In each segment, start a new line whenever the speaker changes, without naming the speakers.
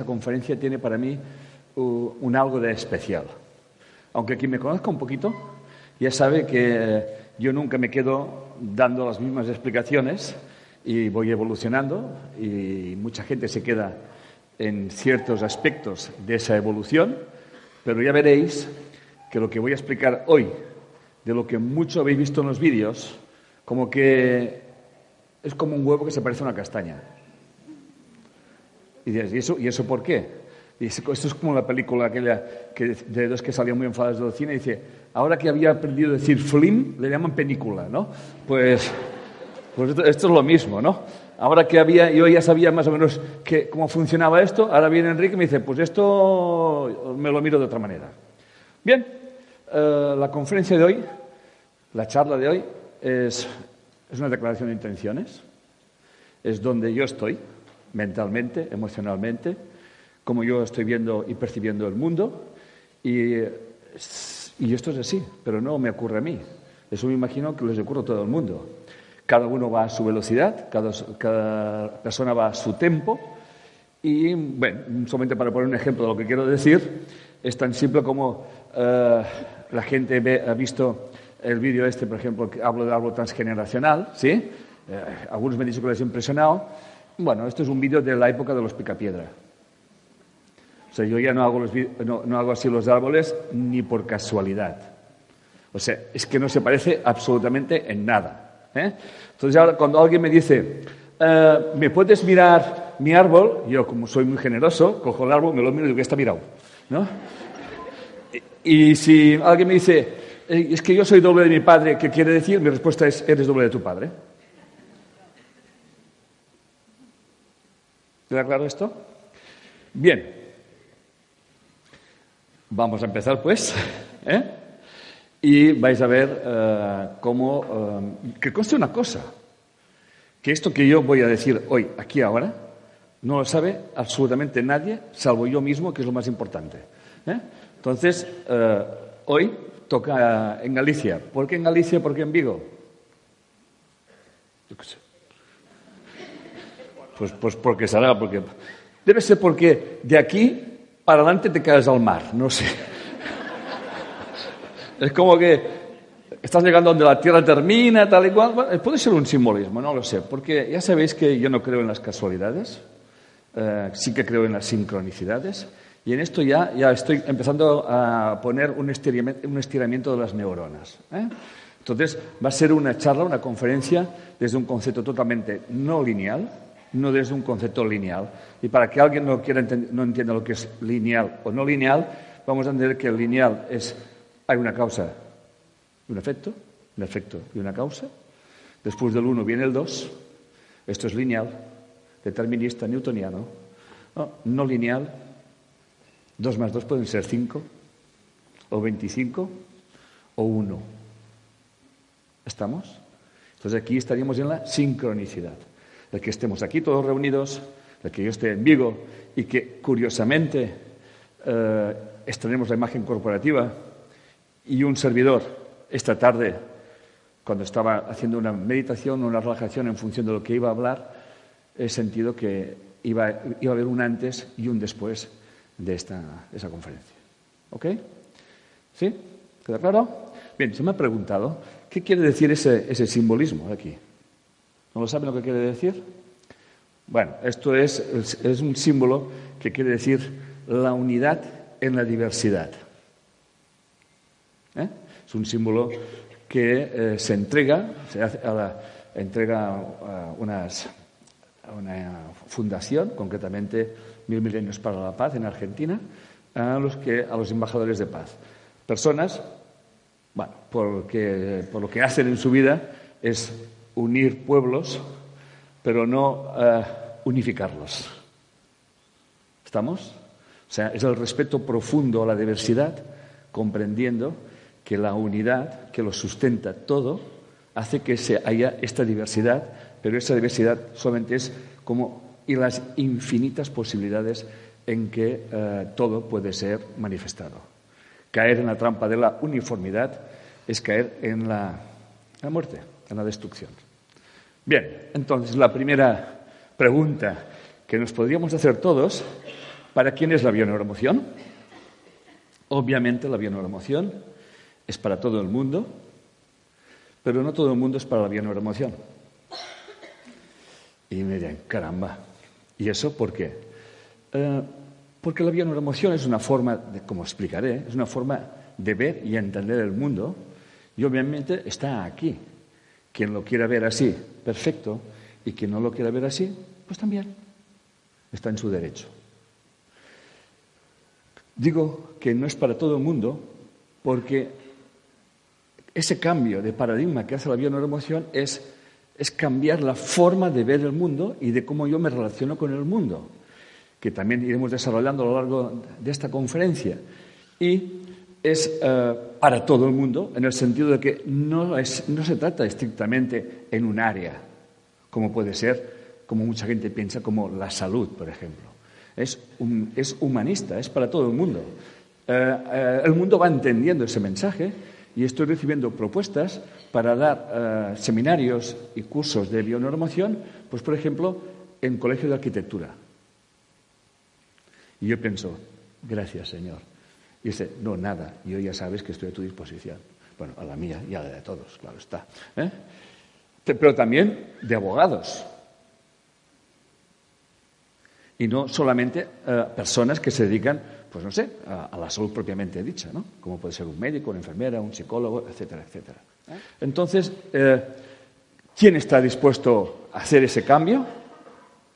Esta conferencia tiene para mí un algo de especial. Aunque quien me conozca un poquito ya sabe que yo nunca me quedo dando las mismas explicaciones y voy evolucionando y mucha gente se queda en ciertos aspectos de esa evolución, pero ya veréis que lo que voy a explicar hoy, de lo que mucho habéis visto en los vídeos, como que es como un huevo que se parece a una castaña. Y dices, ¿y eso, ¿y eso por qué? Y esto es como la película aquella que, de dos que salían muy enfadados del cine y dice, ahora que había aprendido a decir flim, le llaman película, ¿no? Pues, pues esto, es lo mismo, ¿no? Ahora que había, yo ya sabía más o menos cómo funcionaba esto, ahora viene Enrique y me dice, pues esto me lo miro de otra manera. Bien, eh, la conferencia de hoy, la charla de hoy, es, es una declaración de intenciones, es donde yo estoy, mentalmente, emocionalmente, como yo estoy viendo y percibiendo el mundo. Y, esto es así, pero no me ocurre a mí. Eso me imagino que les ocurre a todo el mundo. Cada uno va a su velocidad, cada, persona va a su tiempo. Y, bueno, solamente para poner un ejemplo de lo que quiero decir, es tan simple como eh, la gente ha visto el vídeo este, por ejemplo, que hablo de algo transgeneracional, ¿sí? Eh, algunos me han dicho que les ha impresionado. Bueno, esto es un vídeo de la época de los picapiedra. O sea, yo ya no hago, no, hago así los árboles ni por casualidad. O sea, es que no se parece absolutamente en nada. ¿eh? Entonces, ahora cuando alguien me dice, eh, ¿me puedes mirar mi árbol? Yo, como soy muy generoso, cojo el árbol, me lo miro y digo, está mirado. ¿no? Y, y si alguien me dice, eh, es que yo soy doble de mi padre, ¿qué quiere decir? Mi respuesta es, eres doble de tu padre. ¿Queda claro esto? Bien, Vamos a empezar, pues. ¿eh? Y vais a ver eh, cómo. Eh, que conste una cosa: que esto que yo voy a decir hoy, aquí ahora, no lo sabe absolutamente nadie, salvo yo mismo, que es lo más importante. Entonces, hoy toca en Galicia. ¿Por qué en Galicia? ¿Por qué en Vigo? Yo qué sé. Pues, pues porque será, porque. Debe ser porque de aquí para adelante te caes al mar, no sé. Es como que estás llegando donde la Tierra termina, tal y cual. puede ser un simbolismo, no lo sé, porque ya sabéis que yo no creo en las casualidades, eh, sí que creo en las sincronicidades, y en esto ya, ya estoy empezando a poner un estiramiento, un estiramiento de las neuronas. ¿eh? Entonces, va a ser una charla, una conferencia desde un concepto totalmente no lineal, no desde un concepto lineal. Y para que alguien no, quiera no entienda lo que es lineal o no lineal, vamos a entender que el lineal es, hay una causa y un efecto, un efecto y una causa. Después del uno viene el dos. Esto es lineal, determinista, newtoniano. No, no lineal. Dos más dos pueden ser cinco, o veinticinco, o uno. ¿Estamos? Entonces aquí estaríamos en la sincronicidad de que estemos aquí todos reunidos, de que yo esté en Vigo y que, curiosamente, eh, estrenemos la imagen corporativa y un servidor esta tarde, cuando estaba haciendo una meditación una relajación en función de lo que iba a hablar, he sentido que iba, iba a haber un antes y un después de esta, esa conferencia. ¿Ok? ¿Sí? ¿Queda claro? Bien, se me ha preguntado, ¿qué quiere decir ese, ese simbolismo de aquí? ¿No lo saben lo que quiere decir? Bueno, esto es, es un símbolo que quiere decir la unidad en la diversidad. ¿Eh? Es un símbolo que eh, se entrega, se a entrega a una fundación, concretamente Mil Milenios para la Paz en Argentina, a los, que, a los embajadores de paz. Personas, bueno, porque, por lo que hacen en su vida es unir pueblos, pero no eh, unificarlos. ¿Estamos? O sea, es el respeto profundo a la diversidad, comprendiendo que la unidad que lo sustenta todo hace que se haya esta diversidad, pero esa diversidad solamente es como y las infinitas posibilidades en que eh, todo puede ser manifestado. Caer en la trampa de la uniformidad es caer en la muerte, en la destrucción. Bien, entonces la primera pregunta que nos podríamos hacer todos ¿Para quién es la bioneuroemoción? Obviamente la bioneuroemoción es para todo el mundo, pero no todo el mundo es para la bioneuroemoción. Y me dirán, caramba, ¿y eso por qué? Eh, porque la bioneuroemoción es una forma, de, como explicaré, es una forma de ver y entender el mundo y obviamente está aquí. Quien lo quiera ver así, perfecto, y quien no lo quiera ver así, pues también está en su derecho. Digo que no es para todo el mundo porque ese cambio de paradigma que hace la bioneuroemoción es, es cambiar la forma de ver el mundo y de cómo yo me relaciono con el mundo, que también iremos desarrollando a lo largo de esta conferencia. Y es eh, para todo el mundo, en el sentido de que no, es, no se trata estrictamente en un área, como puede ser, como mucha gente piensa, como la salud, por ejemplo es, es humanista, es para todo el mundo. Eh, eh, el mundo va entendiendo ese mensaje y estoy recibiendo propuestas para dar seminarios y cursos de bionormación, pues por ejemplo, en colegio de arquitectura. Y yo pienso, gracias Señor. Y dice, no, nada, yo ya sabes que estoy a tu disposición. Bueno, a la mía y a la de todos, claro está. Pero también de abogados y no solamente eh, personas que se dedican, pues no sé, a, la salud propiamente dicha, ¿no? Como puede ser un médico, una enfermera, un psicólogo, etcétera, etcétera. Entonces, eh, ¿quién está dispuesto a hacer ese cambio?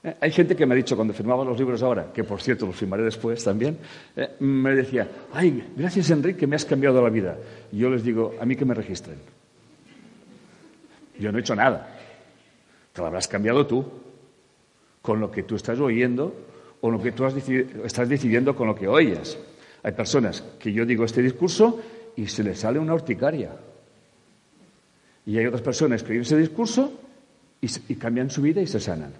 Eh, hay gente que me ha dicho cuando firmaba los libros ahora, que por cierto los firmaré después también, me decía, ay, gracias Enrique, me has cambiado la vida. Y yo les digo, a mí que me registren. Yo no he hecho nada. Te lo habrás cambiado tú con lo que tú estás oyendo o lo que tú estás decidiendo con lo que oyes. Hay personas que yo digo este discurso y se les sale una urticaria. Y hay otras personas que oyen ese discurso y cambian su vida y se sanan.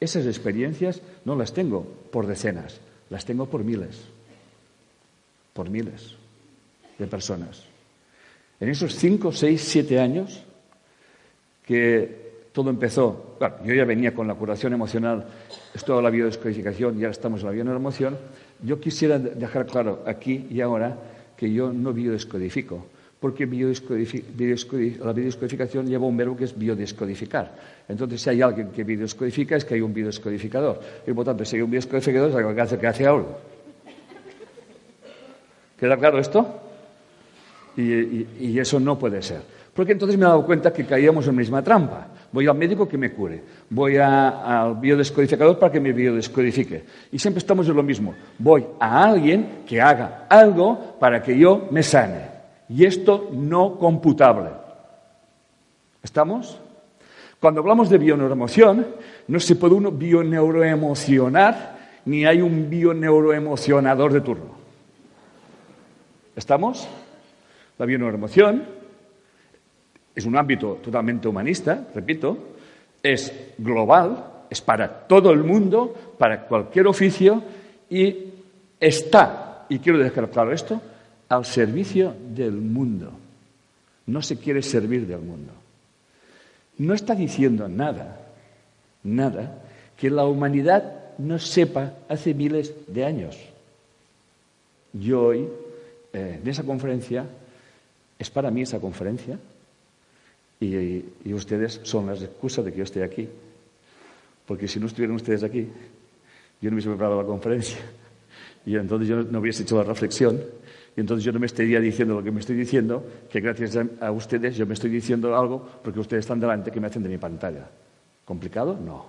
Esas experiencias no las tengo por decenas, las tengo por miles. Por miles de personas. En esos cinco, seis, siete años que todo empezó, yo ya venía con la curación emocional, esto la biodescodificación y ahora estamos en la bioemoción. Yo quisiera dejar claro aquí y ahora que yo no biodescodifico, porque la biodescodificación lleva un verbo que es biodescodificar. Entonces, si hay alguien que biodescodifica, es que hay un biodescodificador. Y por tanto, si hay un biodescodificador, es alguien que hace, que hace algo. ¿Queda claro esto? y eso no puede ser. Porque entonces me he dado cuenta que caíamos en la misma trampa. Voy al médico que me cure. Voy al biodescodificador para que me biodescodifique. Y siempre estamos en lo mismo. Voy a alguien que haga algo para que yo me sane. Y esto no computable. ¿Estamos? Cuando hablamos de bioneuroemoción, no se puede uno bioneuroemocionar ni hay un bioneuroemocionador de turno. ¿Estamos? La bioneuroemoción es un ámbito totalmente humanista, repito, es global, es para todo el mundo, para cualquier oficio y está, y quiero dejar claro esto, al servicio del mundo. No se quiere servir del mundo. No está diciendo nada, nada, que la humanidad no sepa hace miles de años. Yo hoy, eh, en esa conferencia, es para mí esa conferencia, y, ustedes son las excusas de que yo esté aquí. Porque si no estuvieran ustedes aquí, yo no hubiese preparado la conferencia. Y entonces yo no hubiese hecho la reflexión. Y entonces yo no me estaría diciendo lo que me estoy diciendo, que gracias a, ustedes yo me estoy diciendo algo porque ustedes están delante que me hacen de mi pantalla. ¿Complicado? No.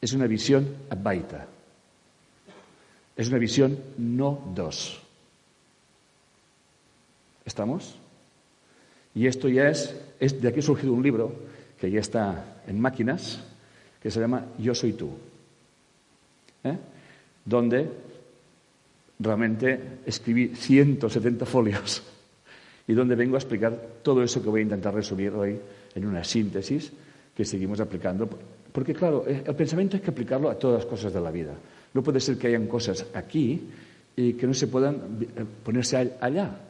Es una visión abaita. Es una visión no dos. ¿Estamos? Y esto ya es, de aquí ha surgido un libro que ya está en máquinas, que se llama Yo soy tú, ¿eh? donde realmente escribí 170 folios y donde vengo a explicar todo eso que voy a intentar resumir hoy en una síntesis que seguimos aplicando. Porque claro, eh, el pensamiento hay que aplicarlo a todas las cosas de la vida. No puede ser que hayan cosas aquí y que no se puedan eh, ponerse allá.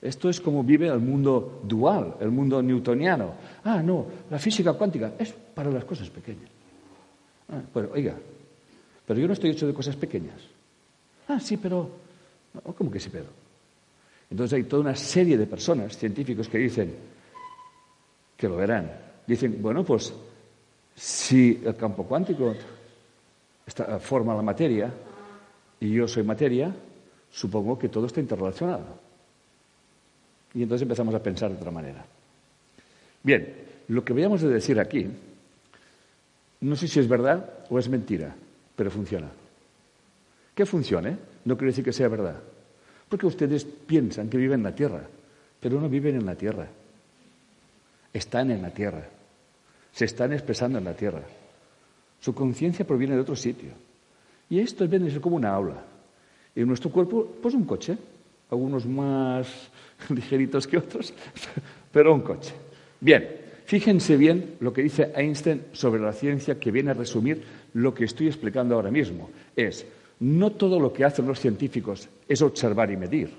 Esto es como vive el mundo dual, el mundo newtoniano. Ah, no, la física cuántica es para las cosas pequeñas. Ah, bueno, oiga, Pero yo no estoy hecho de cosas pequeñas. Ah, sí, pero... ¿Cómo que sí, pero? Entonces hay toda una serie de personas, científicos, que dicen que lo verán. Dicen, bueno, pues si el campo cuántico forma la materia y yo soy materia, supongo que todo está interrelacionado. Y entonces empezamos a pensar de otra manera. Bien, lo que veamos de decir aquí, no sé si es verdad o es mentira, pero funciona. Que funcione no quiere decir que sea verdad. Porque ustedes piensan que viven en la Tierra, pero no viven en la Tierra. Están en la Tierra. Se están expresando en la Tierra. Su conciencia proviene de otro sitio. Y esto viene a ser como una aula. Y nuestro cuerpo, pues un coche. Algunos más ligeritos que otros, pero un coche. Bien, fíjense bien lo que dice Einstein sobre la ciencia que viene a resumir lo que estoy explicando ahora mismo. Es, no todo lo que hacen los científicos es observar y medir.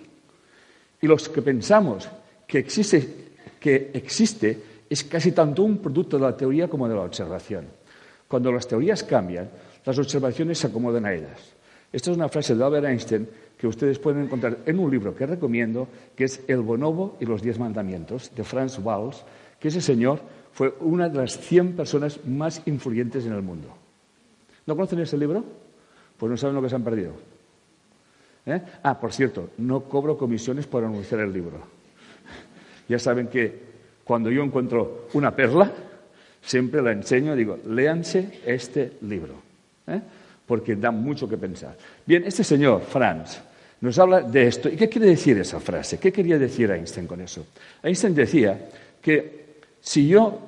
Y los que pensamos que existe, es casi tanto un producto de la teoría como de la observación. Cuando las teorías cambian, las observaciones se acomodan a ellas. Esta es una frase de Albert Einstein que ustedes pueden encontrar en un libro que recomiendo, que es El bonobo y los diez mandamientos, de Franz Walls, que ese señor fue una de las 100 personas más influyentes en el mundo. ¿No conocen ese libro? Pues no saben lo que se han perdido. ¿Eh? Ah, por cierto, no cobro comisiones por anunciar el libro. ya saben que cuando yo encuentro una perla, siempre la enseño, digo, léanse este libro, ¿eh? porque da mucho que pensar. Bien, este señor, Franz, nos habla de esto. ¿Y qué quiere decir esa frase? ¿Qué quería decir Einstein con eso? Einstein decía que si yo,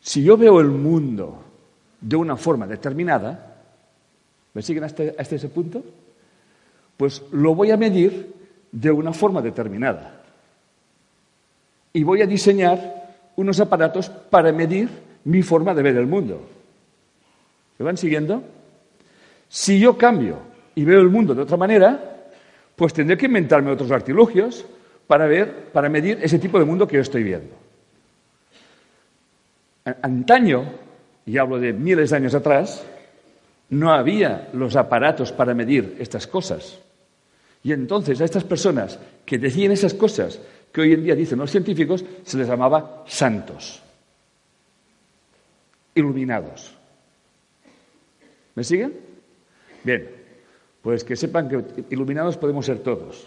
si yo veo el mundo de una forma determinada, ¿me siguen hasta, ese punto? Pues lo voy a medir de una forma determinada y voy a diseñar unos aparatos para medir mi forma de ver el mundo. ¿Me van siguiendo? Si yo cambio y veo el mundo de otra manera, pues tendré que inventarme otros artilugios para ver, para medir ese tipo de mundo que yo estoy viendo. Antaño, y hablo de miles de años atrás, no había los aparatos para medir estas cosas. Y entonces a estas personas que decían esas cosas que hoy en día dicen los científicos, se les llamaba santos, iluminados. ¿Me siguen? Bien, pues que sepan que iluminados podemos ser todos.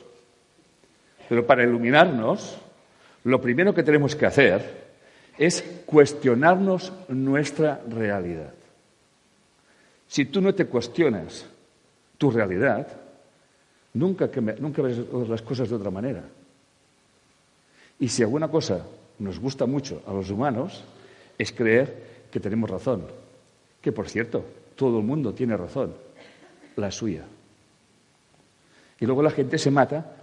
Pero para iluminarnos, lo primero que tenemos que hacer es cuestionarnos nuestra realidad. Si tú no te cuestionas tu realidad, nunca, ves las cosas de otra manera. Y si alguna cosa nos gusta mucho a los humanos, es creer que tenemos razón. Que, por cierto, todo el mundo tiene razón, la suya. Y luego la gente se mata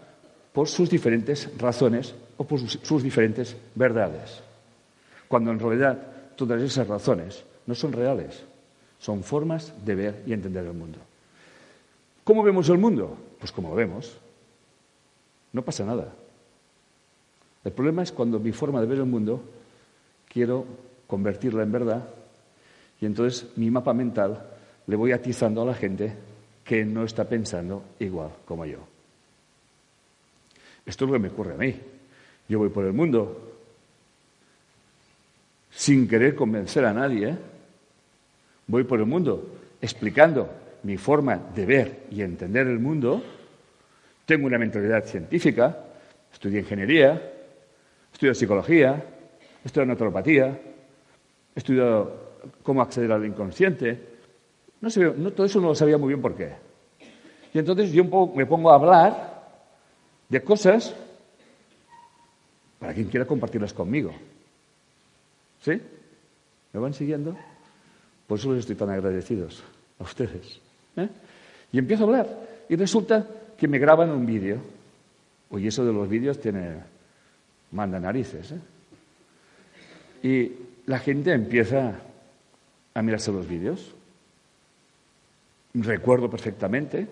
por sus diferentes razones o por sus, diferentes verdades. Cuando en realidad todas esas razones no son reales, son formas de ver y entender el mundo. ¿Cómo vemos el mundo? Pues como lo vemos. No pasa nada. El problema es cuando mi forma de ver el mundo quiero convertirla en verdad y entonces mi mapa mental le voy atizando a la gente que no está pensando igual como yo. Esto es lo que me ocurre a mí. Yo voy por el mundo sin querer convencer a nadie. ¿eh? Voy por el mundo explicando mi forma de ver y entender el mundo. Tengo una mentalidad científica, estudié ingeniería, estudiado psicología, he estudiado naturopatía, he estudiado cómo acceder al inconsciente. No, todo eso no lo sabía muy bien por qué. Y entonces yo me pongo a hablar de cosas para quien quiera compartirlas conmigo. ¿Sí? ¿Me van siguiendo? Por eso les estoy tan agradecidos a ustedes. ¿eh? Y empiezo a hablar. Y resulta que me graban un vídeo. Oye, eso de los vídeos tiene manda narices. ¿eh? Y la gente empieza a mirarse los vídeos. Recuerdo perfectamente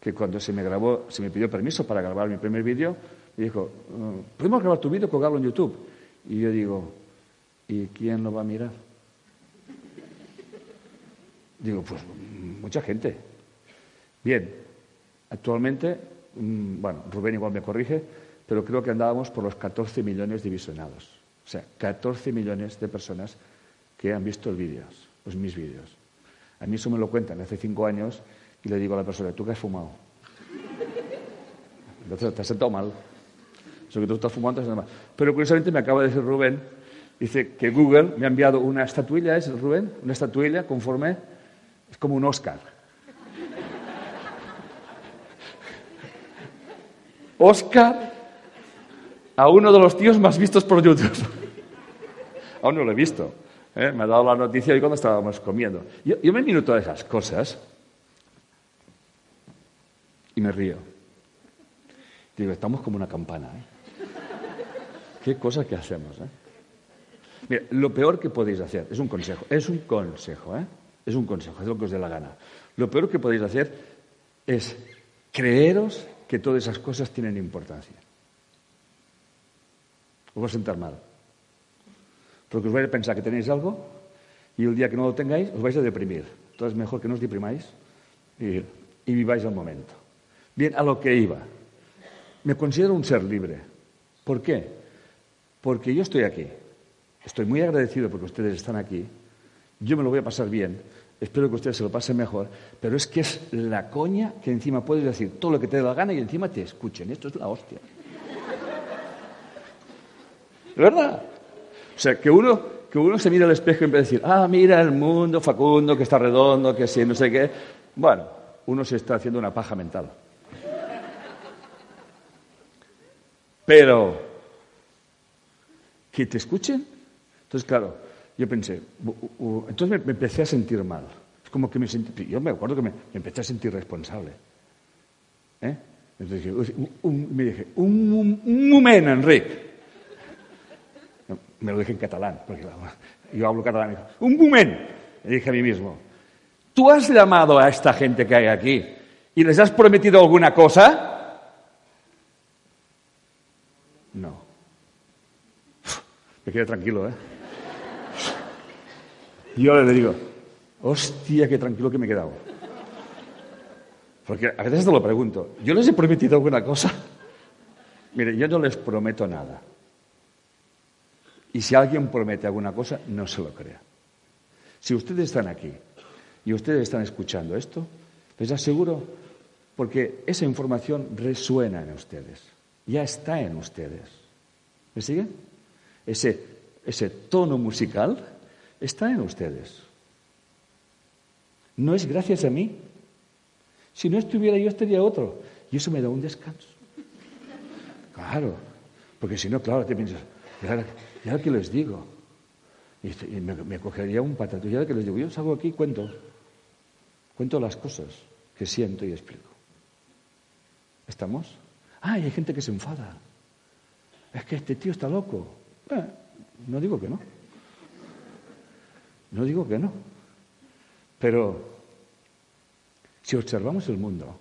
que cuando se me grabó, se me pidió permiso para grabar mi primer vídeo, me dijo, uh, ¿podemos grabar tu vídeo y colgarlo en YouTube? Y yo digo, ¿y quién lo va a mirar? Digo, pues mucha gente. Bien, actualmente, mm, bueno, Rubén igual me corrige, pero creo que andábamos por los 14 millones de visionados. O sea, 14 millones de personas que han visto el vídeo, pues mis vídeos. A mí eso me lo cuentan hace cinco años y le digo a la persona, ¿tú qué has fumado? Entonces te has sentado mal. Eso que tú estás fumando, te has mal. Pero curiosamente me acaba de decir Rubén, dice que Google me ha enviado una estatuilla, ¿es Rubén? Una estatuilla conforme, es como un Oscar. Oscar a uno de los tíos más vistos por YouTube. Aún no lo he visto. ¿eh? Me ha dado la noticia hoy cuando estábamos comiendo. Yo, me miro todas esas cosas y me río. Digo, estamos como una campana. ¿eh? Qué cosa que hacemos. ¿eh? Mira, lo peor que podéis hacer, es un consejo, es un consejo, ¿eh? Es un consejo, es lo que os dé la gana. Lo peor que podéis hacer es creeros que todas esas cosas tienen importancia. Os va a sentar mal. Porque os vais a pensar que tenéis algo y el día que no lo tengáis os vais a deprimir. Entonces es mejor que no os deprimáis y, y viváis el momento. Bien, a lo que iba. Me considero un ser libre. ¿Por qué? Porque yo estoy aquí. Estoy muy agradecido porque ustedes están aquí. Yo me lo voy a pasar bien. Espero que ustedes se lo pasen mejor. Pero es que es la coña que encima puedes decir todo lo que te dé la gana y encima te escuchen. Esto es la hostia. ¿De verdad? O sea, que uno, que uno se mira al espejo y empieza a decir, ah, mira el mundo Facundo, que está redondo, que sí, no sé qué. Bueno, uno se está haciendo una paja mental. Pero que te escuchen. Entonces, claro, yo pensé, entonces me, empecé a sentir mal. Es como que me sentí, yo me acuerdo que me, empecé a sentir responsable. ¿Eh? Entonces me dije, un, un, moment, Enric. Me lo dije en catalán, porque yo hablo catalán. Un moment, le dije a mí mismo. ¿Tú has llamado a esta gente que hay aquí y les has prometido alguna cosa? No. Me quedé tranquilo, ¿eh? Yo le digo, hostia, qué tranquilo que me he quedado. Porque a veces te lo pregunto, ¿yo les he prometido alguna cosa? Mire, yo no les prometo nada. Y si alguien promete alguna cosa, no se lo crea. Si ustedes están aquí y ustedes están escuchando esto, les aseguro, porque esa información resuena en ustedes, ya está en ustedes. ¿Me siguen? Ese, ese tono musical está en ustedes. No es gracias a mí. Si no estuviera yo, estaría otro. Y eso me da un descanso. Claro. Porque si no, claro, te piensas, ¿y ahora, qué les digo? Y, me, cogería un patato. ¿Y ahora qué les digo? Yo salgo aquí y cuento. Cuento las cosas que siento y explico. ¿Estamos? Ah, y hay gente que se enfada. Es que este tío está loco. Eh, no digo que no. No digo que no. Pero si observamos el mundo,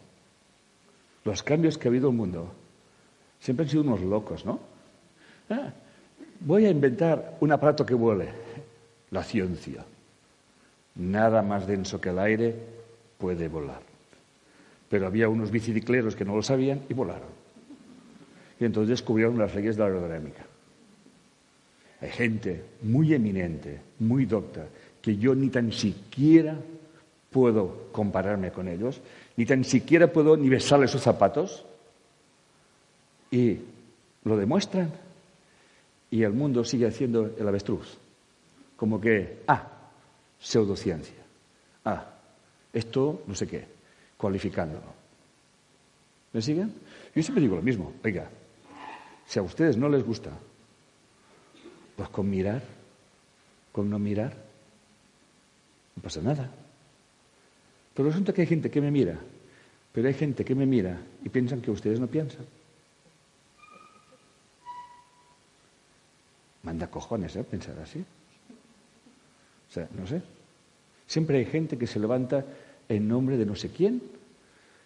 los cambios que ha habido en el mundo, siempre han sido unos locos, ¿no? Ah, voy a inventar un aparato que vuele. La ciencia. Nada más denso que el aire puede volar. Pero había unos bicicleros que no lo sabían y volaron. Y entonces descubrieron las leyes de la aerodinámica. Hay gente muy eminente, muy docta, que yo ni tan siquiera puedo compararme con ellos, ni tan siquiera puedo ni besarle sus zapatos, y lo demuestran, y el mundo sigue haciendo el avestruz, como que, ah, pseudociencia, ah, esto no sé qué, cualificándolo. ¿Me siguen? Yo siempre digo lo mismo, oiga, si a ustedes no les gusta pues con mirar, con no mirar, no pasa nada. Pero resulta que hay gente que me mira, pero hay gente que me mira y piensan que ustedes no piensan. Manda cojones, ¿eh? Pensar así. O sea, no sé. Siempre hay gente que se levanta en nombre de no sé quién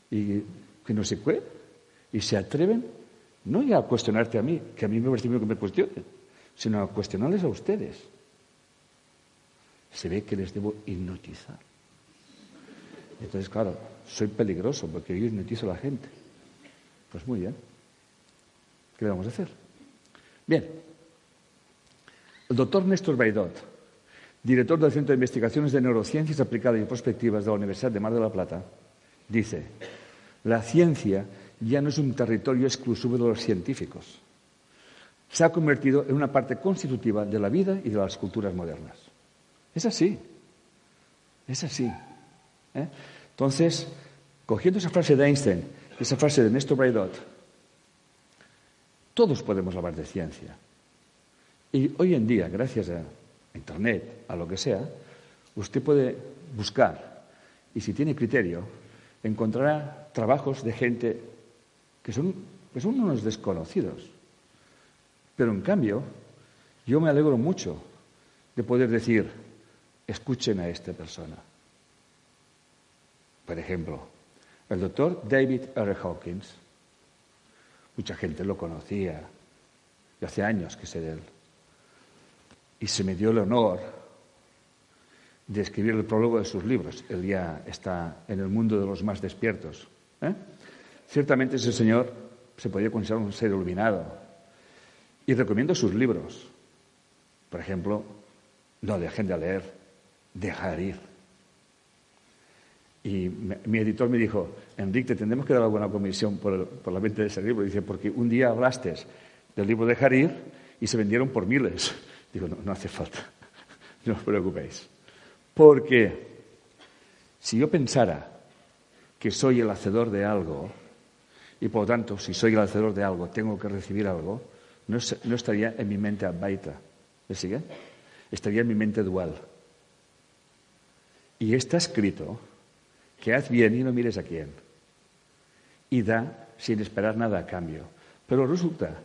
y que no sé qué y se atreven no ya a cuestionarte a mí, que a mí me parece que me cuestionen, sino a cuestionarles a ustedes. Se ve que les debo hipnotizar. Entonces, claro, soy peligroso porque yo hipnotizo a la gente. Pues muy bien. ¿Qué le vamos a hacer? Bien. El doctor Néstor Baidot, director del Centro de Investigaciones de Neurociencias Aplicadas y Prospectivas de la Universidad de Mar de la Plata, dice, la ciencia ya no es un territorio exclusivo de los científicos. Se ha convertido en una parte constitutiva de la vida y de las culturas modernas. Es así. Es así. ¿eh? Entonces, cogiendo esa frase de Einstein, esa frase de Néstor Braidot, todos podemos hablar de ciencia. Y hoy en día, gracias a Internet, a lo que sea, usted puede buscar y si tiene criterio, encontrará trabajos de gente que son, que son unos desconocidos. Pero en cambio, yo me alegro mucho de poder decir, escuchen a esta persona. Por ejemplo, el doctor David R. Hawkins, mucha gente lo conocía, y hace años que sé de él, y se me dio el honor de escribir el prólogo de sus libros. Él ya está en el mundo de los más despiertos. ¿eh? Ciertamente ese señor se podía considerar un ser iluminado. Y recomiendo sus libros. Por ejemplo, no dejen de leer, dejar ir. Y mi editor me dijo, Enrique, te tendremos que dar alguna comisión por, la venta de ese libro. Dice, porque un día hablaste del libro Dejar ir y se vendieron por miles. Digo, no, no hace falta, no os preocupéis. Porque si yo pensara que soy el hacedor de algo, y por lo tanto, si soy el hacedor de algo, tengo que recibir algo, no, no estaría en mi mente advaita. ¿Me sigue? Estaría en mi mente dual. Y está escrito que haz bien y no mires a quién. Y da sin esperar nada a cambio. Pero resulta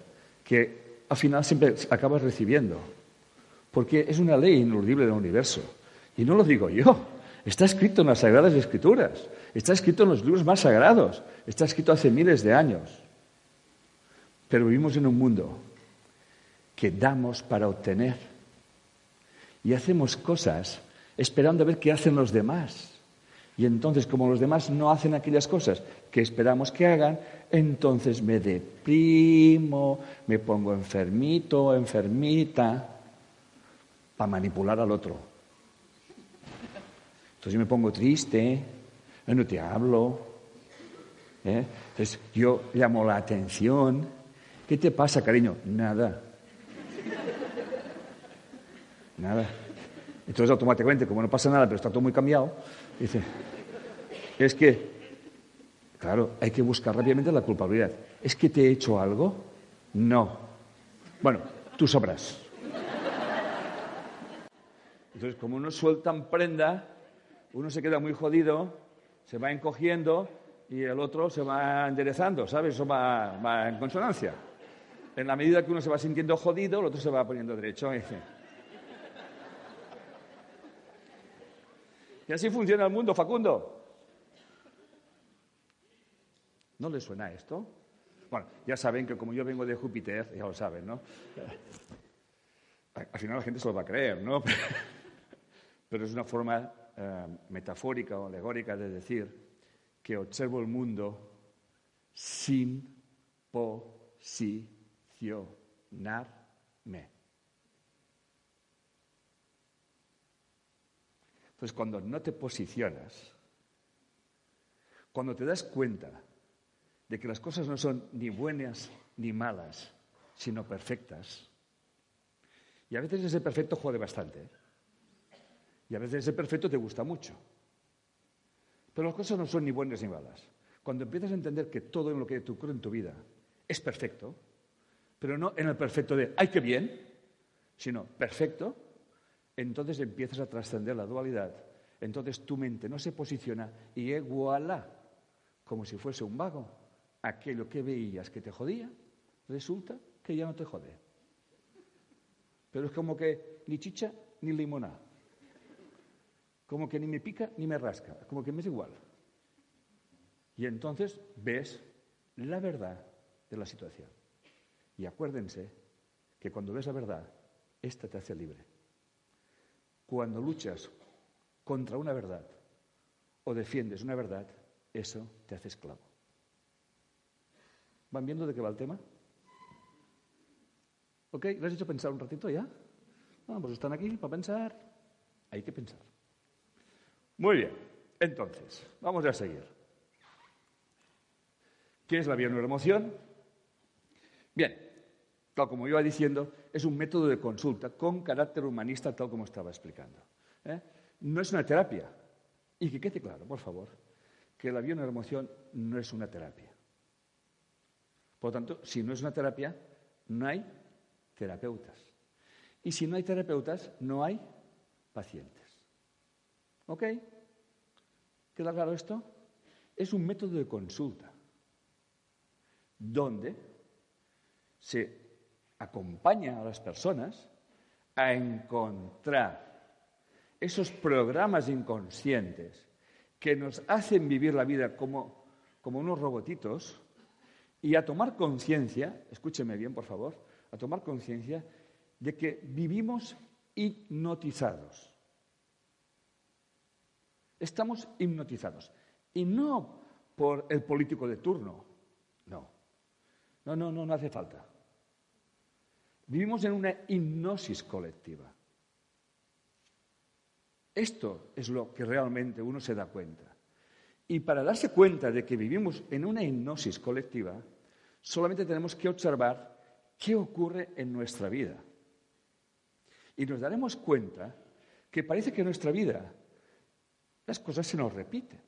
que al final siempre acabas recibiendo. Porque es una ley ineludible del universo. Y no lo digo yo. Está escrito en las Sagradas Escrituras. Está escrito en los libros más sagrados. Está escrito hace miles de años. Pero vivimos en un mundo que damos para obtener. Y hacemos cosas esperando a ver qué hacen los demás. Y entonces, como los demás no hacen aquellas cosas que esperamos que hagan, entonces me deprimo, me pongo enfermito, enfermita, para manipular al otro. Entonces yo me pongo triste, no te hablo. ¿eh? Entonces yo llamo la atención. ¿Qué te pasa, cariño? Nada. Nada. Entonces automáticamente, como no pasa nada, pero está todo muy cambiado, dice, es que, claro, hay que buscar rápidamente la culpabilidad. ¿Es que te he hecho algo? No. Bueno, tú sabrás. Entonces, como no sueltan prenda, uno se queda muy jodido, se va encogiendo y el otro se va enderezando, ¿sabes? Eso va, en consonancia. En la medida que uno se va sintiendo jodido, el otro se va poniendo derecho. Y así funciona el mundo, Facundo. ¿No le suena esto? Bueno, ya saben que como yo vengo de Júpiter, ya lo saben, ¿no? Al final la gente se lo va a creer, ¿no? Pero es una forma eh, metafórica o alegórica de decir que observo el mundo sin posicionarme. Entonces, cuando no te posicionas, cuando te das cuenta de que las cosas no son ni buenas ni malas, sino perfectas, y a veces ese perfecto jode bastante, ¿eh? y a veces ese perfecto te gusta mucho. Pero las cosas no son ni buenas ni malas. Cuando empiezas a entender que todo en lo que ocurre en tu vida es perfecto, pero no en el perfecto de ¡ay, qué bien! sino perfecto, entonces empiezas a trascender la dualidad. Entonces tu mente no se posiciona y iguala, como si fuese un vago. Aquello que veías que te jodía, resulta que ya no te jode. Pero es como que ni chicha ni limonada. Como que ni me pica ni me rasca, como que me es igual. Y entonces ves la verdad de la situación. Y acuérdense que cuando ves la verdad, esta te hace libre. Cuando luchas contra una verdad o defiendes una verdad, eso te hace esclavo. ¿Van viendo de qué va el tema? ¿Ok? ¿Les has hecho pensar un ratito ya? Ah, pues están aquí para pensar. Hay que pensar. Muy bien. Entonces, vamos a seguir. ¿Qué es la bioneuroemoción? Bien, tal como iba diciendo, es un método de consulta con carácter humanista, tal como estaba explicando. ¿eh? No es una terapia. Y que quede claro, por favor, que la bioneuroemoción no es una terapia. Por lo tanto, si no es una terapia, no hay terapeutas. Y si no hay terapeutas, no hay pacientes. ¿Ok? ¿Queda claro esto? Es un método de consulta donde se acompaña a las personas a encontrar esos programas inconscientes que nos hacen vivir la vida como, como unos robotitos y a tomar conciencia, escúcheme bien por favor, a tomar conciencia de que vivimos hipnotizados. Estamos hipnotizados. Y no por el político de turno, no. No, no, no, no hace falta. Vivimos en una hipnosis colectiva. Esto es lo que realmente uno se da cuenta. Y para darse cuenta de que vivimos en una hipnosis colectiva, solamente tenemos que observar qué ocurre en nuestra vida. Y nos daremos cuenta que parece que en nuestra vida las cosas se nos repiten.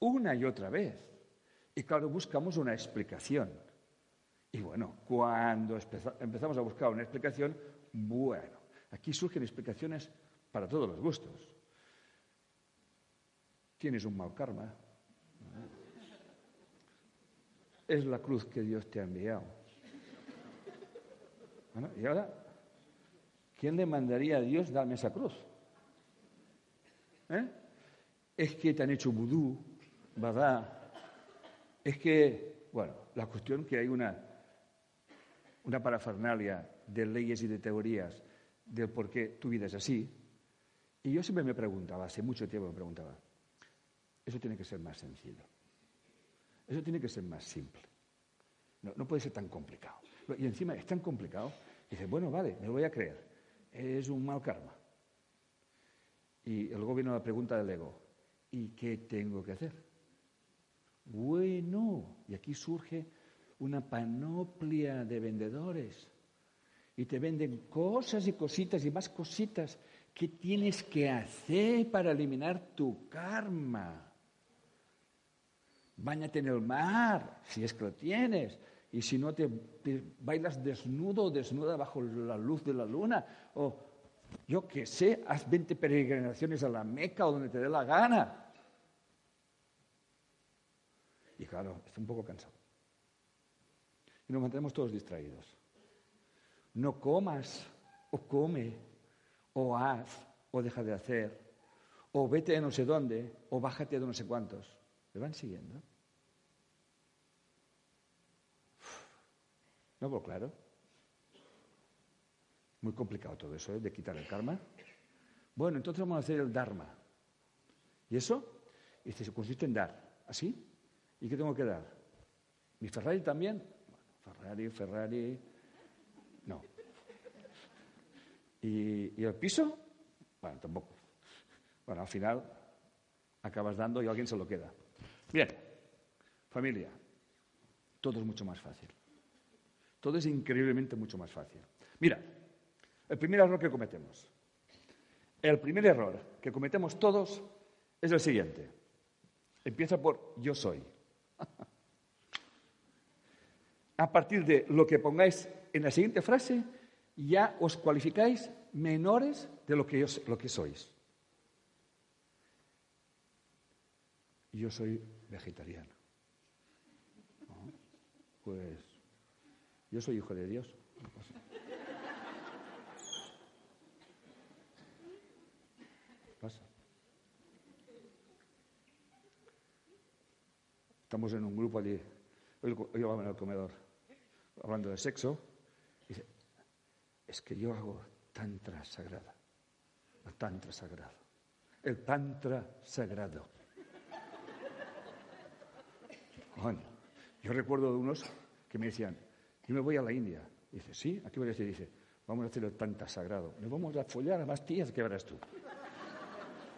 Una y otra vez. Y claro, buscamos una explicación. Y bueno, cuando empezamos a buscar una explicación, bueno, aquí surgen explicaciones para todos los gustos. Tienes un mal karma. Es la cruz que Dios te ha enviado. Bueno, y ahora, ¿quién le mandaría a Dios darme esa cruz? ¿Eh? Es que te han hecho vudú, ¿verdad? Es que, bueno, la cuestión que hay una una parafernalia de leyes y de teorías del por qué tu vida es así. Y yo siempre me preguntaba, hace mucho tiempo me preguntaba, eso tiene que ser más sencillo. Eso tiene que ser más simple. No, puede ser tan complicado. Y encima es tan complicado. Y dice, bueno, vale, me lo voy a creer. Es un mal karma. Y luego viene la pregunta del ego. ¿Y qué tengo que hacer? Bueno, y aquí surge una panoplia de vendedores. Y te venden cosas y cositas y más cositas. Que tienes que hacer para eliminar tu karma. Báñate en el mar, si es que lo tienes, y si no te, bailas desnudo o desnuda bajo la luz de la luna, o yo qué sé, haz 20 peregrinaciones a la Meca o donde te dé la gana. Y claro, estoy un poco cansado y nos mantenemos todos distraídos. No comas o come o haz o deja de hacer o vete a no sé dónde o bájate de no sé cuántos. ¿Me van siguiendo? ¿No veo claro? Muy complicado todo eso, ¿eh? de quitar el karma. Bueno, entonces vamos a hacer el dharma. ¿Y eso? Y se consiste en dar. ¿Así? ¿Y qué tengo que dar? ¿Mi Ferrari también? Ferrari, Ferrari. No. ¿Y, el piso? Bueno, tampoco. Bueno, al final acabas dando y alguien se lo queda. Bien, familia, todo es mucho más fácil. Todo es increíblemente mucho más fácil. Mira, el primer error que cometemos. El primer error que cometemos todos es el siguiente. Empieza por yo soy. a partir de lo que pongáis en la siguiente frase, ya os cualificáis menores de lo que, lo que sois. Yo soy vegetariano. Pues yo soy hijo de Dios. Pasa. Estamos en un grupo allí. Hoy vamos en el comedor hablando de sexo, dice, es que yo hago tantra sagrada, tantra sagrado. el Tantra sagrado. Yo recuerdo de unos que me decían, yo me voy a la India. dice, sí, aquí voy a decir, dice, vamos a hacer el Tantra sagrado. Nos vamos a follar a más tías que verás tú.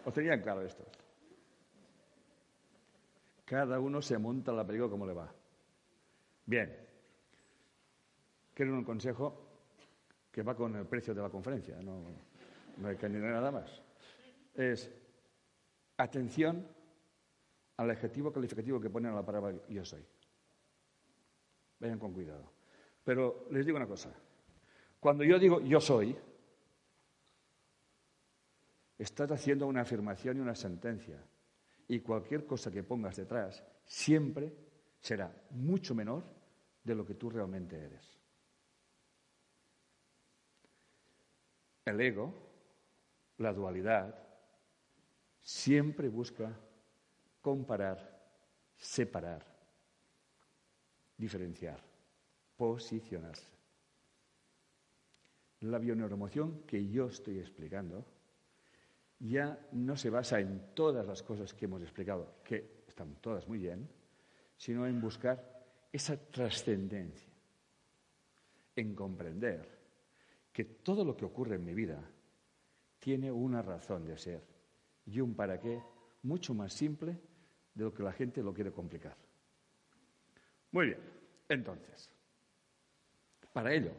¿O tenían claro esto? Cada uno se monta la película como le va. Bien. Quiero un consejo que va con el precio de la conferencia, no, no hay que añadir nada más. Es atención al adjetivo calificativo que ponen a la palabra yo soy. Vayan con cuidado. Pero les digo una cosa. Cuando yo digo yo soy, estás haciendo una afirmación y una sentencia. Y cualquier cosa que pongas detrás siempre será mucho menor de lo que tú realmente eres. El ego, la dualidad, siempre busca comparar, separar, diferenciar, posicionarse. La bioneuromoción que yo estoy explicando ya no se basa en todas las cosas que hemos explicado, que están todas muy bien, sino en buscar esa trascendencia, en comprender que todo lo que ocurre en mi vida tiene una razón de ser y un para qué mucho más simple de lo que la gente lo quiere complicar. Muy bien, entonces, para ello,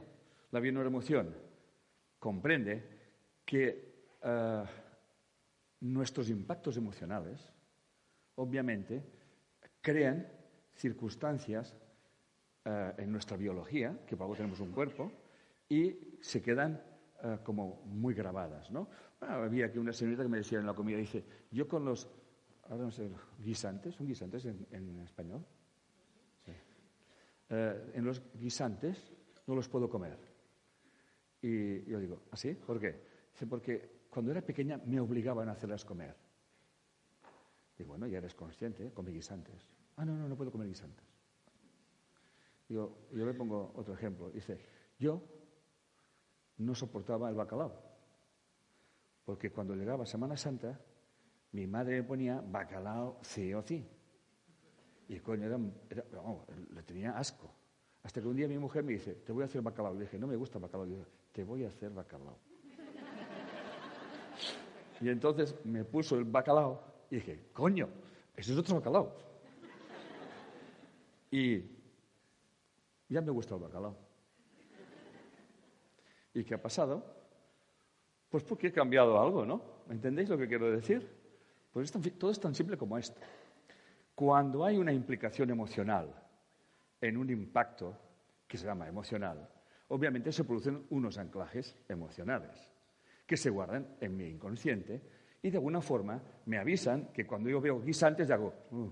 la bioneuroemoción comprende que eh, nuestros impactos emocionales, obviamente, crean circunstancias eh, en nuestra biología, que por algo tenemos un cuerpo, y se quedan eh, como muy grabadas, ¿no? había aquí una señorita que me decía en la comida, dice, yo con los, ahora no sé, guisantes, ¿son guisantes en, español? Sí. Eh, en los guisantes no los puedo comer. Y yo digo, ¿así? ¿Ah, ¿Por qué? Dice, porque cuando era pequeña me obligaban a hacerlas comer. Y bueno, ya eres consciente, ¿eh? come guisantes. Ah, no, no, no puedo comer guisantes. Yo, yo le pongo otro ejemplo. Dice, yo no soportaba el bacalao. Porque cuando llegaba Semana Santa, mi madre me ponía bacalao sí o sí. Y coño, era, le tenía asco. Hasta que un día mi mujer me dice, te voy a hacer bacalao. Le dije, no me gusta bacalao. Le dije, te voy a hacer bacalao. Y entonces me puso el bacalao y dije, coño, eso es otro bacalao. Y ya me gusta el bacalao. ¿Y qué ha pasado? Pues porque he cambiado algo, ¿no? ¿Entendéis lo que quiero decir? Pues todo es tan simple como esto. Cuando hay una implicación emocional en un impacto que se llama emocional, obviamente se producen unos anclajes emocionales que se guardan en mi inconsciente y de alguna forma me avisan que cuando yo veo guisantes hago uh",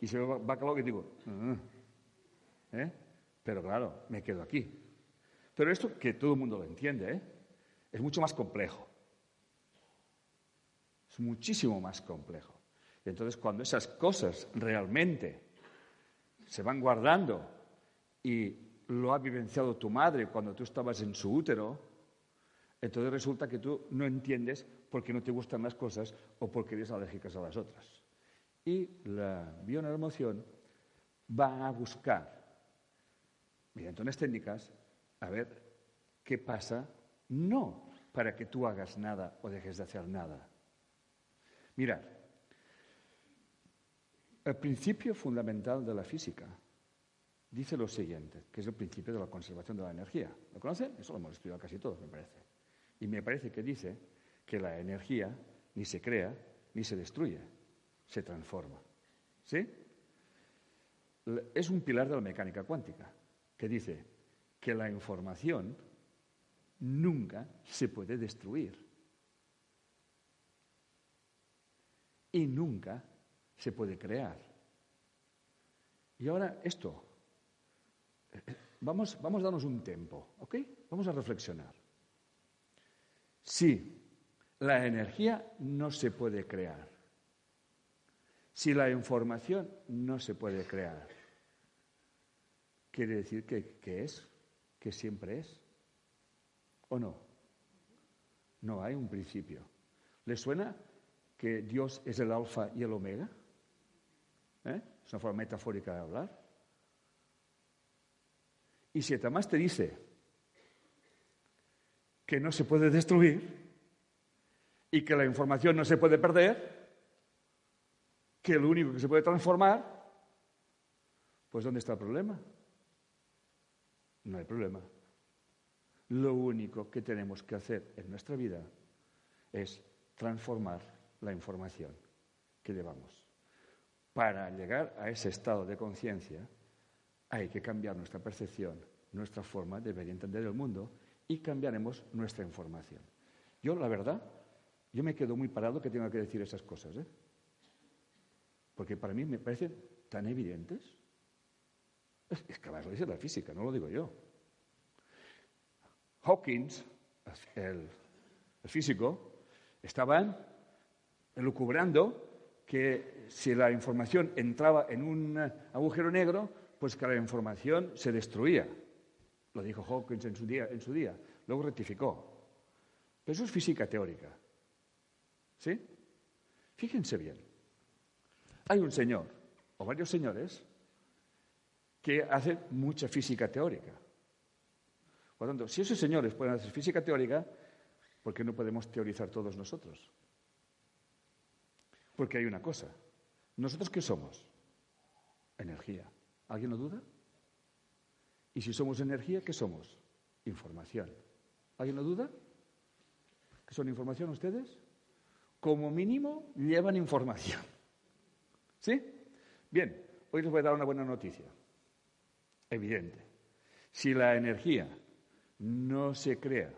y se va bacalao que digo uh", ¿eh? pero claro me quedo aquí pero esto que todo el mundo lo entiende ¿eh? es mucho más complejo es muchísimo más complejo y entonces cuando esas cosas realmente se van guardando y lo ha vivenciado tu madre cuando tú estabas en su útero entonces resulta que tú no entiendes por qué no te gustan las cosas o porque eres alérgicas a las otras. Y la bioneuromoción va a buscar, mediante unas técnicas, a ver qué pasa, no para que tú hagas nada o dejes de hacer nada. Mirad, el principio fundamental de la física dice lo siguiente, que es el principio de la conservación de la energía. ¿Lo conocen? Eso lo hemos estudiado casi todos, me parece. Y me parece que dice que la energía ni se crea ni se destruye, se transforma. ¿Sí? Es un pilar de la mecánica cuántica que dice que la información nunca se puede destruir y nunca se puede crear. Y ahora esto, vamos, vamos a darnos un tiempo, ¿ok? Vamos a reflexionar. Si la energía no se puede crear, si la información no se puede crear, quiere decir que, es, que siempre es, ¿o no? No hay un principio. ¿Le suena que Dios es el alfa y el omega? ¿Eh? Es una forma metafórica de hablar. Y si además te dice que no se puede destruir y que la información no se puede perder, que lo único que se puede transformar, pues ¿dónde está el problema? No hay problema. Lo único que tenemos que hacer en nuestra vida es transformar la información que llevamos. Para llegar a ese estado de conciencia hay que cambiar nuestra percepción, nuestra forma de ver y entender el mundo y cambiaremos nuestra información. Yo, la verdad, yo me quedo muy parado que tenga que decir esas cosas, ¿eh? Porque para mí me parecen tan evidentes. Es, que además lo dice la física, no lo digo yo. Hawkins, el, el físico, estaban elucubrando que si la información entraba en un agujero negro, pues que la información se destruía. Lo dijo Hawkins en su día, en su día. luego rectificó. Pero eso es física teórica. ¿Sí? Fíjense bien. Hay un señor, o varios señores, que hacen mucha física teórica. Por lo tanto, si esos señores pueden hacer física teórica, ¿por qué no podemos teorizar todos nosotros? Porque hay una cosa. ¿Nosotros qué somos? Energía. ¿Alguien lo duda? Y si somos energía, ¿qué somos? Información. ¿Alguien lo duda? ¿Qué son información ustedes? Como mínimo llevan información. ¿Sí? Bien, hoy les voy a dar una buena noticia. Evidente. Si la energía no se crea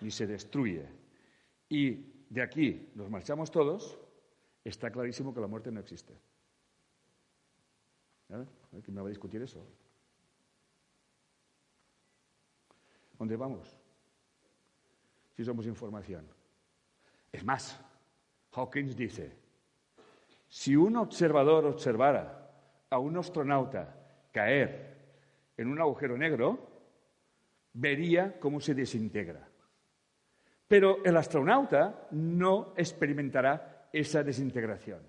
ni se destruye y de aquí nos marchamos todos, está clarísimo que la muerte no existe. ¿Quién me va a discutir eso? ¿Dónde vamos? Si somos información. Es más, Hawkins dice, si un observador observara a un astronauta caer en un agujero negro, vería cómo se desintegra. Pero el astronauta no experimentará esa desintegración.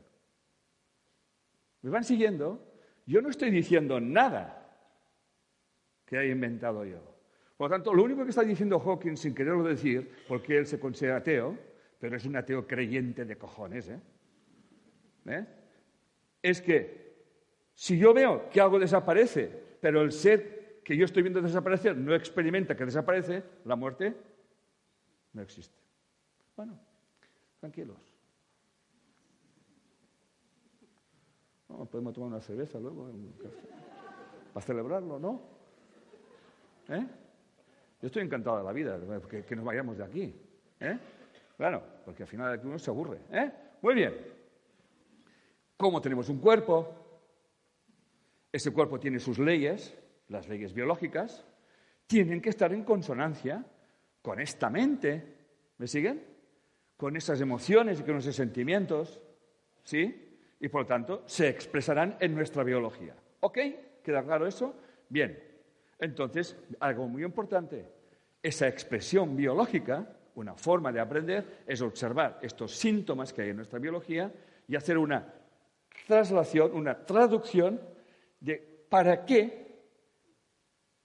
¿Me van siguiendo? Yo no estoy diciendo nada que haya inventado yo. Por lo tanto, lo único que está diciendo Hawking, sin quererlo decir, porque él se considera ateo, pero es un ateo creyente de cojones, ¿eh? ¿Eh? es que si yo veo que algo desaparece, pero el ser que yo estoy viendo desaparecer no experimenta que desaparece, la muerte no existe. Bueno, tranquilos. podemos tomar una cerveza luego, para celebrarlo, ¿no? ¿Eh? Yo estoy encantado de la vida, que, nos vayamos de aquí. ¿eh? Claro, porque al final aquí uno se aburre. ¿eh? Muy bien. ¿Cómo tenemos un cuerpo? Ese cuerpo tiene sus leyes, las leyes biológicas, tienen que estar en consonancia con esta mente. ¿Me siguen? Con esas emociones y con esos sentimientos. ¿Sí? Y por lo tanto se expresarán en nuestra biología. ¿Ok? ¿Queda claro eso? Bien. Entonces, algo muy importante, esa expresión biológica, una forma de aprender, es observar estos síntomas que hay en nuestra biología y hacer una traslación, una traducción de para qué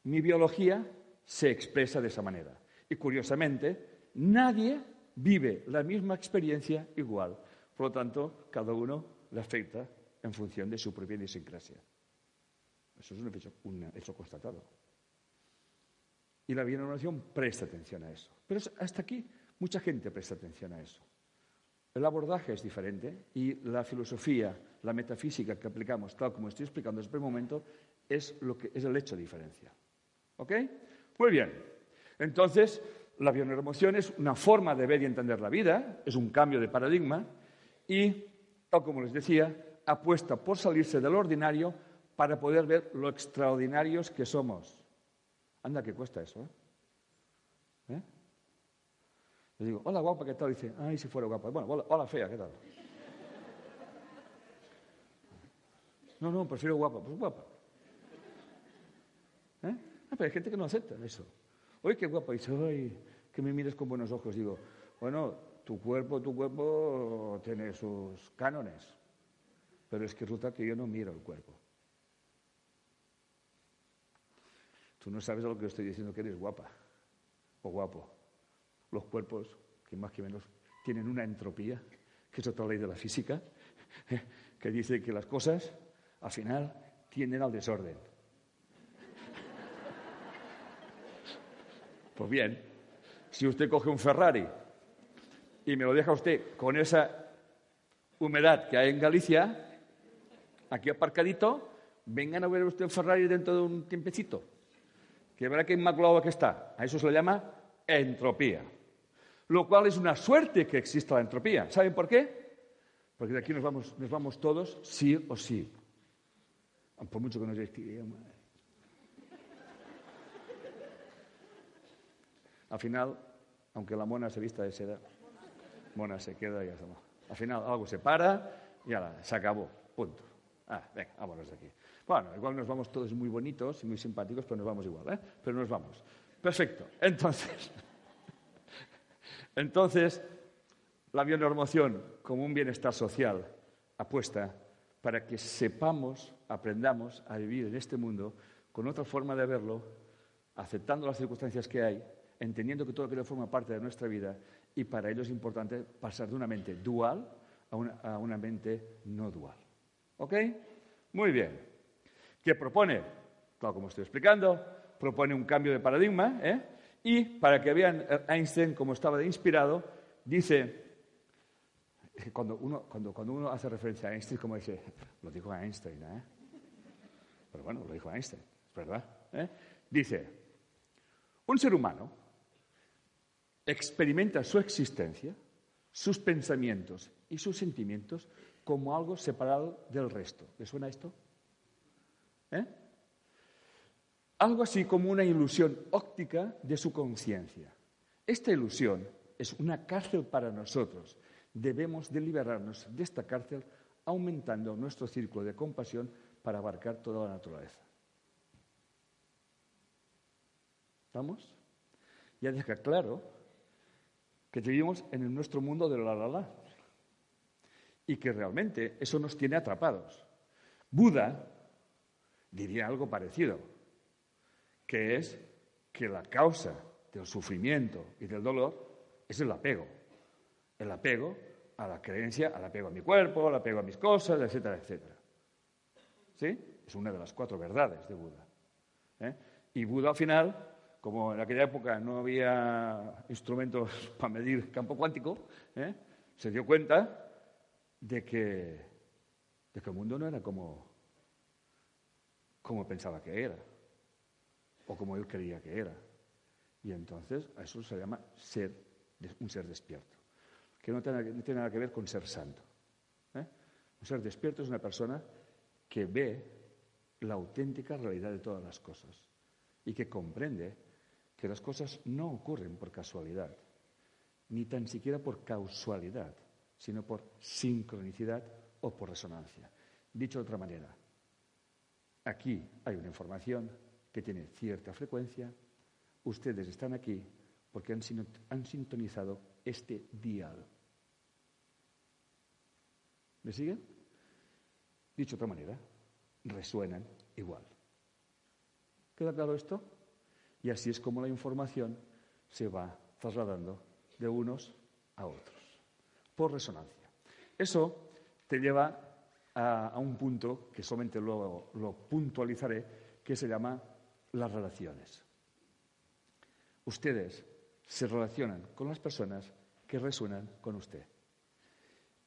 mi biología se expresa de esa manera. Y curiosamente, nadie vive la misma experiencia igual. Por lo tanto, cada uno le afecta en función de su propia idiosincrasia. Eso es un hecho, constatado. Y la bienavenuración presta atención a eso. Pero hasta aquí mucha gente presta atención a eso. El abordaje es diferente y la filosofía, la metafísica que aplicamos, tal como estoy explicando en este momento, es, lo que, es el hecho de diferencia. ¿Ok? Muy bien. Entonces, la bioneuroemoción es una forma de ver y entender la vida, es un cambio de paradigma y, tal como les decía, apuesta por salirse del ordinario para poder ver lo extraordinarios que somos. Anda, que cuesta eso, ¿eh? ¿Eh? Le digo, hola guapa, ¿qué tal? dice, ay, si fuera guapa. Bueno, hola, fea, ¿qué tal? No, no, prefiero guapa. Pues guapa. ¿Eh? Ah, pero hay gente que no acepta eso. Oye, qué guapa. Dice, ay, que me mires con buenos ojos. Digo, bueno, tu cuerpo, tu cuerpo tiene sus cánones. Pero es que resulta que yo no miro el cuerpo. Tú no sabes a lo que estoy diciendo que eres guapa o guapo. Los cuerpos, que más que menos tienen una entropía, que es otra ley de la física, que dice que las cosas, al final, tienden al desorden. Pues bien, si usted coge un Ferrari y me lo deja usted con esa humedad que hay en Galicia, aquí aparcadito, vengan a ver usted un Ferrari dentro de un tiempecito, que verá que inmaculado que está. A eso se le llama entropía. Lo cual es una suerte que exista la entropía. ¿Saben por qué? Porque de aquí nos vamos, nos vamos todos sí o sí. Por mucho que nos Al final, aunque la mona se vista de seda, mona se queda y ya está. Al final algo se para y ya se acabó. Punto. Ah, venga, vámonos de aquí. Bueno, igual nos vamos todos muy bonitos y muy simpáticos, pero nos vamos igual, ¿eh? Pero nos vamos. Perfecto. Entonces, entonces la bionormoción como un bienestar social apuesta para que sepamos, aprendamos a vivir en este mundo con otra forma de verlo, aceptando las circunstancias que hay entendiendo que todo aquello forma parte de nuestra vida y para ello es importante pasar de una mente dual a una, mente no dual. ¿Ok? Muy bien. ¿Qué propone? Claro, como estoy explicando, propone un cambio de paradigma ¿eh? Y para que vean Einstein como estaba inspirado, dice, cuando uno, cuando, cuando uno hace referencia a Einstein, como dice, lo dijo Einstein, ¿eh? Pero bueno, lo dijo Einstein, verdad. ¿eh? Dice, un ser humano experimenta su existencia, sus pensamientos y sus sentimientos como algo separado del resto. ¿Le suena esto? ¿Eh? Algo así como una ilusión óptica de su conciencia. Esta ilusión es una cárcel para nosotros. Debemos de liberarnos de esta cárcel aumentando nuestro círculo de compasión para abarcar toda la naturaleza. ¿Vamos? Ya deja claro que vivimos en nuestro mundo de la la la. Y que realmente eso nos tiene atrapados. Buda diría algo parecido, que es que la causa del sufrimiento y del dolor es el apego. El apego a la creencia, al apego a mi cuerpo, al apego a mis cosas, etcétera, etcétera. ¿Sí? Es una de las cuatro verdades de Buda. ¿eh? Y Buda al final como en aquella época no había instrumentos para medir campo cuántico, ¿eh? se dio cuenta de que, de que el mundo no era como, como pensaba que era, o como él creía que era. Y entonces a eso se llama ser, un ser despierto, que no tiene, nada que ver con ser santo. ¿eh? Un ser despierto es una persona que ve la auténtica realidad de todas las cosas y que comprende que las cosas no ocurren por casualidad, ni tan siquiera por causalidad, sino por sincronicidad o por resonancia. Dicho de otra manera, aquí hay una información que tiene cierta frecuencia, ustedes están aquí porque han, sintonizado este dial. ¿Me siguen? Dicho de otra manera, resuenan igual. ¿Queda claro esto? Y así es como la información se va trasladando de unos a otros, por resonancia. Eso te lleva a, un punto que solamente luego lo puntualizaré, que se llama las relaciones. Ustedes se relacionan con las personas que resuenan con usted.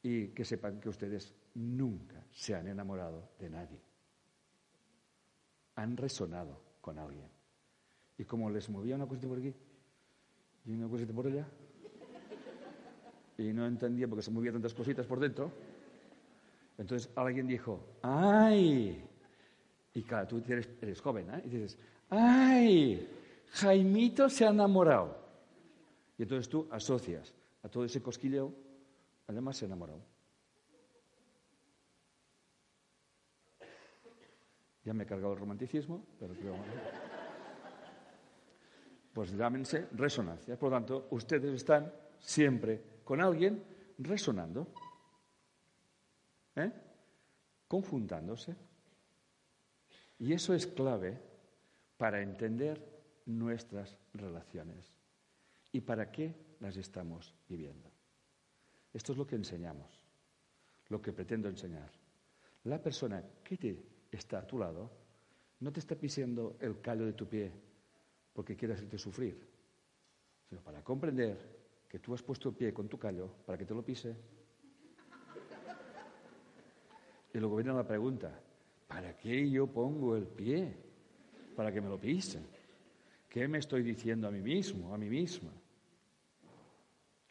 Y que sepan que ustedes nunca se han enamorado de nadie. Han resonado con alguien. Y como les movía una cosita por aquí y una cosita por allá, y no entendía porque se movía tantas cositas por dentro, entonces alguien dijo, ¡ay! Y tú eres, eres joven, ¿eh? Y dices, ¡ay! Jaimito se ha enamorado. Y entonces tú asocias a todo ese cosquilleo, además se ha enamorado. Ya me he cargado el romanticismo, pero creo pues llámense resonancia. Por lo tanto, ustedes están siempre con alguien resonando, ¿eh? confundándose. Y eso es clave para entender nuestras relaciones y para qué las estamos viviendo. Esto es lo que enseñamos, lo que pretendo enseñar. La persona que te está a tu lado no te está pisando el callo de tu pie porque quiere hacerte sufrir, sino para comprender que tú has puesto el pie con tu callo para que te lo pise. Y luego viene la pregunta, ¿para qué yo pongo el pie? Para que me lo pisen. ¿Qué me estoy diciendo a mí mismo, a mí misma?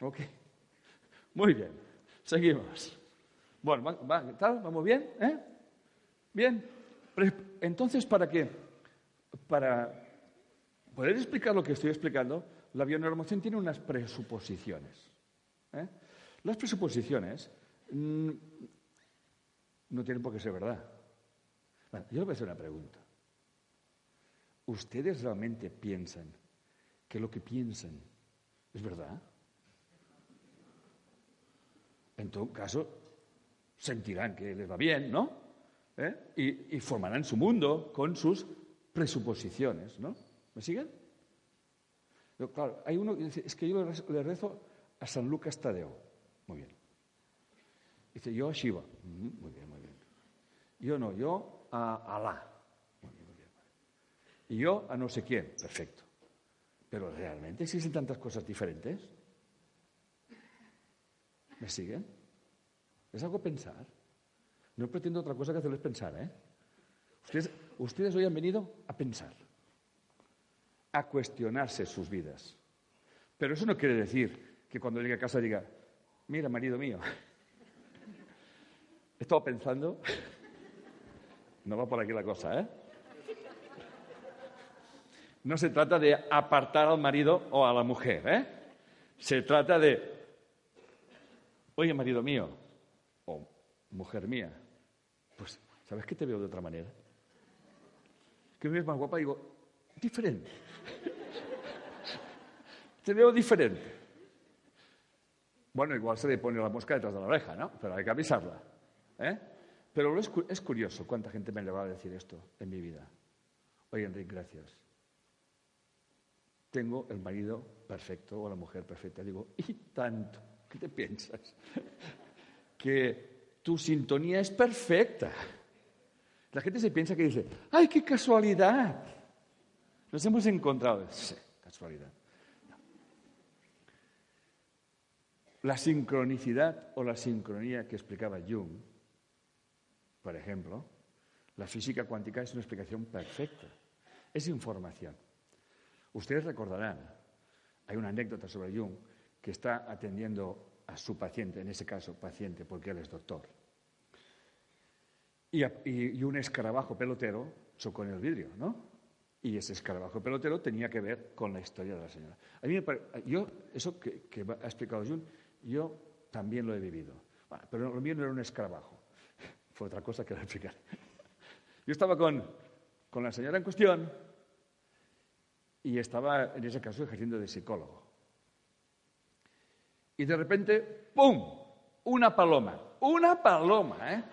Ok. Muy bien. Seguimos. Bueno, ¿tal? ¿Vamos bien? ¿Eh? Bien. Entonces, ¿para qué? Para poder explicar lo que estoy explicando, la bionormación tiene unas presuposiciones. ¿eh? Las presuposiciones mm, no tienen por qué ser verdad. Bueno, yo le voy a hacer una pregunta. ¿Ustedes realmente piensan que lo que piensan es verdad? En todo caso, sentirán que les va bien, ¿no? ¿Eh? Y, formarán su mundo con sus presuposiciones, ¿no? ¿Me siguen? claro, hay uno que dice, es que yo le rezo a San Lucas Tadeo. Muy bien. Dice, yo a Shiva. Muy bien, muy bien. Yo no, yo a Alá. Muy bien, muy bien. Y yo a no sé quién. Perfecto. Pero realmente existen tantas cosas diferentes. ¿Me siguen? Es algo pensar. No pretendo otra cosa que hacerles pensar, ¿eh? Ustedes, ustedes hoy han venido a pensar, a cuestionarse sus vidas. Pero eso no quiere decir que cuando llegue a casa diga, mira, marido mío, he estado pensando, no va por aquí la cosa, ¿eh? No se trata de apartar al marido o a la mujer, ¿eh? Se trata de, oye, marido mío, o mujer mía, pues, ¿sabes que te veo de otra manera? Que me ves más guapa, digo, diferente. te veo diferente. Bueno, igual se le pone la mosca detrás de la oreja, ¿no? Pero hay que avisarla. ¿eh? Pero es, curioso cuánta gente me le va a decir esto en mi vida. Oye, Enrique, gracias. Tengo el marido perfecto o la mujer perfecta. Digo, ¿y tanto? ¿Qué te piensas? que tu sintonía es perfecta. La gente se piensa que dice, ¡ay, qué casualidad! Nos hemos encontrado. Sí, casualidad. La sincronicidad o la sincronía que explicaba Jung, por ejemplo, la física cuántica es una explicación perfecta. Es información. Ustedes recordarán, hay una anécdota sobre Jung que está atendiendo a su paciente, en ese caso paciente, porque él es doctor. Y, un escarabajo pelotero chocó en el vidrio, ¿no? Y ese escarabajo pelotero tenía que ver con la historia de la señora. A mí me yo, eso que, ha explicado Jun, yo también lo he vivido. pero lo mío no era un escarabajo, fue otra cosa que le explicar. Yo estaba con, con la señora en cuestión y estaba, en ese caso, ejerciendo de psicólogo. Y de repente, ¡pum! Una paloma. Una paloma, ¿eh?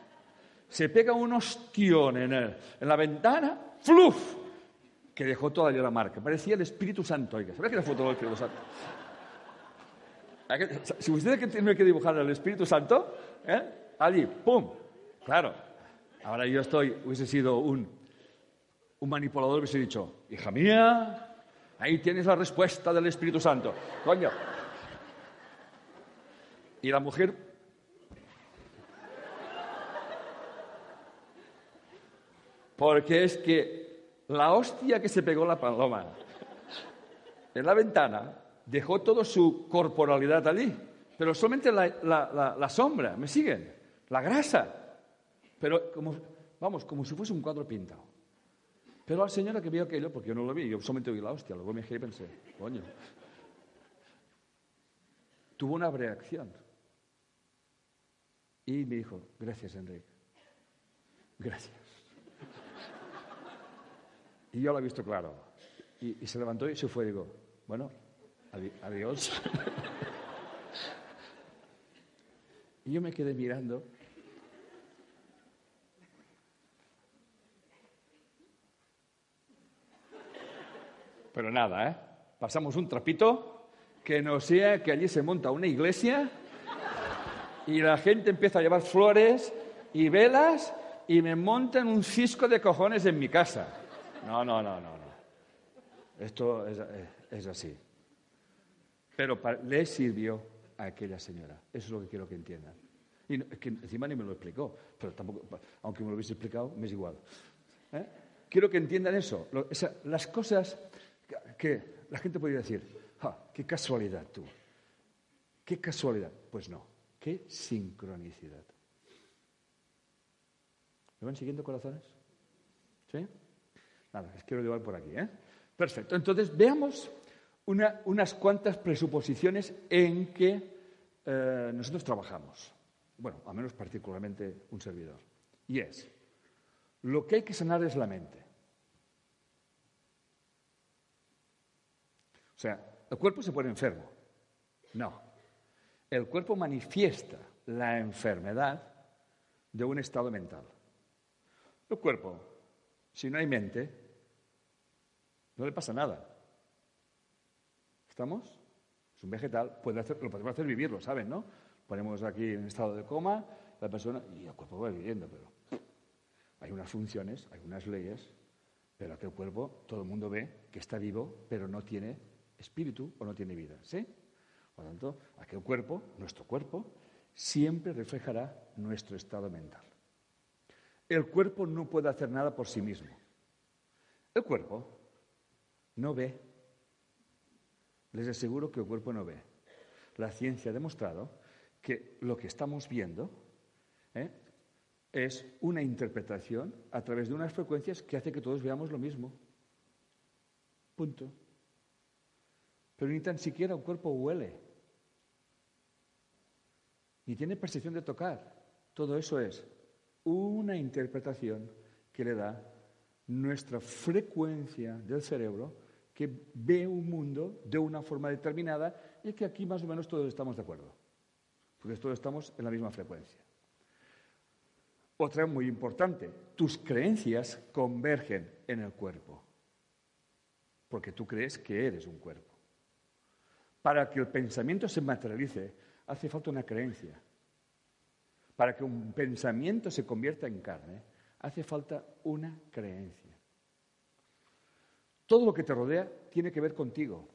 Se pega un ostión en, en la ventana, ¡fluf! Que dejó toda la marca. Parecía el Espíritu Santo. ¿Sabes que la foto del Espíritu Santo? Si usted tiene que dibujar al Espíritu Santo, ¿eh? allí, ¡pum! Claro. Ahora yo estoy, hubiese sido un, un manipulador, hubiese dicho, hija mía, ahí tienes la respuesta del Espíritu Santo. Coño, y la mujer... Porque es que la hostia que se pegó la paloma en la ventana dejó toda su corporalidad allí, pero solamente la, sombra, ¿me siguen? La grasa. Pero como, vamos, como si fuese un cuadro pintado. Pero la señora que vio aquello, porque yo no lo vi, yo solamente vi la hostia, luego me giré y pensé, coño, tuvo una reacción. Y me dijo, gracias Enrique, gracias. Y yo lo he visto claro. Y, se levantó y se fue. Digo, bueno, adiós. Y yo me quedé mirando. Pero nada, ¿eh? Pasamos un trapito que no sea que allí se monta una iglesia y la gente empieza a llevar flores y velas y me montan un cisco de cojones en mi casa. No, no, no, no, no. Esto es, es así. Pero le sirvió a aquella señora. Eso es lo que quiero que entiendan. Y que encima ni me lo explicó, pero tampoco, aunque me lo hubiese explicado, me es igual. ¿Eh? Quiero que entiendan eso. las cosas que la gente podría decir, qué casualidad tú. Qué casualidad. Pues no, qué sincronicidad. ¿Me van siguiendo corazones? ¿Sí? Nada, les quiero llevar por aquí. ¿eh? Perfecto. Entonces, veamos unas cuantas presuposiciones en que eh, nosotros trabajamos. Bueno, al menos particularmente un servidor. Y es, lo que hay que sanar es la mente. O sea, ¿el cuerpo se pone enfermo? No. El cuerpo manifiesta la enfermedad de un estado mental. El cuerpo, si no hay mente, no le pasa nada. ¿Estamos? Es un vegetal, puede hacer, lo podemos hacer vivir, lo saben, ¿no? Ponemos aquí en estado de coma la persona y el cuerpo va viviendo, pero hay unas funciones, hay unas leyes, pero aquel cuerpo todo el mundo ve que está vivo, pero no tiene espíritu o no tiene vida, ¿sí? Por lo tanto, aquel cuerpo, nuestro cuerpo, siempre reflejará nuestro estado mental. El cuerpo no puede hacer nada por sí mismo. El cuerpo no ve les aseguro que el cuerpo no ve. La ciencia ha demostrado que lo que estamos viendo ¿eh? es una interpretación a través de unas frecuencias que hace que todos veamos lo mismo. Punto. Pero ni tan siquiera el cuerpo huele, ni tiene percepción de tocar. Todo eso es una interpretación que le da nuestra frecuencia del cerebro que ve un mundo de una forma determinada y que aquí más o menos todos estamos de acuerdo, porque todos estamos en la misma frecuencia. Otra muy importante, tus creencias convergen en el cuerpo, porque tú crees que eres un cuerpo. Para que el pensamiento se materialice, hace falta una creencia. Para que un pensamiento se convierta en carne, hace falta una creencia. Todo lo que te rodea tiene que ver contigo.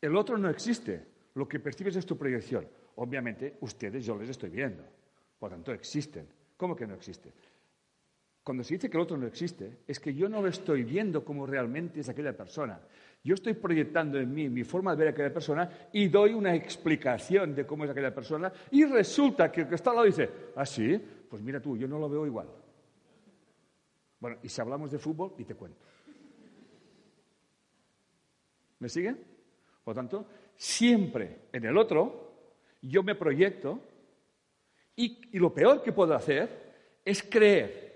El otro no existe. Lo que percibes es tu proyección. Obviamente, ustedes yo les estoy viendo. Por tanto, existen. ¿Cómo que no existen? Cuando se dice que el otro no existe, es que yo no lo estoy viendo como realmente es aquella persona. Yo estoy proyectando en mí mi forma de ver a aquella persona y doy una explicación de cómo es aquella persona y resulta que el que está al lado dice, ah, sí, pues mira tú, yo no lo veo igual. Bueno, y si hablamos de fútbol, y te cuento. ¿Me siguen? Por lo tanto, siempre en el otro yo me proyecto y, y, lo peor que puedo hacer es creer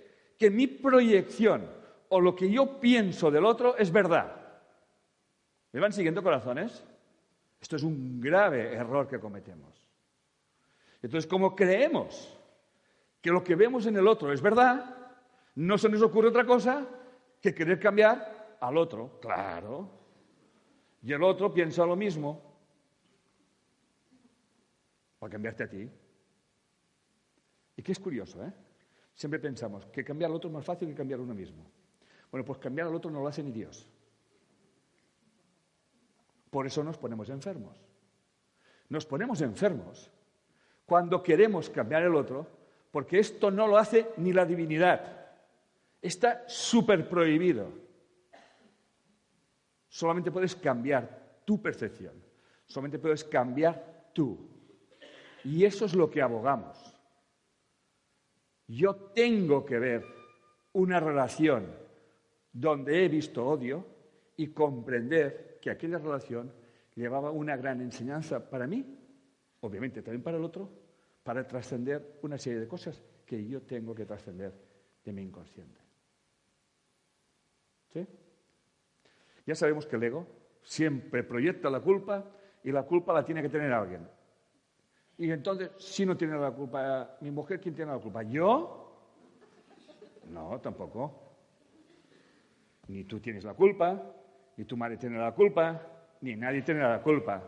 que mi proyección o lo que yo pienso del otro es verdad. ¿Me van siguiendo corazones? Esto es un grave error que cometemos. Entonces, como creemos que lo que vemos en el otro es verdad, no se nos ocurre otra cosa que querer cambiar al otro, claro. Y el otro piensa lo mismo para cambiarte a ti. Y que es curioso, ¿eh? Siempre pensamos que cambiar al otro es más fácil que cambiar a uno mismo. Bueno, pues cambiar al otro no lo hace ni Dios. Por eso nos ponemos enfermos. Nos ponemos enfermos cuando queremos cambiar el otro, porque esto no lo hace ni la divinidad. Está súper prohibido. Solamente puedes cambiar tu percepción. Solamente puedes cambiar tú. Y eso es lo que abogamos. Yo tengo que ver una relación donde he visto odio y comprender que aquella relación llevaba una gran enseñanza para mí, obviamente también para el otro, para trascender una serie de cosas que yo tengo que trascender de mi inconsciente. Ya sabemos que el ego siempre proyecta la culpa y la culpa la tiene que tener alguien. Y entonces, si no tiene la culpa mi mujer, ¿quién tiene la culpa? ¿Yo? No, tampoco. Ni tú tienes la culpa, ni tu madre tiene la culpa, ni nadie tiene la culpa.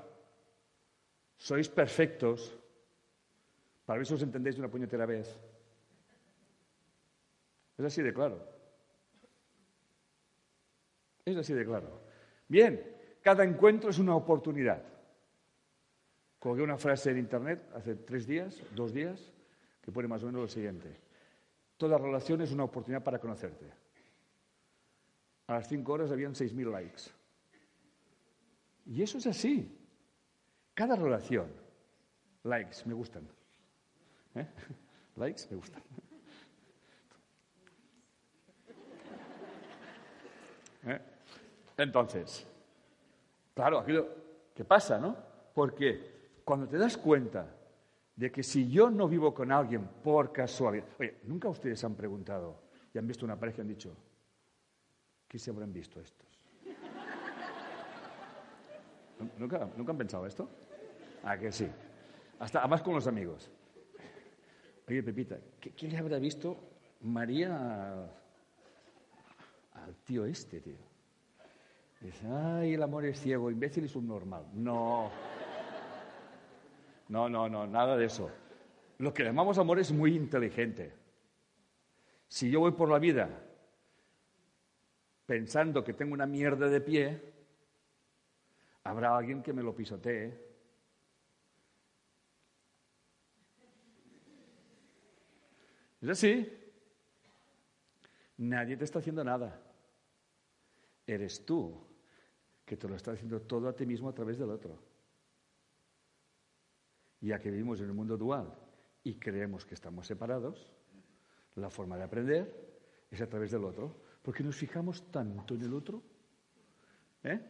Sois perfectos. Para ver si os entendéis de una puñetera vez. Es así de claro. Es así de claro. Bien, cada encuentro es una oportunidad. Colgué una frase en internet hace tres días, dos días, que pone más o menos lo siguiente. Toda relación es una oportunidad para conocerte. A las cinco horas habían seis mil likes. Y eso es así. Cada relación. Likes, me gustan. ¿Eh? Likes, me gustan. ¿Eh? Entonces, claro, aquello que pasa, ¿no? Porque cuando te das cuenta de que si yo no vivo con alguien por casualidad, oye, nunca ustedes han preguntado y han visto una pareja y han dicho, ¿qué se habrán visto estos? ¿Nunca, ¿Nunca han pensado esto? Ah, que sí. Hasta, además con los amigos. Oye, Pepita, ¿qué, le habrá visto María al tío este, tío? Dice, ay, el amor es ciego, imbécil y subnormal. No. No, no, no, nada de eso. Lo que llamamos amor es muy inteligente. Si yo voy por la vida pensando que tengo una mierda de pie, habrá alguien que me lo pisotee. ¿Es así? Nadie te está haciendo nada. Eres tú que te lo estás haciendo todo a ti mismo a través del otro. Ya que vivimos en un mundo dual y creemos que estamos separados, la forma de aprender es a través del otro, porque nos fijamos tanto en el otro. ¿eh?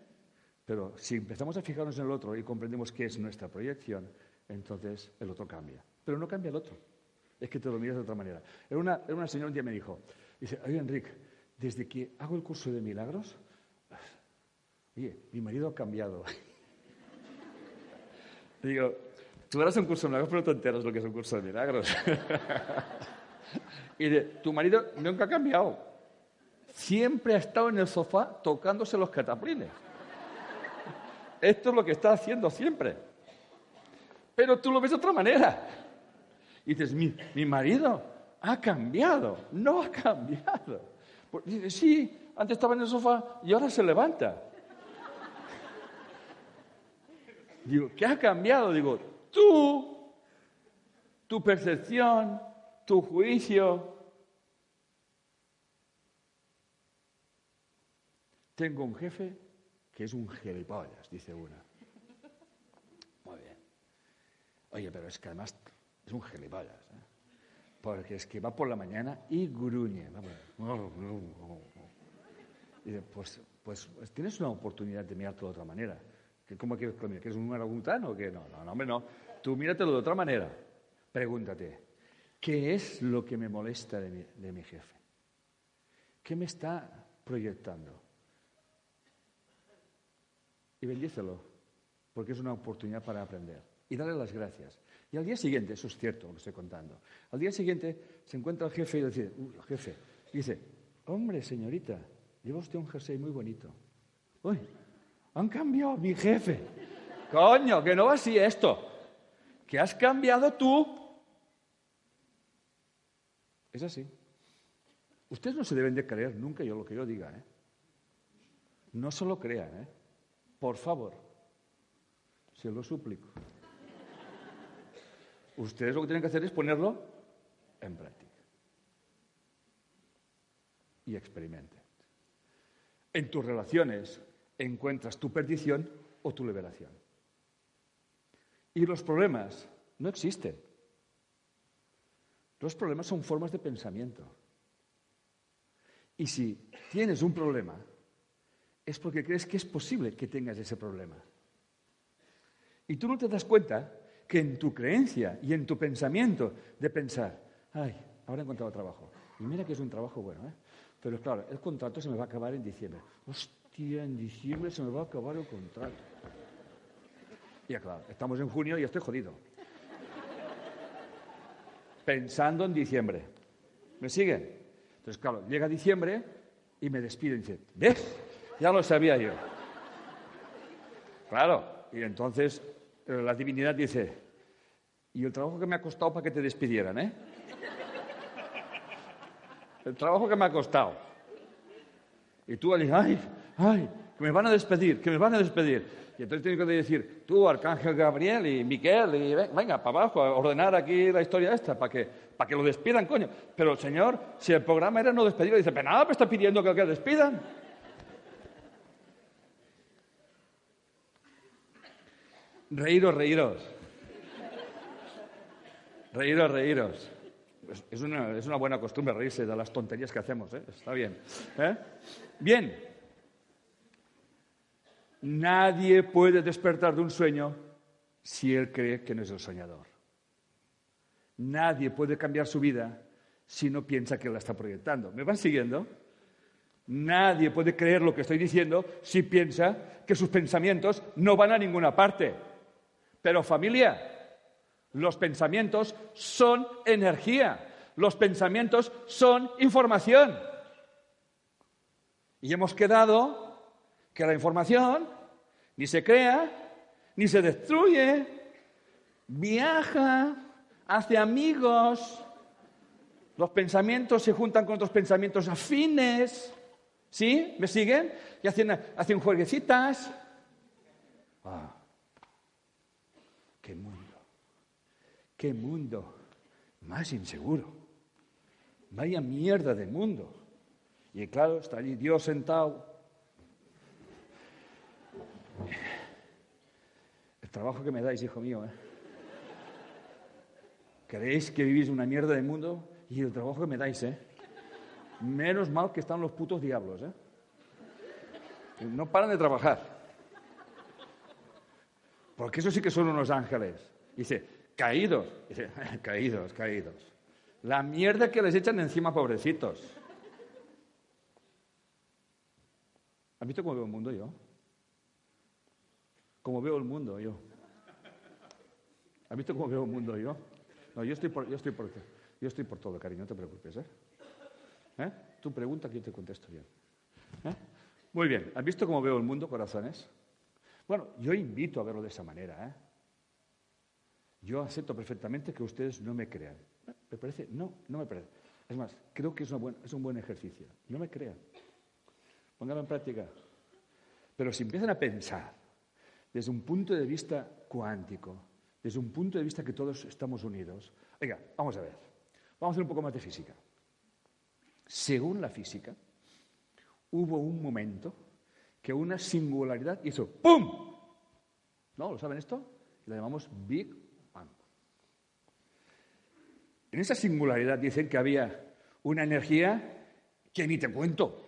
Pero si empezamos a fijarnos en el otro y comprendemos qué es nuestra proyección, entonces el otro cambia. Pero no cambia el otro, es que te lo miras de otra manera. Era una, era una señora un día me dijo, dice, oye Enrique, desde que hago el curso de milagros, oye, mi marido ha cambiado. Digo, tú harás un curso de milagros, pero te enteras lo que es un curso de milagros. y de, tu marido nunca ha cambiado. Siempre ha estado en el sofá tocándose los cataplines. Esto es lo que está haciendo siempre. Pero tú lo ves de otra manera. Y dices, mi, mi marido ha cambiado. No ha cambiado. Pues dice, sí, antes estaba en el sofá y ahora se levanta. Digo, ¿qué ha cambiado? Digo, tú, tu percepción, tu juicio. Tengo un jefe que es un gilipollas, dice una. Muy bien. Oye, pero es que además es un gilipollas. ¿eh? Porque es que va por la mañana y gruñe. Y dice, pues, pues, pues, tienes una oportunidad de mirarte de otra manera. ¿Cómo quieres que ¿Que es un orangután o qué? No, no, no, hombre, no. Tú míratelo de otra manera. Pregúntate, ¿qué es lo que me molesta de mi, de mi jefe? ¿Qué me está proyectando? Y bendícelo, porque es una oportunidad para aprender. Y darle las gracias. Y al día siguiente, eso es cierto lo que estoy contando, al día siguiente se encuentra el jefe y dice, uh, jefe, dice, hombre, señorita, lleva usted un jersey muy bonito. Uy, han cambiado mi jefe. Coño, que no va así esto. Que has cambiado tú. Es así. Ustedes no se deben de creer nunca yo lo que yo diga, ¿eh? No se lo crean, ¿eh? Por favor. Se lo suplico. Ustedes lo que tienen que hacer es ponerlo en práctica. Y experimenten. En tus relaciones, encuentras tu perdición o tu liberación. Y los problemas no existen. Los problemas son formas de pensamiento. Y si tienes un problema, es porque crees que es posible que tengas ese problema. Y tú no te das cuenta que en tu creencia y en tu pensamiento de pensar, ay, ahora he encontrado trabajo. Y mira que es un trabajo bueno, ¿eh? Pero claro, el contrato se me va a acabar en diciembre en diciembre se me va a acabar el contrato. Y claro, estamos en junio y estoy jodido. pensando en diciembre. ¿Me siguen? Entonces, claro, llega diciembre y me despiden dice, ¿ves? Ya lo sabía yo. Claro, y entonces eh, la divinidad dice, y el trabajo que me ha costado para que te despidieran, ¿eh? El trabajo que me ha costado. Y tú allí, ay, ay, que me van a despedir, que me van a despedir. Y entonces tengo que decir, tú, Arcángel Gabriel y Miquel, y venga, para abajo, a ordenar aquí la historia esta, para que, para que lo despidan, coño. Pero, el señor, si el programa era no despedirlo, dice, pero nada, me está pidiendo que lo despidan. Reíros, reíros. Reíros, reíros. Es una, es una, buena costumbre reírse de las tonterías que hacemos, ¿eh? Está bien. ¿eh? Bien. Nadie puede despertar de un sueño si él cree que no es el soñador. Nadie puede cambiar su vida si no piensa que la está proyectando. ¿Me van siguiendo? Nadie puede creer lo que estoy diciendo si piensa que sus pensamientos no van a ninguna parte. Pero familia, los pensamientos son energía. Los pensamientos son información. Y hemos quedado que la información ni se crea, ni se destruye, viaja, hace amigos, los pensamientos se juntan con otros pensamientos afines, ¿sí? ¿Me siguen? Y hacen, hacen jueguecitas. Ah, ¡Qué mundo! ¡Qué mundo! Más inseguro. Vaya mierda de mundo. Y claro, está allí Dios sentado el trabajo que me dais, hijo mío, ¿eh? ¿Creéis que vivís una mierda de mundo? Y el trabajo que me dais, ¿eh? Menos mal que están los putos diablos, ¿eh? No paran de trabajar. Porque eso sí que son unos ángeles. Dice, caídos. Dice, caídos, caídos. La mierda que les echan encima, pobrecitos. ¿Has visto cómo veo el mundo yo? Como veo el mundo yo. ¿Has visto cómo veo el mundo yo? No, yo estoy por, yo estoy por, yo estoy por todo, cariño, no te preocupes. ¿eh? ¿Eh? Pregunta que yo te contesto bien. ¿Eh? Muy bien, ¿has visto cómo veo el mundo, corazones? Bueno, yo invito a verlo de esa manera. ¿eh? Yo acepto perfectamente que ustedes no me crean. ¿Me parece? No, no me parece. Es más, creo que es, es un buen ejercicio. No me crean. Pónganlo en práctica. Pero si empiezan a pensar desde un punto de vista cuántico, desde un punto de vista que todos estamos unidos. Oiga, vamos a ver, vamos a hacer un poco más de física. Según la física, hubo un momento que una singularidad hizo ¡pum! ¿No? ¿Lo saben esto? La llamamos Big Bang. En esa singularidad dicen que había una energía que ni te cuento.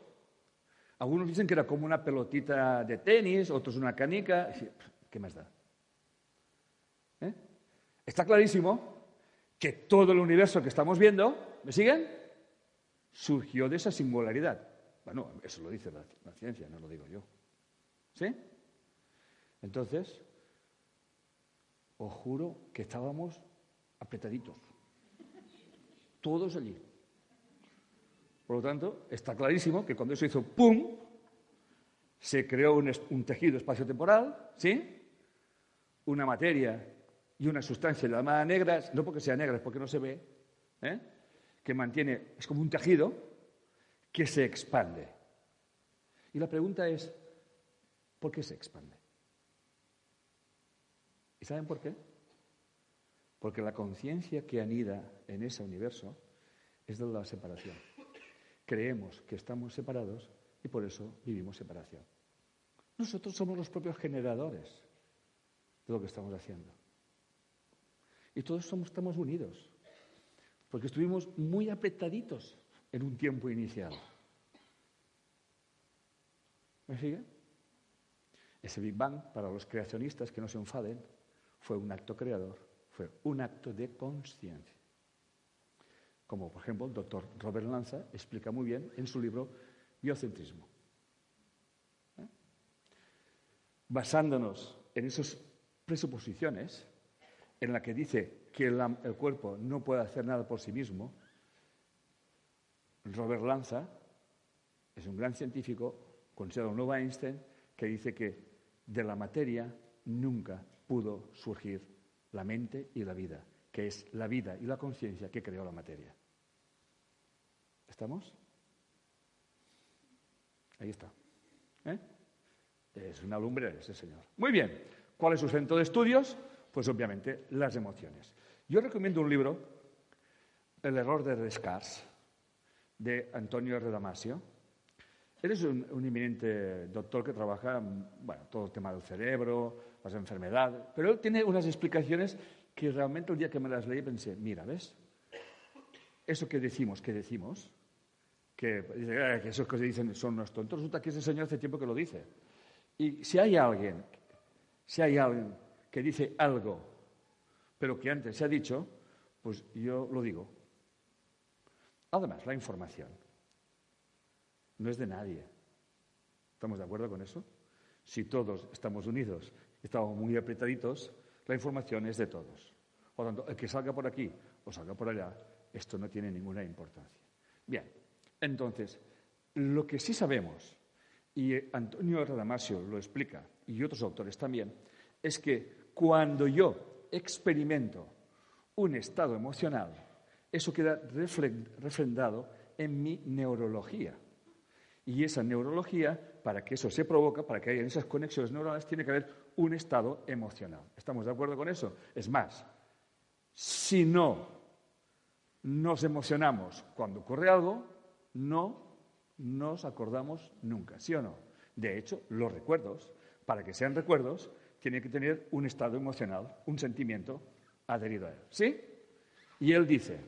Algunos dicen que era como una pelotita de tenis, otros una canica. ¿Qué más da? ¿Eh? Está clarísimo que todo el universo que estamos viendo, ¿me siguen? Surgió de esa singularidad. Bueno, eso lo dice la, la ciencia, no lo digo yo. ¿Sí? Entonces, os juro que estábamos apretaditos. Todos allí. Por lo tanto, está clarísimo que cuando eso hizo ¡pum! se creó un, tejido espacio-temporal, ¿sí? Una materia y una sustancia llamada negras, no porque sea negra, es porque no se ve, ¿eh? que mantiene, es como un tejido que se expande. Y la pregunta es, ¿por qué se expande? ¿Y saben por qué? Porque la conciencia que anida en ese universo es de la separación creemos que estamos separados y por eso vivimos separación. Nosotros somos los propios generadores de lo que estamos haciendo. Y todos somos, estamos unidos, porque estuvimos muy apretaditos en un tiempo inicial. ¿Me sigue? Ese Big Bang, para los creacionistas que no se enfaden, fue un acto creador, fue un acto de conciencia como por ejemplo el doctor Robert Lanza explica muy bien en su libro Biocentrismo. ¿Eh? Basándonos en esas presuposiciones, en la que dice que el cuerpo no puede hacer nada por sí mismo, Robert Lanza es un gran científico, considera un nuevo Einstein, que dice que de la materia nunca pudo surgir la mente y la vida, que es la vida y la conciencia que creó la materia. ¿Estamos? Ahí está. ¿Eh? Es una lumbre ese señor. Muy bien. ¿Cuál es su centro de estudios? Pues obviamente las emociones. Yo recomiendo un libro, El error de Descartes, de Antonio Redamasio. Él es un, un eminente doctor que trabaja bueno, todo el tema del cerebro, las enfermedades, pero él tiene unas explicaciones que realmente el día que me las leí pensé, mira, ¿ves? Eso que decimos, que decimos, que, eh, que esos que se dicen son unos tontos, resulta que ese señor hace tiempo que lo dice. Y si hay alguien, si hay alguien que dice algo, pero que antes se ha dicho, pues yo lo digo. Además, la información no es de nadie. ¿Estamos de acuerdo con eso? Si todos estamos unidos, estamos muy apretaditos, la información es de todos. Por lo tanto, el que salga por aquí o salga por allá, esto no tiene ninguna importancia. Bien, entonces, lo que sí sabemos, y Antonio Radamasio lo explica, y otros autores también, es que cuando yo experimento un estado emocional, eso queda refrendado en mi neurología. Y esa neurología, para que eso se provoca, para que haya esas conexiones neuronales, tiene que haber un estado emocional. ¿Estamos de acuerdo con eso? Es más, si no nos emocionamos cuando ocurre algo, no nos acordamos nunca, ¿sí o no? De hecho, los recuerdos, para que sean recuerdos, tienen que tener un estado emocional, un sentimiento adherido a él. ¿Sí? Y él dice,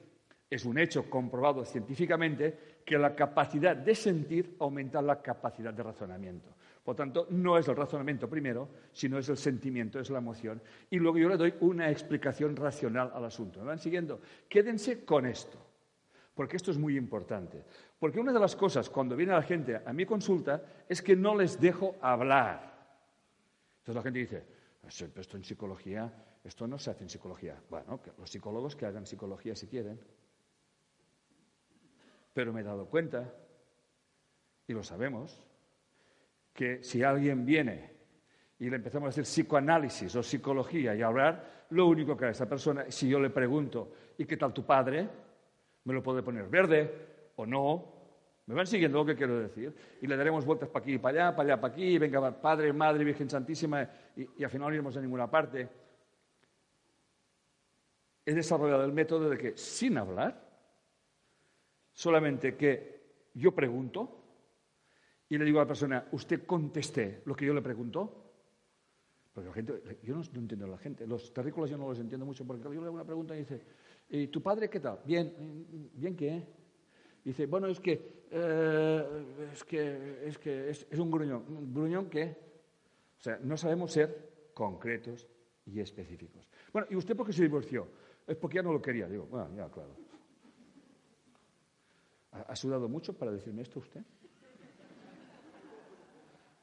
es un hecho comprobado científicamente que la capacidad de sentir aumenta la capacidad de razonamiento. Por tanto, no es el razonamiento primero, sino es el sentimiento, es la emoción. Y luego yo le doy una explicación racional al asunto. ¿Me van siguiendo? Quédense con esto, porque esto es muy importante. Porque una de las cosas cuando viene la gente a mi consulta es que no les dejo hablar. Entonces la gente dice, esto en psicología, esto no se hace en psicología. Bueno, los psicólogos que hagan psicología si quieren. Pero me he dado cuenta, y lo sabemos, que si alguien viene y le empezamos a hacer psicoanálisis o psicología y a hablar, lo único que a esa persona, si yo le pregunto, ¿y qué tal tu padre? Me lo puede poner verde o no. ¿Me van siguiendo lo que quiero decir? Y le daremos vueltas para aquí para allá, para allá, para aquí, venga, Padre, Madre, Virgen Santísima, y, y al final no iremos a ninguna parte. He desarrollado el método de que sin hablar, Solamente que yo pregunto y le digo a la persona, usted conteste lo que yo le pregunto. Porque la gente, yo no, entiendo a la gente, los terrícolas yo no los entiendo mucho, porque yo le hago una pregunta y dice, ¿y tu padre qué tal? Bien, ¿bien qué? Dice, bueno, es que, eh, es, que, es, que es, un gruñón. ¿Un gruñón qué? O sea, no sabemos ser concretos y específicos. Bueno, ¿y usted por qué se divorció? Es porque ya no lo quería. Digo, bueno, ya, claro. ¿Ha sudado mucho para decirme esto usted?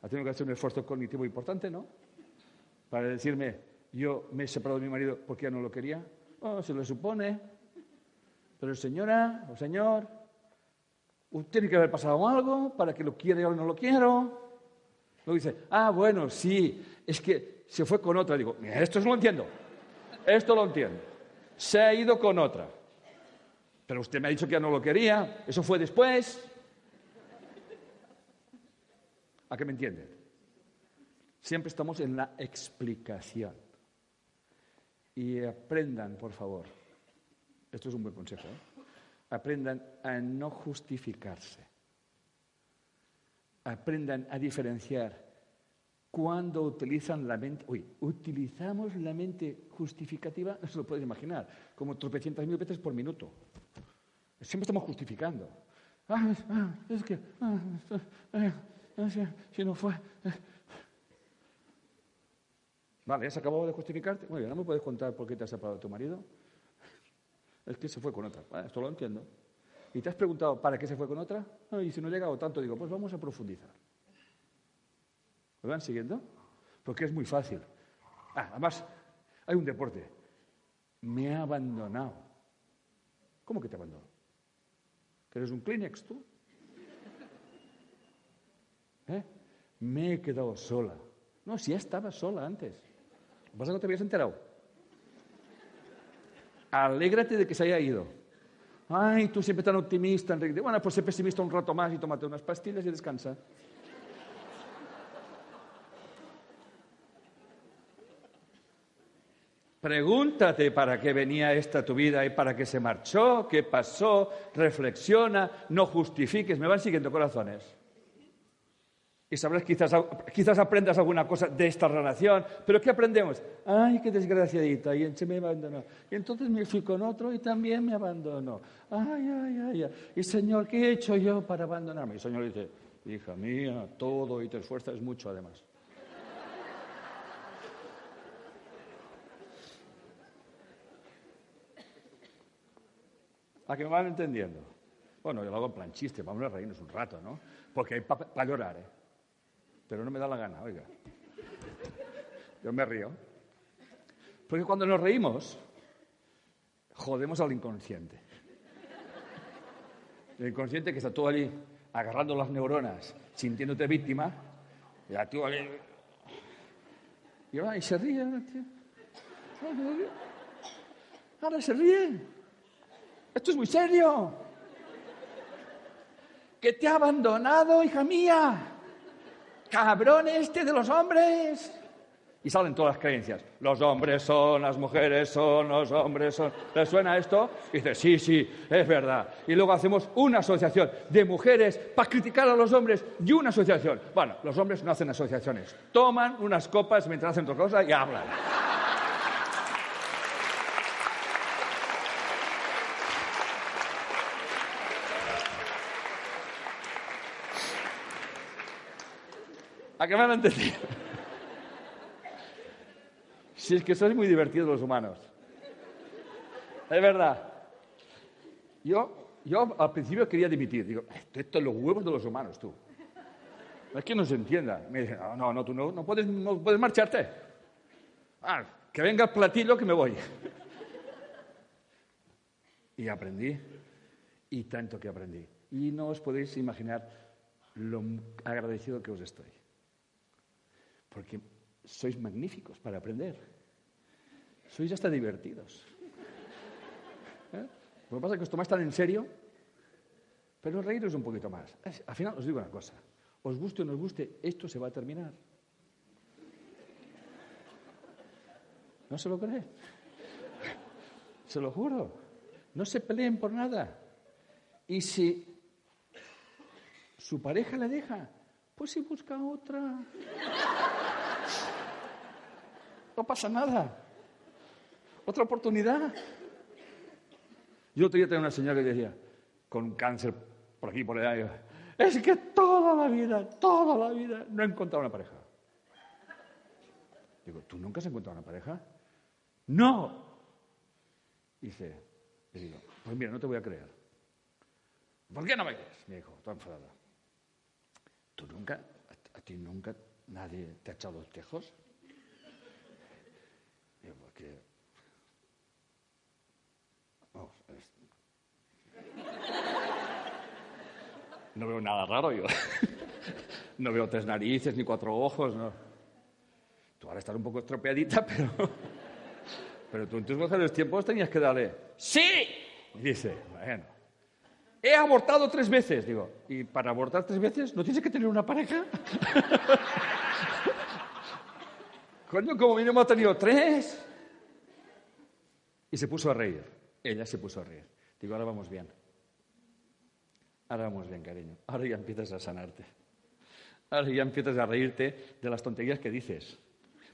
Ha tenido que hacer un esfuerzo cognitivo importante, ¿no? Para decirme, yo me he separado de mi marido porque ya no lo quería. Se lo supone. Pero señora o señor, tiene que haber pasado algo para que lo quiera y ahora no lo quiero. Luego dice, ah, bueno, sí, es que se fue con otra. Digo, esto lo entiendo. Esto lo entiendo. Se ha ido con otra. Pero usted me ha dicho que ya no lo quería. Eso fue después. ¿A qué me entiende? Siempre estamos en la explicación. Y aprendan, por favor. Esto es un buen consejo. ¿eh? Aprendan a no justificarse. Aprendan a diferenciar cuando utilizan la mente, uy, utilizamos la mente justificativa, no se lo pueden imaginar, como tropecientas mil veces por minuto. Siempre estamos justificando. Ah, es que, si no fue. Vale, ¿ya se acabó de justificarte? Muy bien, ¿no me puedes contar por qué te has separado de tu marido? Es que se fue con otra. esto lo entiendo. ¿Y te has preguntado para qué se fue con otra? y si no he llegado tanto, digo, pues vamos a profundizar. ¿Me van siguiendo? Porque es muy fácil. además, hay un deporte me ha abandonado. ¿Cómo que te abandonó? ¿Que eres un Kleenex tú? ¿Eh? Me he quedado sola. No, si estaba sola antes. Pasa no te habías enterado. Alégrate de que se haya ido. Ay, tú siempre tan optimista, Enrique. Bueno, pues sé pesimista un rato más y tómate unas pastillas y descansa. Pregúntate para qué venía esta tu vida y para qué se marchó, qué pasó, reflexiona, no justifiques. Me van siguiendo corazones. Y sabrás, quizás, quizás aprendas alguna cosa de esta relación. Pero ¿qué aprendemos? Ay, qué desgraciadita, y se me abandonó. Y entonces me fui con otro y también me abandonó. Ay, ay, ay, ay. Y Señor, ¿qué he hecho yo para abandonarme? Y el Señor dice, hija mía, todo y te esfuerzas mucho además. ¿A que me van entendiendo? Bueno, yo lo hago en plan chiste, vamos a reírnos un rato, ¿no? Porque hay para llorar, ¿eh? Pero no me da la gana, oiga. Yo me río. Porque cuando nos reímos, jodemos al inconsciente. El inconsciente que está todo allí agarrando las neuronas, sintiéndote víctima, y a tú allí... Y ahora se ríe, tío. Ahora se ríe. Esto es muy serio. Que te ha abandonado, hija mía. Cabrón este de los hombres. Y salen todas las creencias. Los hombres son, las mujeres son, los hombres son. ¿Le suena esto? Y dice, sí, sí, es verdad. Y luego hacemos una asociación de mujeres para criticar a los hombres y una asociación. Bueno, los hombres no hacen asociaciones. Toman unas copas mientras hacen otra cosa y hablan. ¿A qué me han entendido? Si es que sois muy divertidos los humanos. Es verdad. Yo, yo al principio quería dimitir. Digo, esto es los huevos de los humanos, tú. es que no se entienda. Me dicen, no, no, tú no, no, puedes, no puedes marcharte. Ah, que venga el platillo que me voy. Y aprendí. Y tanto que aprendí. Y no os podéis imaginar lo agradecido que os estoy porque sois magníficos para aprender. Sois hasta divertidos. ¿Eh? Lo que pasa es que os tomáis tan en serio, pero reíros un poquito más. Al final os digo una cosa, os guste o no os guste, esto se va a terminar. ¿No se lo cree? Se lo juro. No se peleen por nada. Y si su pareja le deja, pues si busca otra. No pasa nada. Otra oportunidad. Yo otro día tenía una señora que decía, con cáncer por aquí, por allá, es que toda la vida, toda la vida no he encontrado una pareja. Digo, ¿tú nunca has encontrado una pareja? No. Dice, y digo, pues mira, no te voy a creer. ¿Por qué no me crees? Me dijo, toda enfadada. ¿Tú nunca, a, ti nunca nadie te ha echado los tejos? Porque... No veo nada raro yo. No veo tres narices ni cuatro ojos, no. Tú ahora estás un poco estropeadita, pero... Pero tú en tus mejores tiempos tenías que darle... ¡Sí! Y dice, bueno... He abortado tres veces. Digo, ¿y para abortar tres veces no tienes que tener una pareja? Coño, como mínimo ha tenido tres. Y se puso a reír. Ella se puso a reír. Digo, ahora vamos bien. Ahora vamos bien, cariño. Ahora ya empiezas a sanarte. Ahora ya empiezas a reírte de las tonterías que dices.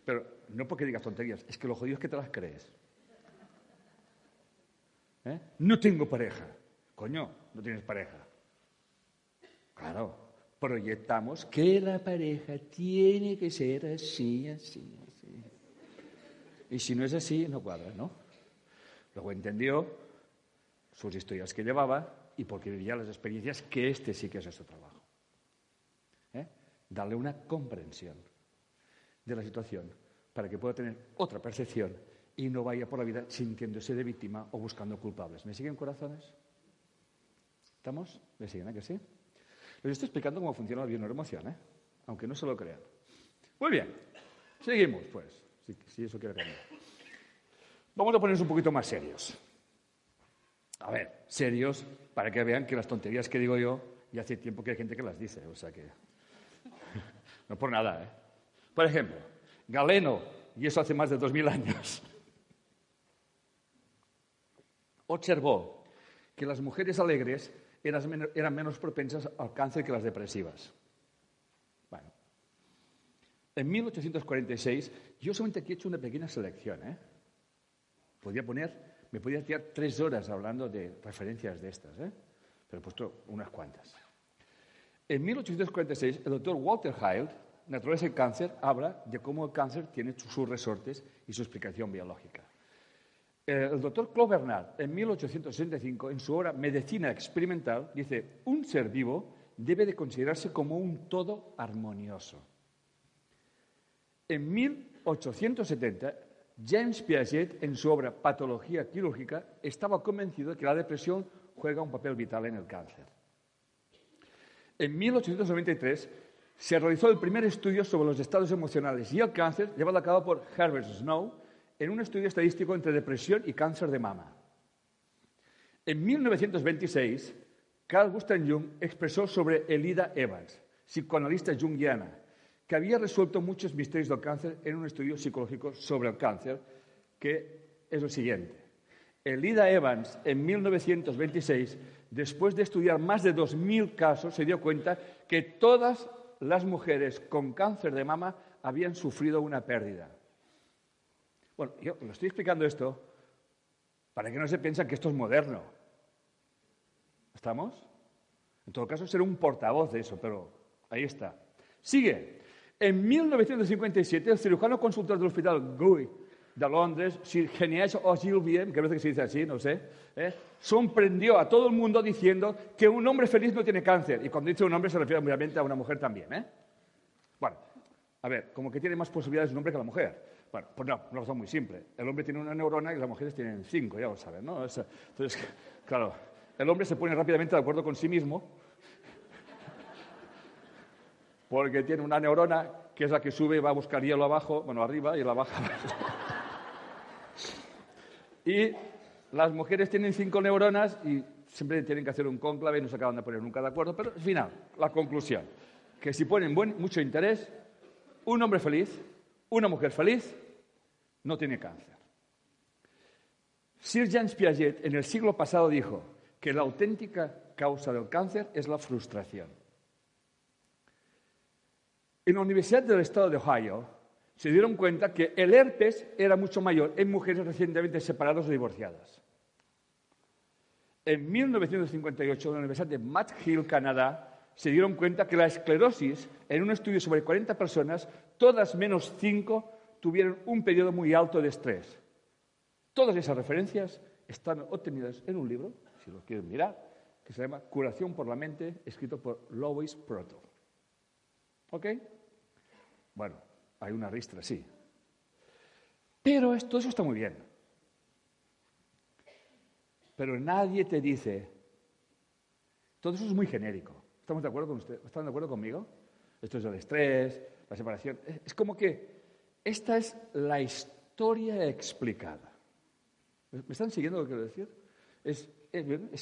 Pero no porque digas tonterías, es que lo jodido es que te las crees. ¿Eh? No tengo pareja. Coño, no tienes pareja. Claro, proyectamos que la pareja tiene que ser así, así. Y si no es así, no cuadra, ¿no? Luego entendió sus historias que llevaba y porque vivía las experiencias que este sí que es su trabajo. ¿Eh? Darle una comprensión de la situación para que pueda tener otra percepción y no vaya por la vida sintiéndose de víctima o buscando culpables. ¿Me siguen corazones? ¿Estamos? ¿Me siguen? ¿A que sí? Les estoy explicando cómo funciona la bioneuroemoción, ¿eh? aunque no se lo crean. Muy bien, seguimos, pues, si, eso quiere cambiar. Vamos a ponernos un poquito más serios. A ver, serios, para que vean que las tonterías que digo yo, ya hace tiempo que hay gente que las dice, o sea que. no por nada, ¿eh? Por ejemplo, Galeno, y eso hace más de dos mil años, observó que las mujeres alegres eran menos propensas al cáncer que las depresivas. En 1846, yo solamente aquí he hecho una pequeña selección, ¿eh? Podía poner, me podía tirar tres horas hablando de referencias de estas, ¿eh? Pero he puesto unas cuantas. En 1846, el doctor Walter Hild, naturaleza del cáncer, habla de cómo el cáncer tiene sus resortes y su explicación biológica. Eh, el doctor Claude Bernard, en 1865, en su obra Medicina Experimental, dice, un ser vivo debe de considerarse como un todo armonioso. En 1870, James Piaget, en su obra Patología quirúrgica, estaba convencido de que la depresión juega un papel vital en el cáncer. En 1893 se realizó el primer estudio sobre los estados emocionales y el cáncer, llevado a cabo por Herbert Snow, en un estudio estadístico entre depresión y cáncer de mama. En 1926, Carl Gustav Jung expresó sobre Elida Evans, psicoanalista jungiana, que había resuelto muchos misterios del cáncer en un estudio psicológico sobre el cáncer, que es lo siguiente. Elida Evans, en 1926, después de estudiar más de 2.000 casos, se dio cuenta que todas las mujeres con cáncer de mama habían sufrido una pérdida. Bueno, yo lo estoy explicando esto para que no se piensen que esto es moderno. ¿Estamos? En todo caso, seré un portavoz de eso, pero ahí está. Sigue. En 1957, el cirujano consultor del hospital Guy de Londres, Sir Genies Ogilvie, que a veces se dice así, no sé, ¿eh? sorprendió a todo el mundo diciendo que un hombre feliz no tiene cáncer. Y cuando dice un hombre se refiere obviamente a una mujer también. ¿eh? Bueno, a ver, como que tiene más posibilidades un hombre que la mujer. Bueno, pues no, una razón muy simple. El hombre tiene una neurona y las mujeres tienen cinco, ya lo saben, ¿no? Entonces, claro, el hombre se pone rápidamente de acuerdo con sí mismo porque tiene una neurona que es la que sube y va a buscar hielo abajo, bueno, arriba y la baja. y las mujeres tienen cinco neuronas y siempre tienen que hacer un cónclave y no se acaban de poner nunca de acuerdo. Pero al final, la conclusión, que si ponen mucho interés, un hombre feliz, una mujer feliz, no tiene cáncer. Sir James Piaget en el siglo pasado dijo que la auténtica causa del cáncer es la frustración. En la Universidad del Estado de Ohio se dieron cuenta que el herpes era mucho mayor en mujeres recientemente separadas o divorciadas. En 1958, en la Universidad de McGill, Canadá, se dieron cuenta que la esclerosis, en un estudio sobre 40 personas, todas menos 5 tuvieron un periodo muy alto de estrés. Todas esas referencias están obtenidas en un libro, si lo quieren mirar, que se llama Curación por la mente, escrito por Lois Proto. ¿Ok? Bueno, hay una ristra, sí. Pero todo eso está muy bien. Pero nadie te dice, todo eso es muy genérico. ¿Estamos de acuerdo con usted? ¿Están de acuerdo conmigo? Esto es el estrés, la separación. Es como que esta es la historia explicada. ¿Me están siguiendo lo que quiero decir?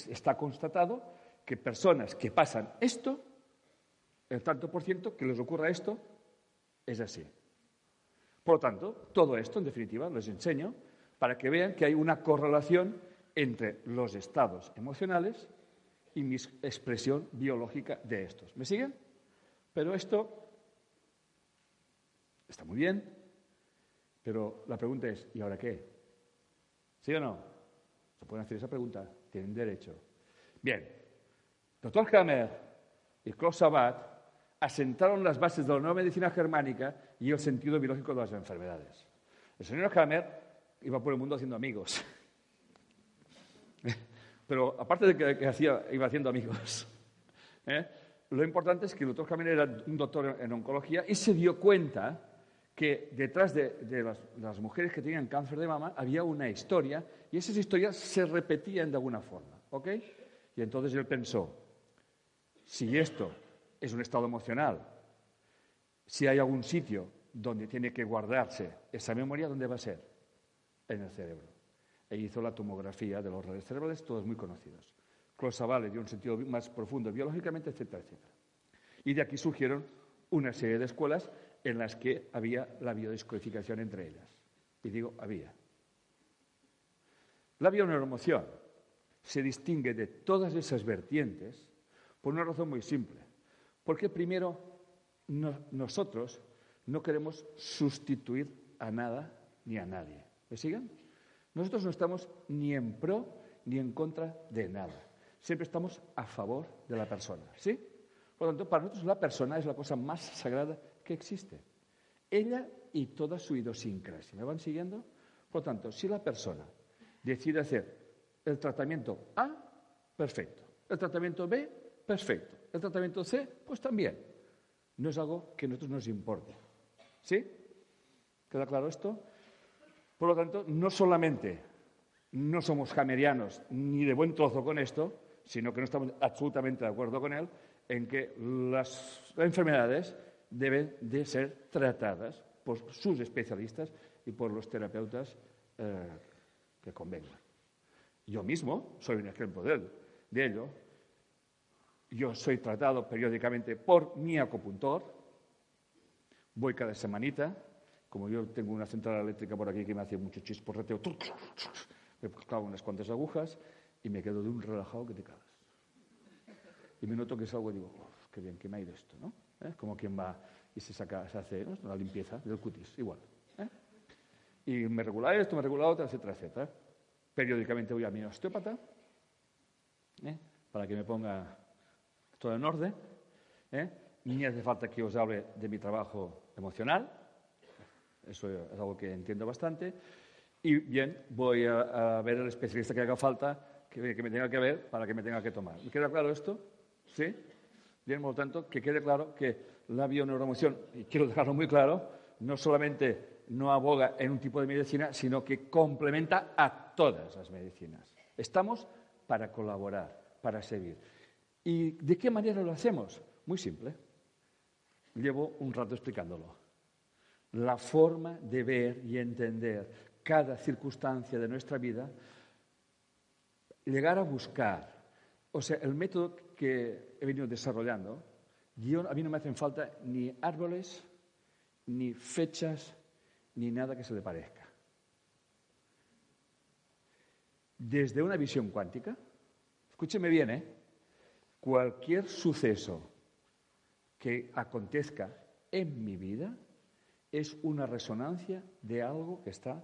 está constatado que personas que pasan esto, el tanto por ciento que les ocurra esto, es así. Por lo tanto, todo esto, en definitiva, les enseño para que vean que hay una correlación entre los estados emocionales y mi expresión biológica de estos. ¿Me siguen? Pero esto está muy bien, pero la pregunta es, ¿y ahora qué? ¿Sí o no? Se pueden hacer esa pregunta, tienen derecho. Bien, doctor Hammer y Klaus Sabat asentaron las bases de la nueva medicina germánica y el sentido biológico de las enfermedades. El señor Hammer iba por el mundo haciendo amigos. Pero aparte de que, hacía, iba haciendo amigos, ¿eh? lo importante es que el doctor Hammer era un doctor en oncología y se dio cuenta que detrás de, las, mujeres que tenían cáncer de mama había una historia y esas historias se repetían de alguna forma. ¿Ok? Y entonces él pensó, si esto es un estado emocional, si hay algún sitio donde tiene que guardarse esa memoria, ¿dónde va a ser? En el cerebro. E hizo la tomografía de los redes cerebrales, todos muy conocidos. Closavale dio un sentido más profundo biológicamente, etcétera, etcétera. Y de aquí surgieron una serie de escuelas en las que había la biodescodificación entre ellas. Y digo, había. La bioneuromoción se distingue de todas esas vertientes por una razón muy simple. Porque primero, nosotros no queremos sustituir a nada ni a nadie. ¿Me siguen? Nosotros no estamos ni en pro ni en contra de nada. Siempre estamos a favor de la persona. ¿Sí? Por lo tanto, para nosotros la persona es la cosa más sagrada que existe. Ella y toda su idiosincrasia. ¿Me van siguiendo? Por lo tanto, si la persona decide hacer el tratamiento A, perfecto. El tratamiento B, perfecto. El tratamiento C, pues también. No es algo que a nosotros nos importe. ¿Sí? ¿Queda claro esto? Por lo tanto, no solamente no somos hamerianos ni de buen trozo con esto, sino que no estamos absolutamente de acuerdo con él, en que las enfermedades deben de ser tratadas por sus especialistas y por los terapeutas eh, que convengan. Yo mismo soy un ejemplo de, de ello. Yo soy tratado periódicamente por mi acupuntor. Voy cada semanita. Como yo tengo una central eléctrica por aquí que me hace mucho chisporreteo, me clavo unas cuantas agujas y me quedo de un relajado que te cagas y me noto que salgo y digo, qué bien, que me ha ido esto, ¿no? ¿Eh? Como quien va y se saca, se hace la limpieza del cutis, igual. ¿eh? Y me regula esto, me regula otro, etcétera, etcétera. Periódicamente voy a mi osteópata ¿eh? para que me ponga todo en orden. Ni hace falta que os hable de mi trabajo emocional, eso es algo que entiendo bastante. Y bien, voy a, a ver al especialista que haga falta, que, que, me tenga que ver, para que me tenga que tomar. ¿Me queda claro esto? ¿Sí? Bien, por lo tanto, que quede claro que la bioneuromoción, y quiero dejarlo muy claro, no solamente no aboga en un tipo de medicina, sino que complementa a todas las medicinas. Estamos para colaborar, para servir. ¿Y de qué manera lo hacemos? Muy simple. Llevo un rato explicándolo. La forma de ver y entender cada circunstancia de nuestra vida, llegar a buscar o sea, el método que he venido desarrollando, a mí no me hacen falta ni árboles, ni fechas, ni nada que se le parezca. Desde una visión cuántica, escúcheme bien, ¿eh? Cualquier suceso que acontezca en mi vida es una resonancia de algo que está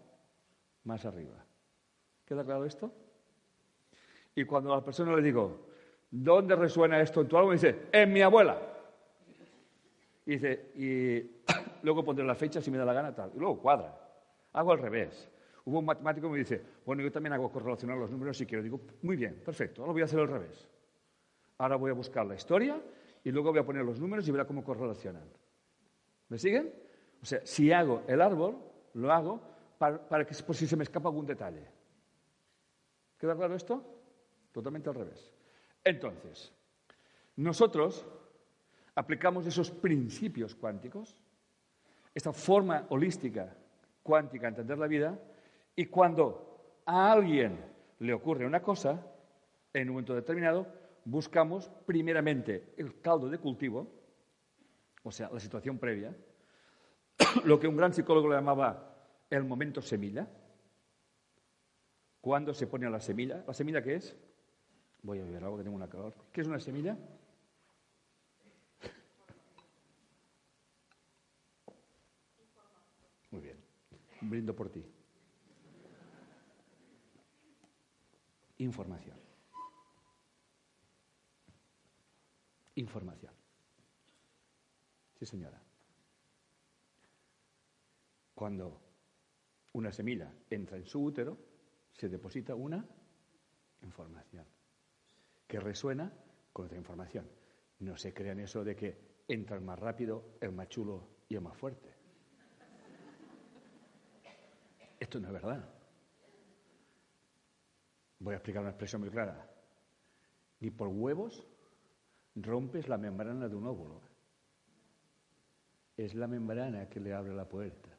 más arriba. ¿Queda claro esto? Y cuando a la persona le digo, ¿dónde resuena esto en tu alma? Dice, en mi abuela. Y dice, y luego pondré la fecha si me da la gana, tal. Y luego cuadra. Hago al revés. Hubo un matemático que me dice, bueno, yo también hago correlacionar los números si quiero. Digo, muy bien, perfecto, ahora voy a hacer al revés. Ahora voy a buscar la historia y luego voy a poner los números y verá cómo correlacionan. ¿Me siguen? O sea, si hago el árbol, lo hago para, para que por si se me escapa algún detalle. ¿Queda claro esto? totalmente al revés. Entonces, nosotros aplicamos esos principios cuánticos, esta forma holística cuántica de entender la vida, y cuando a alguien le ocurre una cosa, en un momento determinado, buscamos primeramente el caldo de cultivo, o sea, la situación previa, lo que un gran psicólogo le llamaba el momento semilla. ¿Cuándo se pone la semilla? ¿La semilla qué es? Voy a beber algo que tengo una calor. ¿Qué es una semilla? Muy bien. Brindo por ti. Información. Información. Sí, señora. Cuando una semilla entra en su útero, se deposita una información que resuena con otra información. No se crean eso de que entra el más rápido, el más chulo y el más fuerte. esto no es verdad. Voy a explicar una expresión muy clara. Ni por huevos rompes la membrana de un óvulo. Es la membrana que le abre la puerta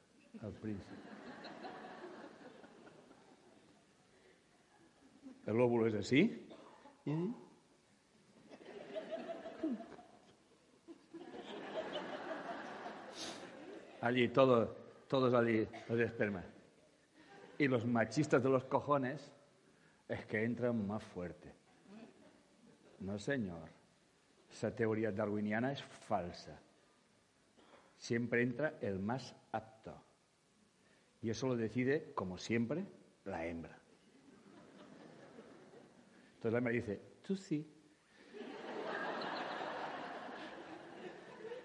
al príncipe. El óvulo es así. Allí, todo, todos allí, los de esperma. Y los machistas de los cojones es que entran más fuerte. No, señor. Esa teoría darwiniana es falsa. Siempre entra el más apto. Y eso lo decide, como siempre, la hembra. Entonces la hembra dice, tú sí.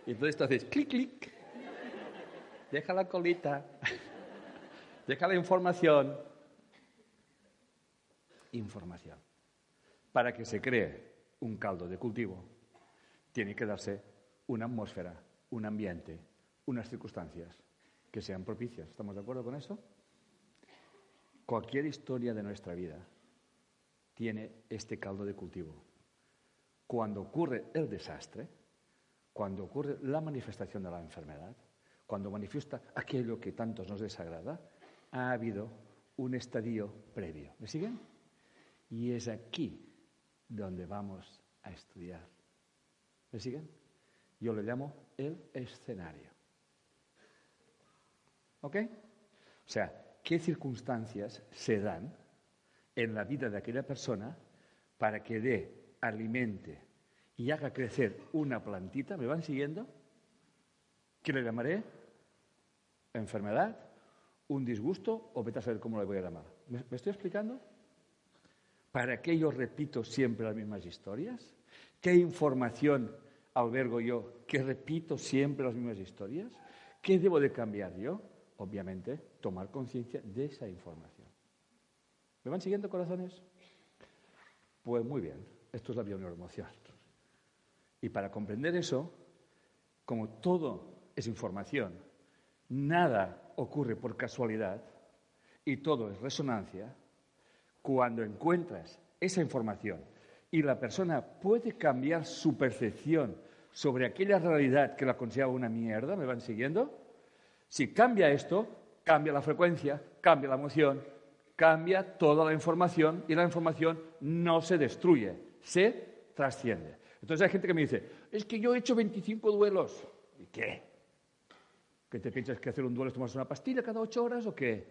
Y entonces tú haces clic, clic. Deja la colita. Deja la información. Información. Para que se cree un caldo de cultivo, tiene que darse una atmósfera, un ambiente, unas circunstancias que sean propicias. ¿Estamos de acuerdo con eso? Cualquier historia de nuestra vida tiene este caldo de cultivo. Cuando ocurre el desastre, cuando ocurre la manifestación de la enfermedad, cuando manifiesta aquello que tantos nos desagrada, ha habido un estadio previo. ¿Me siguen? Y es aquí donde vamos a estudiar. ¿Me siguen? Yo lo llamo el escenario. ¿Ok? O sea, ¿qué circunstancias se dan en la vida de aquella persona para que dé, alimente y haga crecer una plantita? ¿Me van siguiendo? ¿Qué le llamaré? ¿Enfermedad? ¿Un disgusto? ¿O vete a saber cómo le voy a llamar? ¿Me, ¿Me estoy explicando? ¿Para qué yo repito siempre las mismas historias? ¿Qué información albergo yo que repito siempre las mismas historias? ¿Qué debo de cambiar yo? Obviamente, tomar conciencia de esa información. ¿Me van siguiendo, corazones? Pues muy bien, esto es la bioneuroemoción. Y para comprender eso, como todo es información, nada ocurre por casualidad y todo es resonancia, cuando encuentras esa información y la persona puede cambiar su percepción sobre aquella realidad que la consideraba una mierda, ¿me van siguiendo? Si cambia esto, cambia la frecuencia, cambia la emoción, cambia toda la información y la información no se destruye, se trasciende. Entonces hay gente que me dice, es que yo he hecho 25 duelos. ¿Y qué? ¿Qué te piensas que hacer un duelo es tomarse una pastilla cada ocho horas o qué?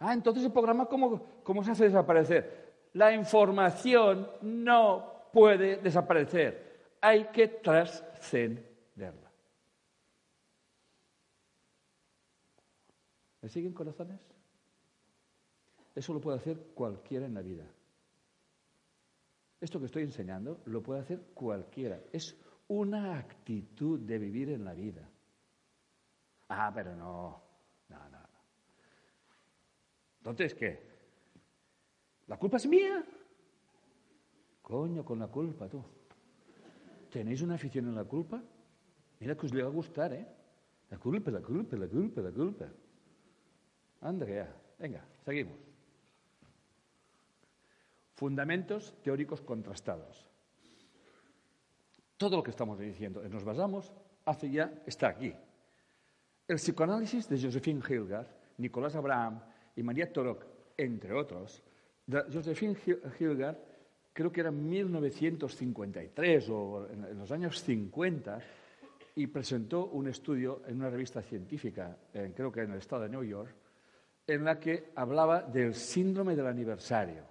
Ah, entonces el programa, ¿cómo, cómo se hace desaparecer? La información no puede desaparecer. Hay que trascenderla. ¿Me siguen corazones? Eso lo puede hacer cualquiera en la vida. Esto que estoy enseñando lo puede hacer cualquiera. Es una actitud de vivir en la vida. Ah, pero no. No, no. Entonces, ¿qué? ¿La culpa es mía? Coño, con la culpa, tú. ¿Tenéis una afición en la culpa? Mira que os le va a gustar, ¿eh? La culpa, la culpa, la culpa, la culpa. Anda. Venga, seguimos. Fundamentos teóricos contrastados. Todo lo que estamos diciendo, nos basamos, hace ya, está aquí. El psicoanálisis de Josephine Hilgard, Nicolás Abraham y María Torok, entre otros, Josephine Hilgard, creo que era en 1953 o en los años 50, y presentó un estudio en una revista científica, creo que en el estado de New York, en la que hablaba del síndrome del aniversario.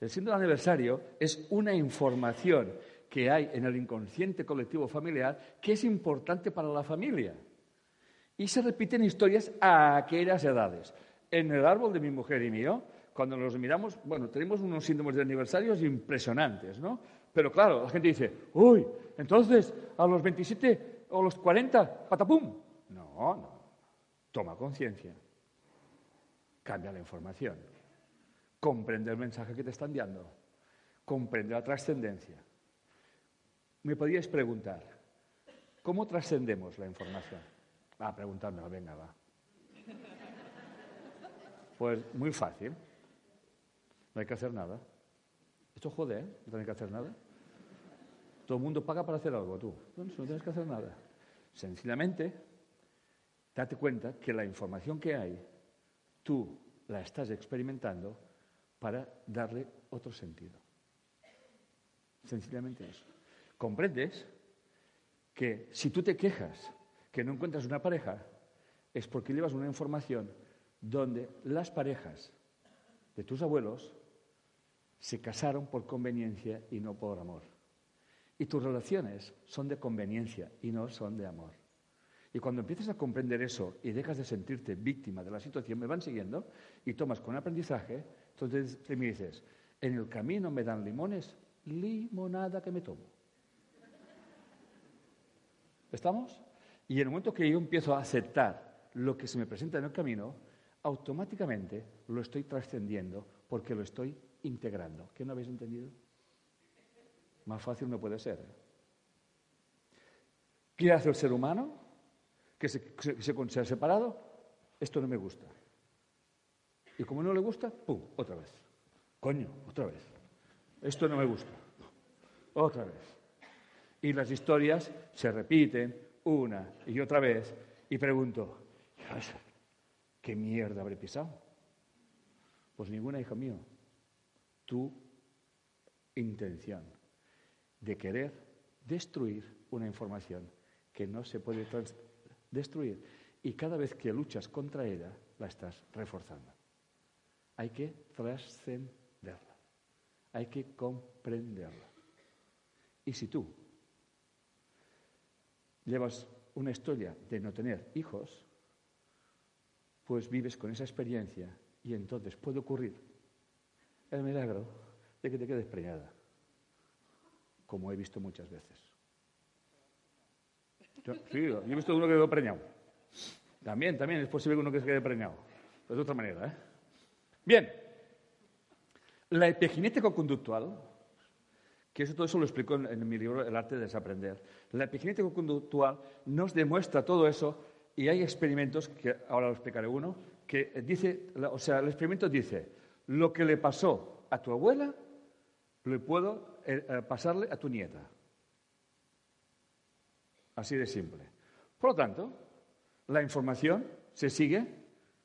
El síndrome del aniversario es una información que hay en el inconsciente colectivo familiar que es importante para la familia. Y se repiten historias a aquellas edades. En el árbol de mi mujer y mío, cuando nos miramos, bueno, tenemos unos síndromes de aniversarios impresionantes, ¿no? Pero claro, la gente dice, uy, entonces a los 27 o los 40, patapum. No, no. Toma conciencia. Cambia la información. Comprende el mensaje que te están dando. Comprende la trascendencia. Me podríais preguntar, ¿cómo trascendemos la información? A preguntármelo, venga, va. Pues muy fácil. No hay que hacer nada. Esto jode, ¿eh? No hay que hacer nada. Todo el mundo paga para hacer algo, tú. No, no tienes que hacer nada. Sencillamente, date cuenta que la información que hay, tú la estás experimentando para darle otro sentido. Sencillamente eso. ¿Comprendes que si tú te quejas que no encuentras una pareja, es porque llevas una información donde las parejas de tus abuelos se casaron por conveniencia y no por amor. Y tus relaciones son de conveniencia y no son de amor. Y cuando empiezas a comprender eso y dejas de sentirte víctima de la situación, me van siguiendo y tomas con aprendizaje, entonces te me dices, en el camino me dan limones, limonada que me tomo. ¿Estamos? Y en el momento que yo empiezo a aceptar lo que se me presenta en el camino, automáticamente lo estoy trascendiendo porque lo estoy integrando. ¿Qué no habéis entendido? Más fácil no puede ser. ¿eh? ¿Qué hace el ser humano? Que se, se, separado. Esto no me gusta. Y como no le gusta, ¡pum! Otra vez. Coño, otra vez. Esto no me gusta. Otra vez. Y las historias se repiten una y otra vez y pregunto, ¿qué mierda habré pisado? Pues ninguna, hijo mío. Tu intención de querer destruir una información que no se puede destruir y cada vez que luchas contra ella la estás reforzando. Hay que trascenderla, hay que comprenderla. Y si tú llevas una historia de no tener hijos, pues vives con esa experiencia y entonces puede ocurrir el milagro de que te quedes preñada, como he visto muchas veces. Yo, sí, yo he visto uno que quedó preñado. También, también es posible que uno que se quede preñado, pero de otra manera. ¿eh? Bien, la epigenética conductual que eso todo eso lo explico en, mi libro El arte de desaprender. La epigenética conductual nos demuestra todo eso y hay experimentos, que ahora lo explicaré uno, que dice, o sea, el experimento dice, lo que le pasó a tu abuela, lo puedo eh, eh, pasarle a tu nieta. Así de simple. Por lo tanto, la información se sigue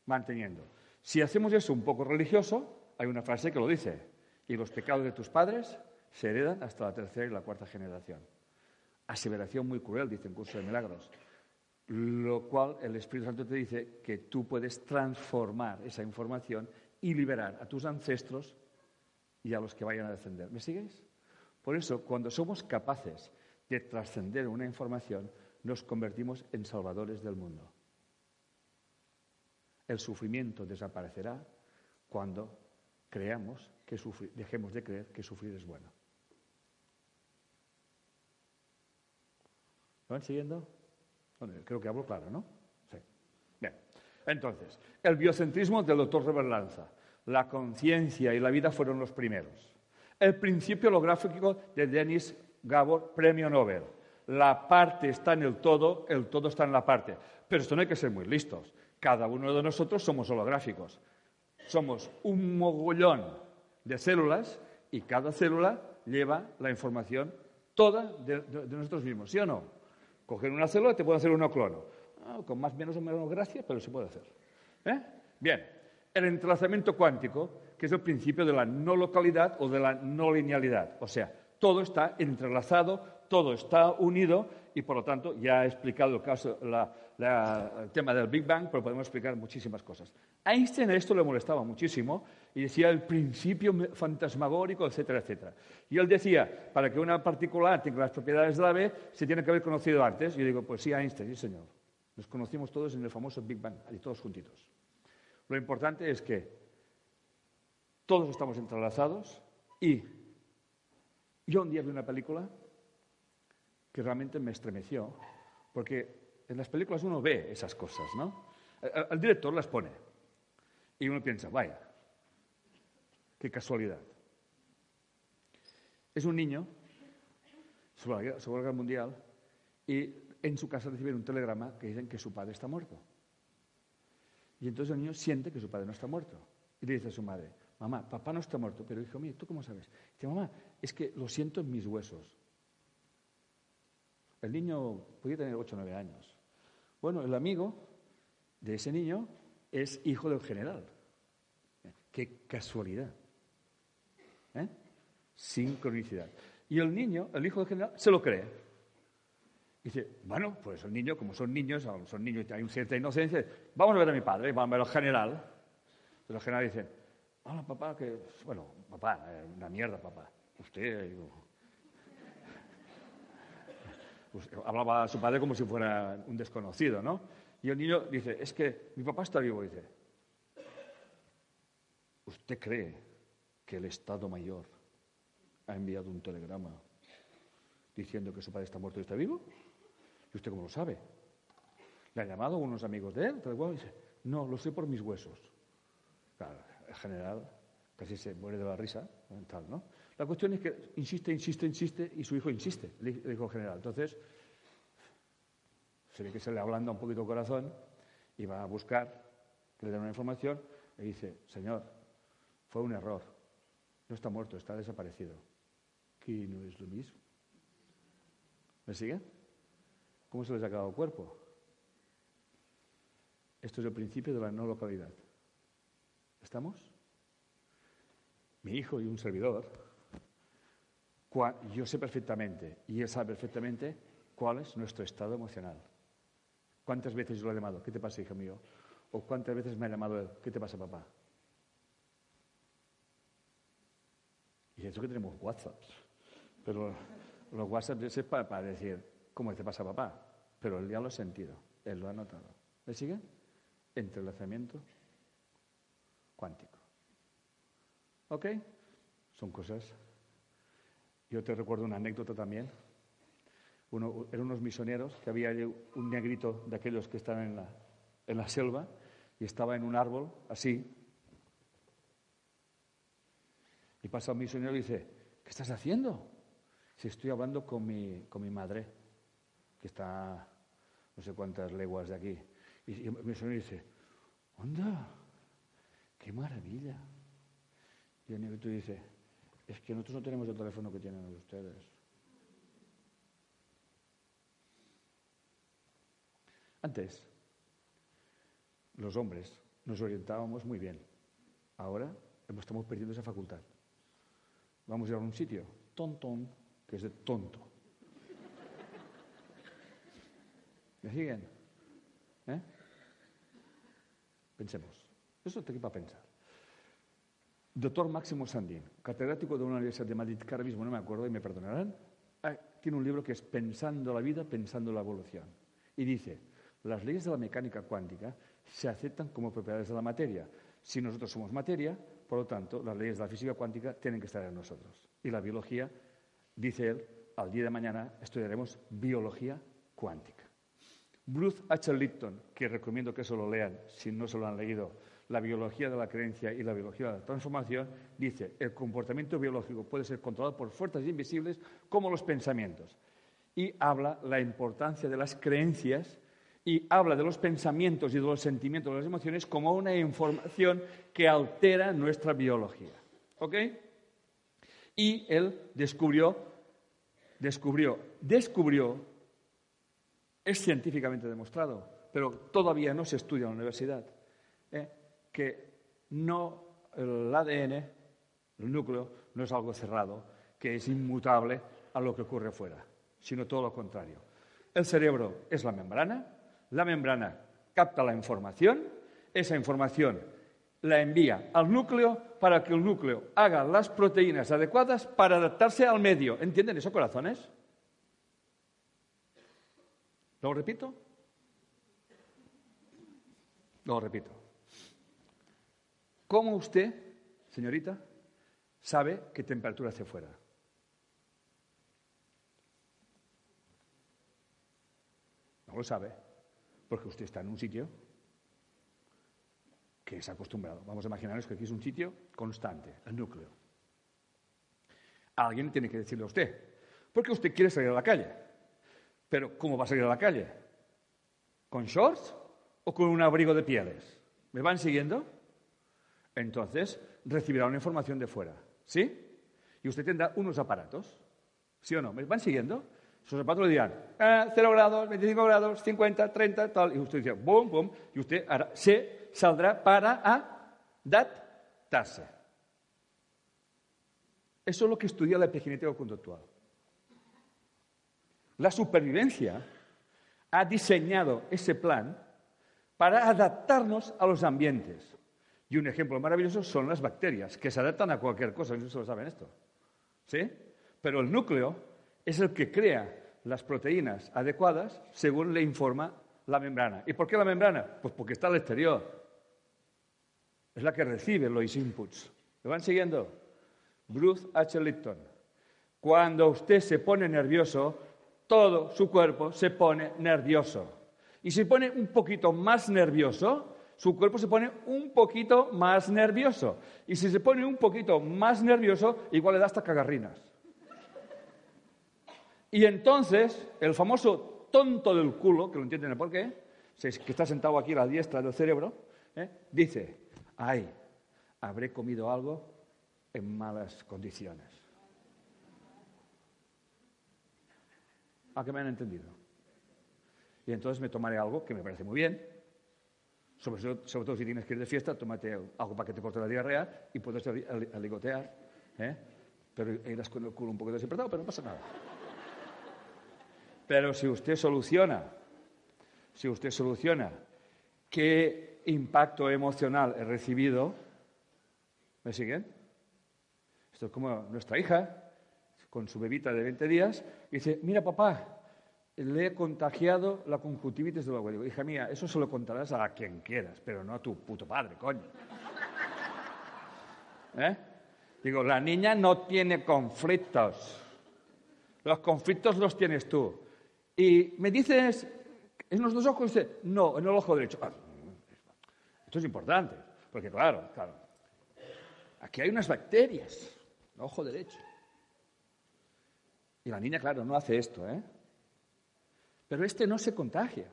manteniendo. Si hacemos eso un poco religioso, hay una frase que lo dice, y los pecados de tus padres se heredan hasta la tercera y la cuarta generación. Aseveración muy cruel, dice en Curso de Milagros. Lo cual el Espíritu Santo te dice que tú puedes transformar esa información y liberar a tus ancestros y a los que vayan a descender. ¿Me sigues? Por eso, cuando somos capaces de trascender una información, nos convertimos en salvadores del mundo. El sufrimiento desaparecerá cuando creamos que dejemos de creer que sufrir es bueno. ¿Me van siguiendo? creo que hablo claro, ¿no? Entonces, el biocentrismo del doctor Robert Lanza. La conciencia y la vida fueron los primeros. El principio holográfico de Denis Gabor, premio Nobel. La parte está en el todo, el todo está en la parte. Pero esto no hay que ser muy listos. Cada uno de nosotros somos holográficos. Somos un mogollón de células y cada célula lleva la información toda de nosotros mismos, ¿sí o no? Coger una célula te puede hacer un clono. Ah, con más menos o menos gracia, pero se puede hacer. ¿Eh? Bien, el entrelazamiento cuántico, que es el principio de la no localidad o de la no linealidad. O sea, todo está entrelazado, todo está unido y por lo tanto ya he explicado el, caso, el tema del Big Bang, pero podemos explicar muchísimas cosas. A Einstein esto le molestaba muchísimo y decía el principio fantasmagórico, etcétera, etcétera. Y él decía, para que una partícula tenga las propiedades de la B, se tiene que haber conocido antes. Y yo digo, pues sí, Einstein, sí señor. Nos conocimos todos en el famoso Big Bang, y todos juntitos. Lo importante es que todos estamos entrelazados y yo un día vi una película que realmente me estremeció, porque en las películas uno ve esas cosas, ¿no? El, director las pone y uno piensa, vaya, qué casualidad. Es un niño sobre la, Guerra Mundial y en su casa reciben un telegrama que dicen que su padre está muerto. Y entonces el niño siente que su padre no está muerto. Y le dice a su madre, mamá, papá no está muerto, pero hijo mío, ¿tú cómo sabes? Dice, mamá, es que lo siento en mis huesos. El niño podía tener 8 o 9 años. Bueno, el amigo de ese niño es hijo del general. Qué casualidad. ¿Eh? Sincronicidad. Y el niño, el hijo del general, se lo cree. Dice, bueno, pues el niño, como son niños, son niños y hay una cierta inocencia, vamos a ver a mi padre, vamos a ver al general. Pero el general dice, hola papá, que, bueno, papá, eh, una mierda papá. Usted, digo, pues, hablaba a su padre como si fuera un desconocido, ¿no? Y el niño dice, es que mi papá está vivo, dice. ¿Usted cree que el Estado Mayor ha enviado un telegrama diciendo que su padre está muerto y está vivo? ¿Y usted cómo lo sabe? ¿Le ha llamado unos amigos de él? Y dice, no, lo sé por mis huesos. Claro, en general casi se muere de la risa. Tal, ¿no? La cuestión es que insiste, insiste, insiste y su hijo insiste, el hijo general. Entonces, se ve que se le ablanda un poquito el corazón y va a buscar que le den una información y dice, señor, fue un error. No está muerto, está desaparecido. Que no es lo mismo. ¿Me sigue? ¿Cómo se les ha quedado cuerpo? Esto es el principio de la no localidad. ¿Estamos? Mi hijo y un servidor, yo sé perfectamente, y él sabe perfectamente, cuál es nuestro estado emocional. ¿Cuántas veces yo lo he llamado? ¿Qué te pasa, hijo mío? ¿O cuántas veces me ha llamado él? ¿Qué te pasa, papá? Y eso que tenemos WhatsApp. Pero los WhatsApp es para, para decir, ¿cómo te pasa, papá? Pero él ya lo ha sentido, él lo ha notado. ¿Le sigue? Entrelazamiento cuántico. ¿Ok? Son cosas. Yo te recuerdo una anécdota también. Uno, eran unos misioneros que había un negrito de aquellos que están en la, en la selva y estaba en un árbol así y pasa un misionero y dice, ¿qué estás haciendo? Si estoy hablando con mi, con mi madre, que está no sé cuántas leguas de aquí. Y, el misionero dice, ¡onda! ¡Qué maravilla! Y el negrito dice, es que nosotros no tenemos el teléfono que tienen ustedes. Antes, los hombres nos orientábamos muy bien. Ahora estamos perdiendo esa facultad. Vamos a ir a un sitio, tontón, que es de tonto. ¿Me siguen? ¿Eh? Pensemos. Eso te para pensar. Doctor Máximo Sandín, catedrático de una universidad de Madrid, que ahora mismo no me acuerdo y me perdonarán, ah, tiene un libro que es Pensando la vida, pensando la evolución. Y dice, las leyes de la mecánica cuántica se aceptan como propiedades de la materia. Si nosotros somos materia, por lo tanto, las leyes de la física cuántica tienen que estar en nosotros. Y la biología, dice él, al día de mañana estudiaremos biología cuántica. Bruce H. Lipton, que recomiendo que eso lo lean si no se lo han leído, La biología de la creencia y la biología de la transformación, dice, el comportamiento biológico puede ser controlado por fuerzas invisibles como los pensamientos. Y habla la importancia de las creencias y habla de los pensamientos y de los sentimientos, de las emociones como una información que altera nuestra biología. ¿Ok? Y él descubrió, descubrió, descubrió, es científicamente demostrado, pero todavía no se estudia en la universidad, ¿eh? que no el ADN, el núcleo, no es algo cerrado, que es inmutable a lo que ocurre fuera, sino todo lo contrario. El cerebro es la membrana, la membrana capta la información, esa información la envía al núcleo para que el núcleo haga las proteínas adecuadas para adaptarse al medio. ¿Entienden eso, corazones? ¿Lo repito? Lo repito. ¿Cómo usted, señorita, sabe qué temperatura hace fuera? No lo sabe porque usted está en un sitio que es acostumbrado. Vamos a imaginarnos que aquí es un sitio constante, el núcleo. Alguien tiene que decirle a usted, porque usted quiere salir a la calle. Pero, ¿cómo va a salir a la calle? ¿Con shorts o con un abrigo de pieles? ¿Me van siguiendo? Entonces, recibirá una información de fuera. ¿Sí? Y usted tendrá unos aparatos. ¿Sí o no? ¿Me van siguiendo? Sus aparatos le dirán, 0 ah, grados, 25 grados, 50, 30, tal. Y usted dice, boom, boom. Y usted se saldrá para adaptarse. Eso es lo que estudia la epigenética conductual. La supervivencia ha diseñado ese plan para adaptarnos a los ambientes. Y un ejemplo maravilloso son las bacterias, que se adaptan a cualquier cosa, lo saben esto. ¿Sí? Pero el núcleo es el que crea las proteínas adecuadas según le informa la membrana. ¿Y por qué la membrana? Pues porque está al exterior. Es la que recibe los inputs. ¿Me van siguiendo? Bruce H. Lipton. Cuando usted se pone nervioso, todo su cuerpo se pone nervioso. Y si se pone un poquito más nervioso, su cuerpo se pone un poquito más nervioso. Y si se pone un poquito más nervioso, igual le da hasta cagarrinas. Y entonces, el famoso tonto del culo, que lo entienden por qué, que está sentado aquí a la diestra del cerebro, ¿eh? dice, ay, habré comido algo en malas condiciones. ¿A qué me han entendido? Y entonces me tomaré algo que me parece muy bien, sobre, todo si tienes que ir de fiesta, tómate algo para que te corte la diarrea y puedes aligotear, ¿eh? pero irás con el culo un poco desapretado, pero no pasa nada. Pero si usted soluciona, si usted soluciona qué impacto emocional he recibido, ¿me siguen? Esto es como nuestra hija, con su bebita de 20 días, dice, mira papá, le he contagiado la conjuntivitis del agua. Digo, hija mía, eso se lo contarás a quien quieras, pero no a tu puto padre, coño. ¿Eh? Digo, la niña no tiene conflictos. Los conflictos los tienes tú. Y me dices, ¿en los dos ojos? Dice, no, en el ojo derecho. Ah, esto es importante, porque claro, claro, aquí hay unas bacterias, ojo derecho. Y la niña, claro, no hace esto, ¿eh? Pero este no se contagia.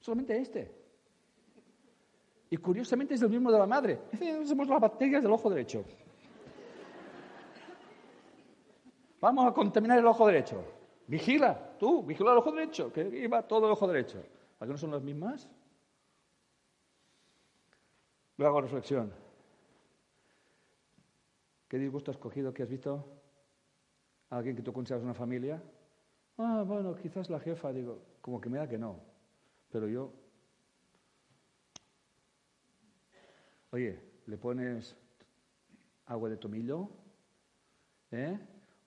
Solamente este. Y curiosamente es el mismo de la madre. Somos las bacterias del ojo derecho. Vamos a contaminar el ojo derecho. Vigila, tú, vigila el ojo derecho, que iba todo el ojo derecho. ¿A qué no son las mismas? Luego hago reflexión. ¿Qué disgusto has cogido que has visto? ¿A alguien que tú consideras una familia? Ah, bueno, quizás la jefa, digo, como que me da que no. Pero yo Oye, ¿le pones agua de tomillo? ¿Eh?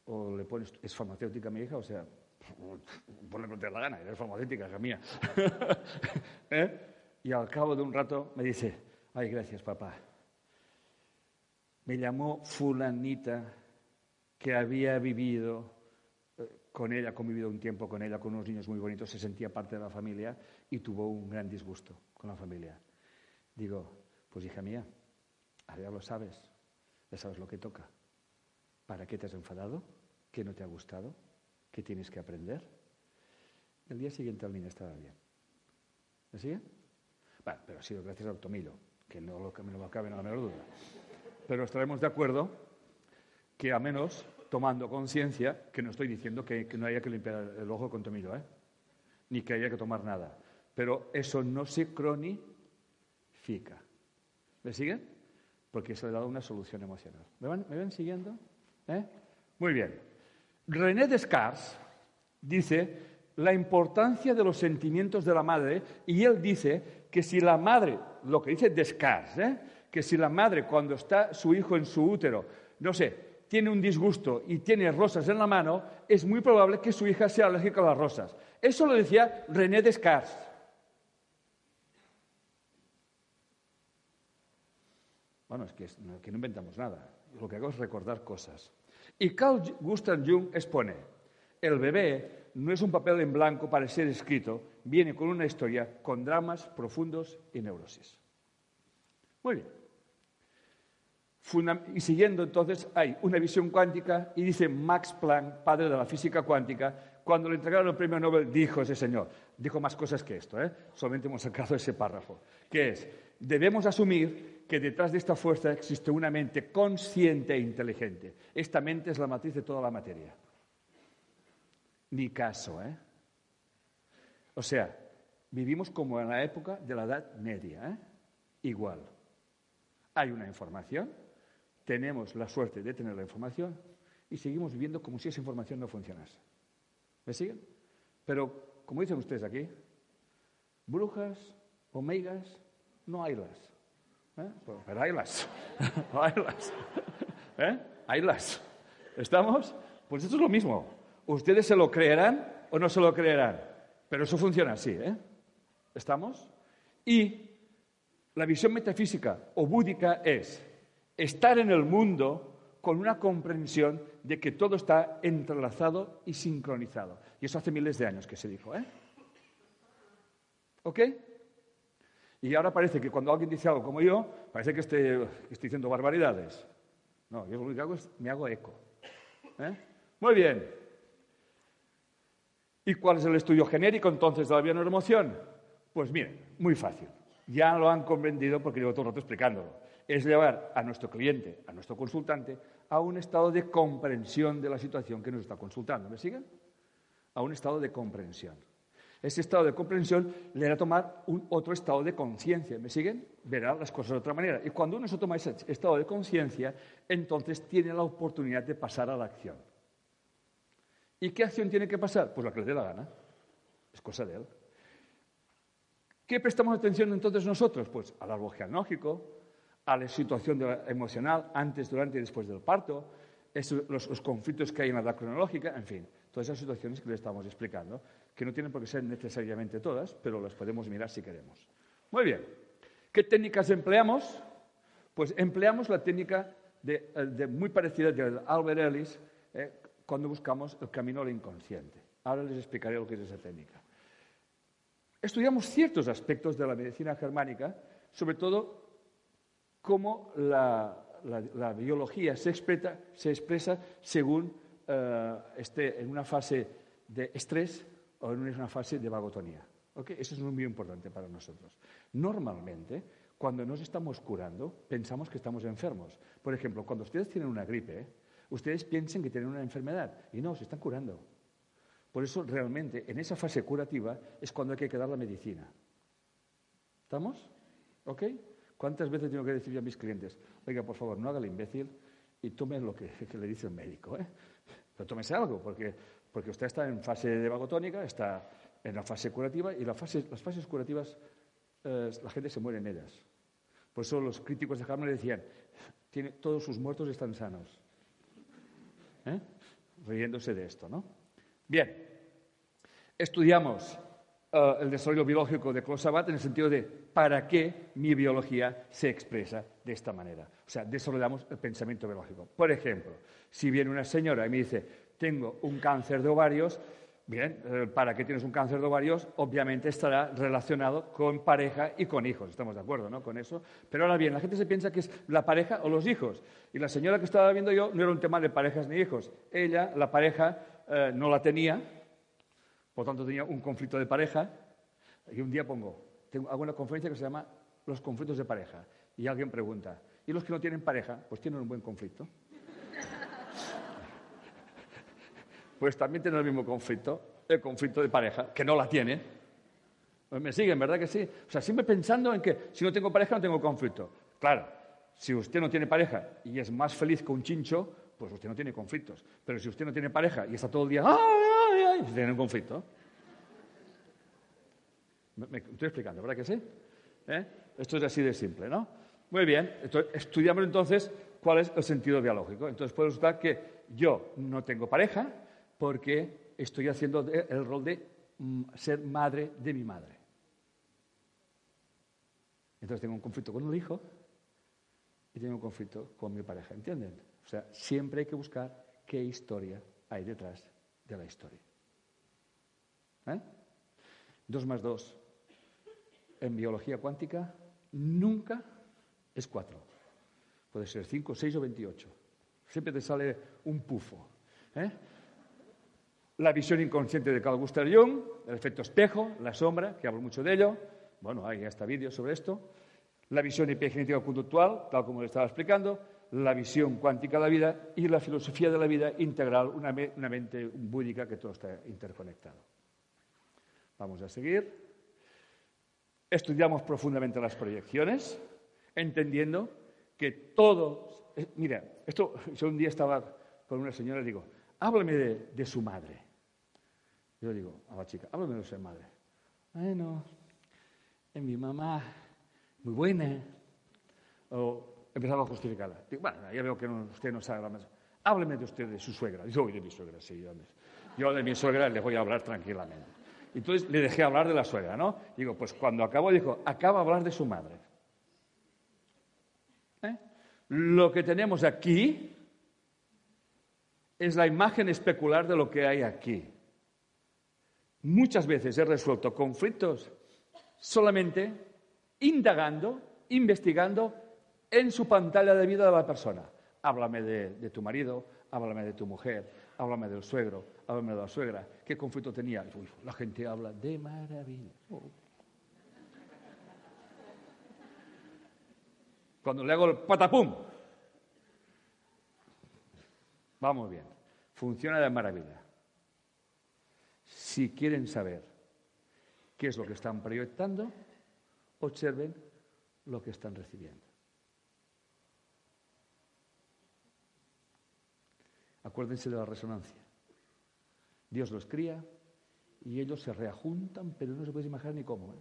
¿O le pones... ¿Es farmacéutica mi hija? O sea, ponle que te la gana, eres farmacéutica, hija mía. ¿Eh? Y al cabo de un rato me dice, ay, gracias, papá. Me llamó fulanita que había vivido eh, con ella, convivido un tiempo con ella, con unos niños muy bonitos, se sentía parte de la familia y tuvo un gran disgusto con la familia. Digo, pues hija mía, ahora ya lo sabes, ya sabes lo que toca. ¿Para qué te has enfadado? ¿Qué no te ha gustado? ¿Qué tienes que aprender? El día siguiente el niño estaba bien. ¿Me sigue? Bueno, pero ha sido gracias al tomillo, que no lo, me lo cabe la menor duda. Pero estaremos de acuerdo que a menos tomando conciencia, que no estoy diciendo que, no haya que limpiar el ojo con tomillo, ¿eh? ni que haya que tomar nada. Pero eso no se cronifica. ¿Me siguen? Porque se le dado una solución emocional. ¿Me van, siguiendo? ¿Eh? Muy bien. René Descartes dice la importancia de los sentimientos de la madre y él dice que si la madre, lo que dice Descartes, ¿eh? que si la madre cuando está su hijo en su útero, no sé, tiene un disgusto y tiene rosas en la mano, es muy probable que su hija sea alérgica a las rosas. Eso lo decía René Descartes. Bueno, es que, no inventamos nada. Lo que hago es recordar cosas. Y Carl Gustav Jung expone, el bebé no es un papel en blanco para ser escrito, viene con una historia, con dramas profundos y neurosis. Muy bien. y siguiendo entonces hay una visión cuántica y dice Max Planck, padre de la física cuántica, cuando le entregaron el premio Nobel dijo ese señor, dijo más cosas que esto, ¿eh? solamente hemos sacado ese párrafo, que es, debemos asumir que detrás de esta fuerza existe una mente consciente e inteligente. Esta mente es la matriz de toda la materia. Ni caso, ¿eh? O sea, vivimos como en la época de la Edad Media, ¿eh? Igual. Hay una información, tenemos la suerte de tener la información y seguimos viviendo como si esa información no funcionase. ¿Me siguen? Pero, como dicen ustedes aquí, brujas, omegas, no haylas. ¿Eh? Pero haylas. haylas. ¿Eh? Haylas. ¿Estamos? Pues esto es lo mismo. Ustedes se lo creerán o no se lo creerán. Pero eso funciona así. ¿eh? ¿Estamos? Y la visión metafísica o búdica es estar en el mundo con una comprensión de que todo está entrelazado y sincronizado. Y eso hace miles de años que se dijo, ¿eh? ¿Ok? Y ahora parece que cuando alguien dice algo como yo, parece que estoy, diciendo barbaridades. No, yo lo que hago es me hago eco. ¿eh? Muy bien. ¿Y cuál es el estudio genérico entonces de la bioneuroemoción? Pues miren, muy fácil. Ya lo han comprendido porque llevo todo el rato explicándolo es llevar a nuestro cliente, a nuestro consultante, a un estado de comprensión de la situación que nos está consultando. ¿Me siguen? A un estado de comprensión. Ese estado de comprensión le hará tomar un otro estado de conciencia. ¿Me siguen? Verá las cosas de otra manera. Y cuando uno se toma ese estado de conciencia, entonces tiene la oportunidad de pasar a la acción. ¿Y qué acción tiene que pasar? Pues la que le dé la gana. Es cosa de él. ¿Qué prestamos atención entonces nosotros? Pues al árbol genealógico, a la situación emocional antes, durante y después del parto, los, conflictos que hay en la edad cronológica, en fin, todas esas situaciones que le estamos explicando, que no tienen por qué ser necesariamente todas, pero las podemos mirar si queremos. Muy bien. ¿Qué técnicas empleamos? Pues empleamos la técnica de, muy parecida de Albert Ellis eh, cuando buscamos el camino al inconsciente. Ahora les explicaré lo que es esa técnica. Estudiamos ciertos aspectos de la medicina germánica, sobre todo cómo la, biología se expresa, según eh, esté en una fase de estrés o en una fase de vagotonía. Eso es muy importante para nosotros. Normalmente, cuando nos estamos curando, pensamos que estamos enfermos. Por ejemplo, cuando ustedes tienen una gripe, ustedes piensan que tienen una enfermedad y no, se están curando. Por eso, realmente, en esa fase curativa es cuando hay que dar la medicina. ¿Estamos? ¿Ok? ¿Cuántas veces tengo que decir yo a mis clientes, oiga, por favor, no haga el imbécil y tome lo que, le dice el médico? ¿eh? Pero tómese algo, porque, porque usted está en fase de vagotónica, está en la fase curativa y las fases curativas eh, la gente se muere en ellas. Por eso los críticos de Hammer decían, todos sus muertos están sanos. ¿Eh? Riéndose de esto, ¿no? Bien, estudiamos eh, el desarrollo biológico de Closabat en el sentido de para qué mi biología se expresa de esta manera. O sea, desarrollamos el pensamiento biológico. Por ejemplo, si viene una señora y me dice, tengo un cáncer de ovarios, bien, eh, ¿para qué tienes un cáncer de ovarios? Obviamente estará relacionado con pareja y con hijos. Estamos de acuerdo, ¿no? Con eso. Pero ahora bien, la gente se piensa que es la pareja o los hijos. Y la señora que estaba viendo yo no era un tema de parejas ni hijos. Ella, la pareja, eh, no la tenía por tanto, tenía un conflicto de pareja y un día pongo, tengo, hago una conferencia que se llama Los conflictos de pareja. Y alguien pregunta, ¿y los que no tienen pareja? Pues tienen un buen conflicto. Pues también tienen el mismo conflicto, el conflicto de pareja, que no la tiene. Pues me siguen, ¿verdad que sí? O sea, siempre pensando en que si no tengo pareja no tengo conflicto. Claro, si usted no tiene pareja y es más feliz que un chincho, pues usted no tiene conflictos. Pero si usted no tiene pareja y está todo el día, ¡ay, ay, ay! tiene un conflicto. Me, estoy explicando, ¿verdad que sí? ¿Eh? Esto es así de simple, ¿no? Muy bien, estudiamos entonces cuál es el sentido biológico. Entonces puede resultar que yo no tengo pareja porque estoy haciendo el rol de mm, ser madre de mi madre. Entonces tengo un conflicto con un hijo y tengo un conflicto con mi pareja, ¿entienden? O sea, siempre hay que buscar qué historia hay detrás de la historia. ¿Eh? Dos más dos en biología cuántica nunca es cuatro. Puede ser 5, 6 o 28. Siempre te sale un pufo. ¿eh? La visión inconsciente de Carl Gustav Jung, el efecto espejo, la sombra, que hablo mucho de ello. Bueno, hay hasta vídeos sobre esto. La visión epigenética conductual, tal como le estaba explicando. La visión cuántica de la vida y la filosofía de la vida integral, una, mente búdica que todo está interconectado. Vamos a seguir. Estudiamos profundamente las proyecciones, entendiendo que todos. Eh, mira, esto, yo un día estaba con una señora y digo, háblame de, su madre. Yo digo a la chica, háblame de su madre. Bueno, es mi mamá, muy buena. O empezaba a justificarla. Digo, bueno, ya veo que usted no sabe más. Hábleme de usted, de su suegra. Yo, de mi suegra, sí. Yo de mi suegra le voy a hablar tranquilamente. Entonces le dejé hablar de la suegra, ¿no? Digo, pues cuando acabó, dijo, acaba de hablar de su madre. ¿Eh? Lo que tenemos aquí es la imagen especular de lo que hay aquí. Muchas veces he resuelto conflictos solamente indagando, investigando en su pantalla de vida de la persona. Háblame de, tu marido, háblame de tu mujer, háblame del suegro, háblame de la suegra. ¿Qué conflicto tenía? la gente habla de maravilla. Cuando le hago el patapum, vamos bien, funciona de maravilla. Si quieren saber qué es lo que están proyectando, observen lo que están recibiendo. Acuérdense de la resonancia. Dios los cría y ellos se reajuntan, pero no se puede imaginar ni cómo. ¿eh?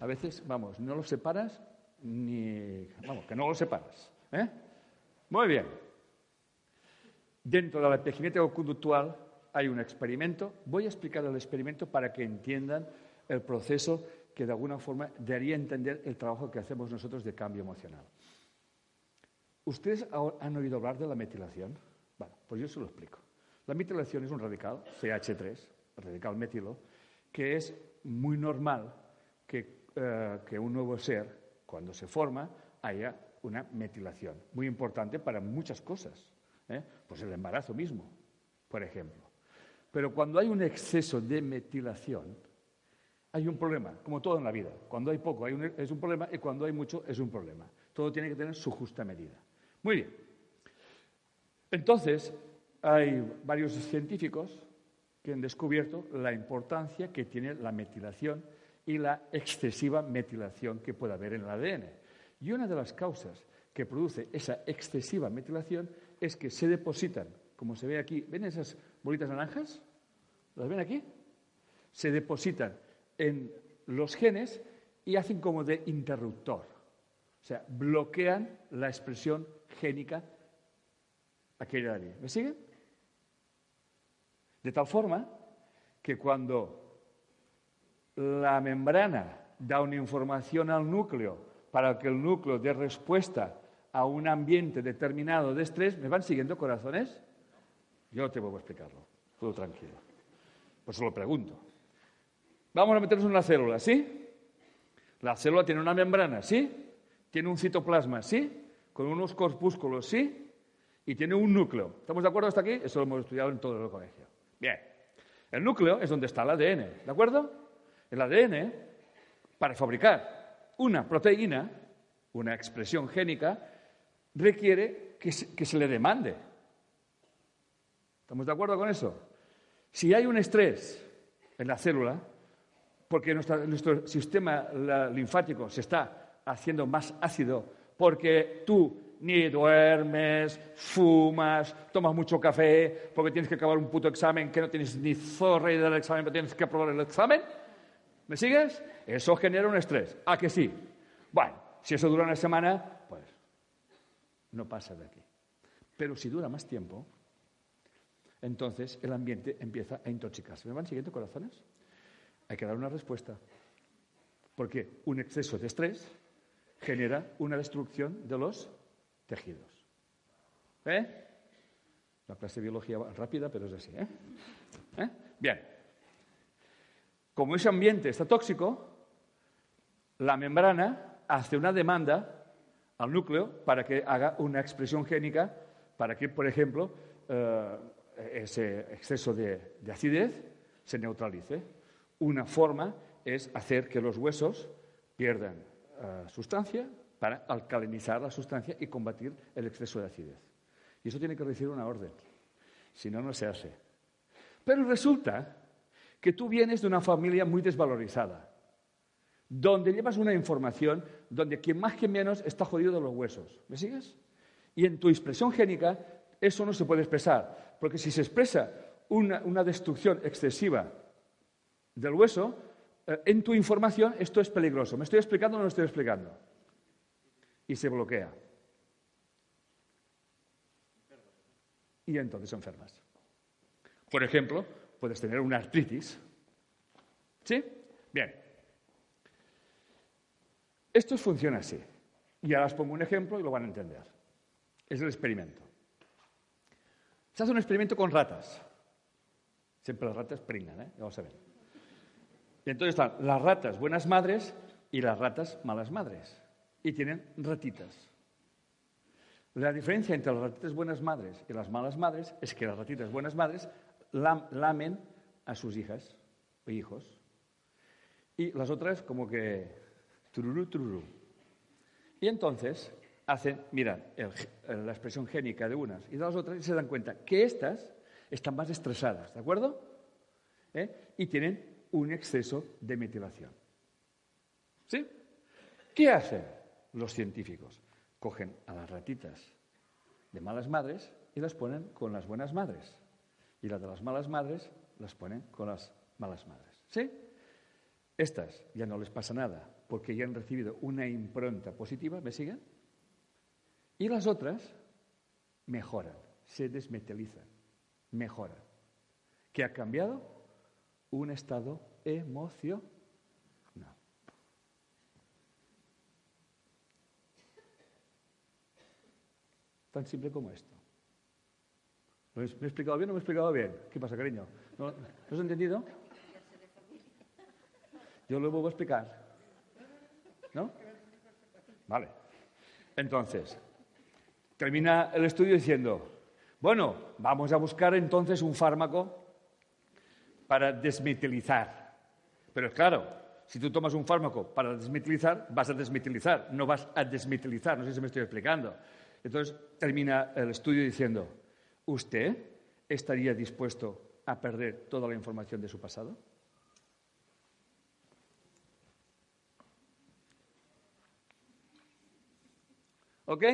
A veces, vamos, no los separas ni. Vamos, que no los separas. ¿eh? Muy bien. Dentro de la epigenética conductual hay un experimento. Voy a explicar el experimento para que entiendan el proceso que de alguna forma daría a entender el trabajo que hacemos nosotros de cambio emocional. ¿Ustedes han oído hablar de la metilación? Bueno, pues yo se lo explico. La metilación es un radical, CH3, radical metilo, que es muy normal eh, que, un nuevo ser, cuando se forma, haya una metilación. Muy importante para muchas cosas. ¿eh? Pues el embarazo mismo, por ejemplo. Pero cuando hay un exceso de metilación, hay un problema, como todo en la vida. Cuando hay poco es un problema y cuando hay mucho es un problema. Todo tiene que tener su justa medida. Muy bien. Entonces, hay varios científicos que han descubierto la importancia que tiene la metilación y la excesiva metilación que puede haber en el ADN. Y una de las causas que produce esa excesiva metilación es que se depositan, como se ve aquí, ¿ven esas bolitas naranjas? ¿Las ven aquí? Se depositan en los genes y hacen como de interruptor. O sea, bloquean la expresión génica aquella de ¿Me siguen? De tal forma que cuando la membrana da una información al núcleo para que el núcleo dé respuesta a un ambiente determinado de estrés, ¿me van siguiendo corazones? Yo te a explicarlo, todo tranquilo. Pues lo pregunto. Vamos a meternos en una célula, ¿sí? La célula tiene una membrana, ¿sí? Tiene un citoplasma, ¿sí? Con unos corpúsculos, ¿sí? Y tiene un núcleo. ¿Estamos de acuerdo hasta aquí? Eso lo hemos estudiado en todo el colegio. Bien, el núcleo es donde está el ADN, ¿de acuerdo? El ADN, para fabricar una proteína, una expresión génica, requiere que se, le demande. ¿Estamos de acuerdo con eso? Si hay un estrés en la célula, porque nuestro sistema linfático se está haciendo más ácido, porque tú ni duermes, fumas, tomas mucho café porque tienes que acabar un puto examen que no tienes ni zorra del examen, pero tienes que aprobar el examen. ¿Me sigues? Eso genera un estrés. ¿A que sí? Bueno, si eso dura una semana, pues no pasa de aquí. Pero si dura más tiempo, entonces el ambiente empieza a intoxicarse. ¿Me van siguiendo, corazones? Hay que dar una respuesta. Porque un exceso de estrés genera una destrucción de los tejidos. ¿Eh? La clase de biología va rápida, pero es así. ¿eh? ¿Eh? Bien. Como ese ambiente está tóxico, la membrana hace una demanda al núcleo para que haga una expresión génica, para que, por ejemplo, eh, ese exceso de, acidez se neutralice. Una forma es hacer que los huesos pierdan eh, sustancia para alcalinizar la sustancia y combatir el exceso de acidez. Y eso tiene que recibir una orden, si no, no se hace. Pero resulta que tú vienes de una familia muy desvalorizada, donde llevas una información donde quien más que menos está jodido de los huesos. ¿Me sigues? Y en tu expresión génica eso no se puede expresar, porque si se expresa una, destrucción excesiva del hueso, eh, en tu información esto es peligroso. ¿Me estoy explicando o no me estoy explicando? Y se bloquea. Y entonces enfermas. Por ejemplo, puedes tener una artritis. ¿Sí? Bien. Esto funciona así. Y ahora os pongo un ejemplo y lo van a entender. Es el experimento. Se hace un experimento con ratas. Siempre las ratas pringan, ¿eh? Vamos a ver. Y entonces están las ratas buenas madres y las ratas malas madres. Y tienen ratitas. La diferencia entre las ratitas buenas madres y las malas madres es que las ratitas buenas madres lamen a sus hijas o hijos. Y las otras como que tururú, tururú. Y entonces hacen, miran la expresión génica de unas y de las otras y se dan cuenta que estas están más estresadas, ¿de acuerdo? ¿Eh? Y tienen un exceso de metilación. ¿Sí? ¿Qué hacen los científicos? Cogen a las ratitas de malas madres y las ponen con las buenas madres. Y las de las malas madres las ponen con las malas madres. ¿Sí? Estas ya no les pasa nada porque ya han recibido una impronta positiva, ¿me siguen? Y las otras mejoran, se desmetilizan, mejoran. ¿Qué ha cambiado? Un estado emocional. Tan simple como esto. ¿Me he explicado bien o me he explicado bien? ¿Qué pasa, cariño? ¿No, ¿no has entendido? Yo lo vuelvo a explicar. ¿No? Vale. Entonces, Termina el estudio diciendo, bueno, vamos a buscar entonces un fármaco para desmetilizar. Pero claro, si tú tomas un fármaco para desmetilizar, vas a desmetilizar, no vas a desmetilizar, no sé si me estoy explicando. Entonces termina el estudio diciendo, ¿usted estaría dispuesto a perder toda la información de su pasado? ¿Ok?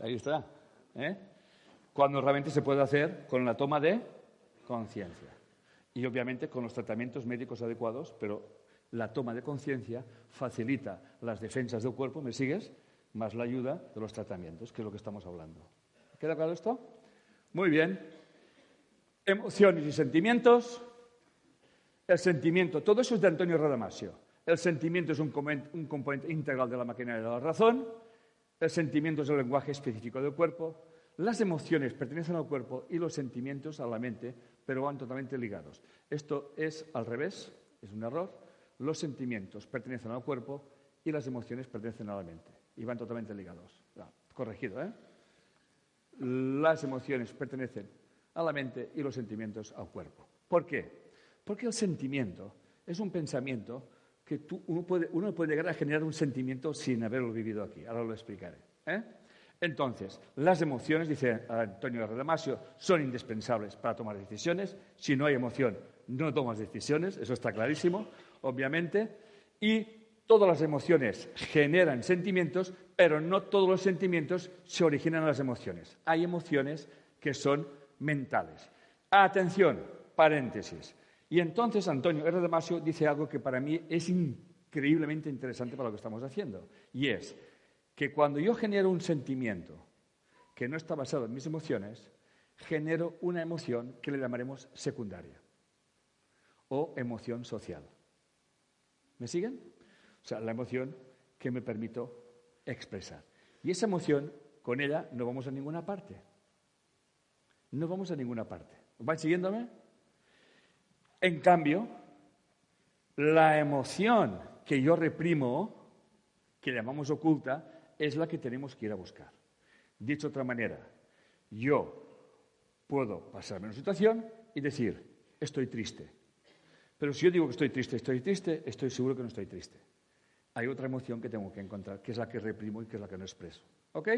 Ahí está. ¿eh? Cuando realmente se puede hacer con la toma de conciencia. Y obviamente con los tratamientos médicos adecuados, pero la toma de conciencia facilita las defensas del cuerpo, ¿me sigues? Más la ayuda de los tratamientos, que es lo que estamos hablando. ¿Queda claro esto? Muy bien. Emociones y sentimientos. El sentimiento, todo eso es de Antonio Radamasio. El sentimiento es un componente integral de la maquinaria de la razón. El sentimiento es lenguaje específico del cuerpo. Las emociones pertenecen al cuerpo y los sentimientos a la mente, pero van totalmente ligados. Esto es al revés, es un error. Los sentimientos pertenecen al cuerpo y las emociones pertenecen a la mente y van totalmente ligados. corregido, ¿eh? Las emociones pertenecen a la mente y los sentimientos al cuerpo. ¿Por qué? Porque el sentimiento es un pensamiento que uno, puede, llegar a generar un sentimiento sin haberlo vivido aquí. Ahora lo explicaré. ¿eh? Entonces, las emociones, dice Antonio Redamasio, son indispensables para tomar decisiones. Si no hay emoción, no tomas decisiones, eso está clarísimo, obviamente. Y todas las emociones generan sentimientos, pero no todos los sentimientos se originan en las emociones. Hay emociones que son mentales. Atención, paréntesis. Y entonces Antonio R. Damasio dice algo que para mí es increíblemente interesante para lo que estamos haciendo. Y es que cuando yo genero un sentimiento que no está basado en mis emociones, genero una emoción que le llamaremos secundaria o emoción social. ¿Me siguen? O sea, la emoción que me permito expresar. Y esa emoción, con ella no vamos a ninguna parte. No vamos a ninguna parte. ¿Van siguiéndome? En cambio, la emoción que yo reprimo, que llamamos oculta, es la que tenemos que ir a buscar. Dicho de otra manera, yo puedo pasarme una situación y decir, estoy triste. Pero si yo digo que estoy triste, estoy triste, estoy seguro que no estoy triste. Hay otra emoción que tengo que encontrar, que es la que reprimo y que es la que no expreso. ¿Ok?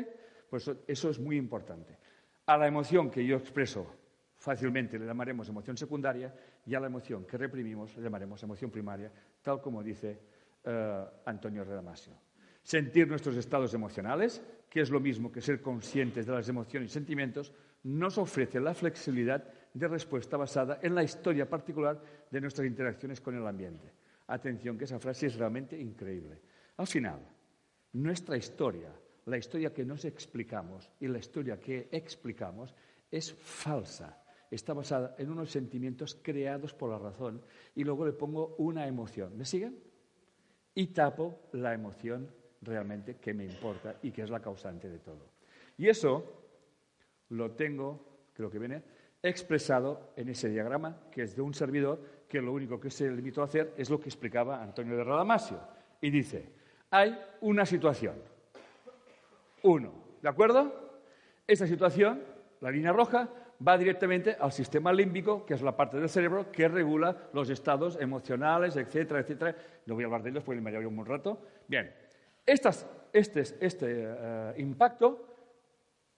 Pues eso, eso es muy importante. A la emoción que yo expreso fácilmente le llamaremos emoción secundaria y a la emoción que reprimimos llamaremos emoción primaria, tal como dice eh, Antonio Redamasio. Sentir nuestros estados emocionales, que es lo mismo que ser conscientes de las emociones y sentimientos, nos ofrece la flexibilidad de respuesta basada en la historia particular de nuestras interacciones con el ambiente. Atención, que esa frase es realmente increíble. Al final, nuestra historia, la historia que nos explicamos y la historia que explicamos es falsa. Está basada en unos sentimientos creados por la razón y luego le pongo una emoción. ¿Me siguen? Y tapo la emoción realmente que me importa y que es la causante de todo. Y eso lo tengo, creo que viene, expresado en ese diagrama, que es de un servidor, que lo único que se limitó a hacer es lo que explicaba Antonio de Radamasio. Y dice, hay una situación. Uno, ¿de acuerdo? Esta situación, la línea roja, va directamente al sistema límbico, que es la parte del cerebro que regula los estados emocionales, etcétera, etcétera. No voy a hablar de ellos porque me llevaría un rato. Bien, este, este uh, impacto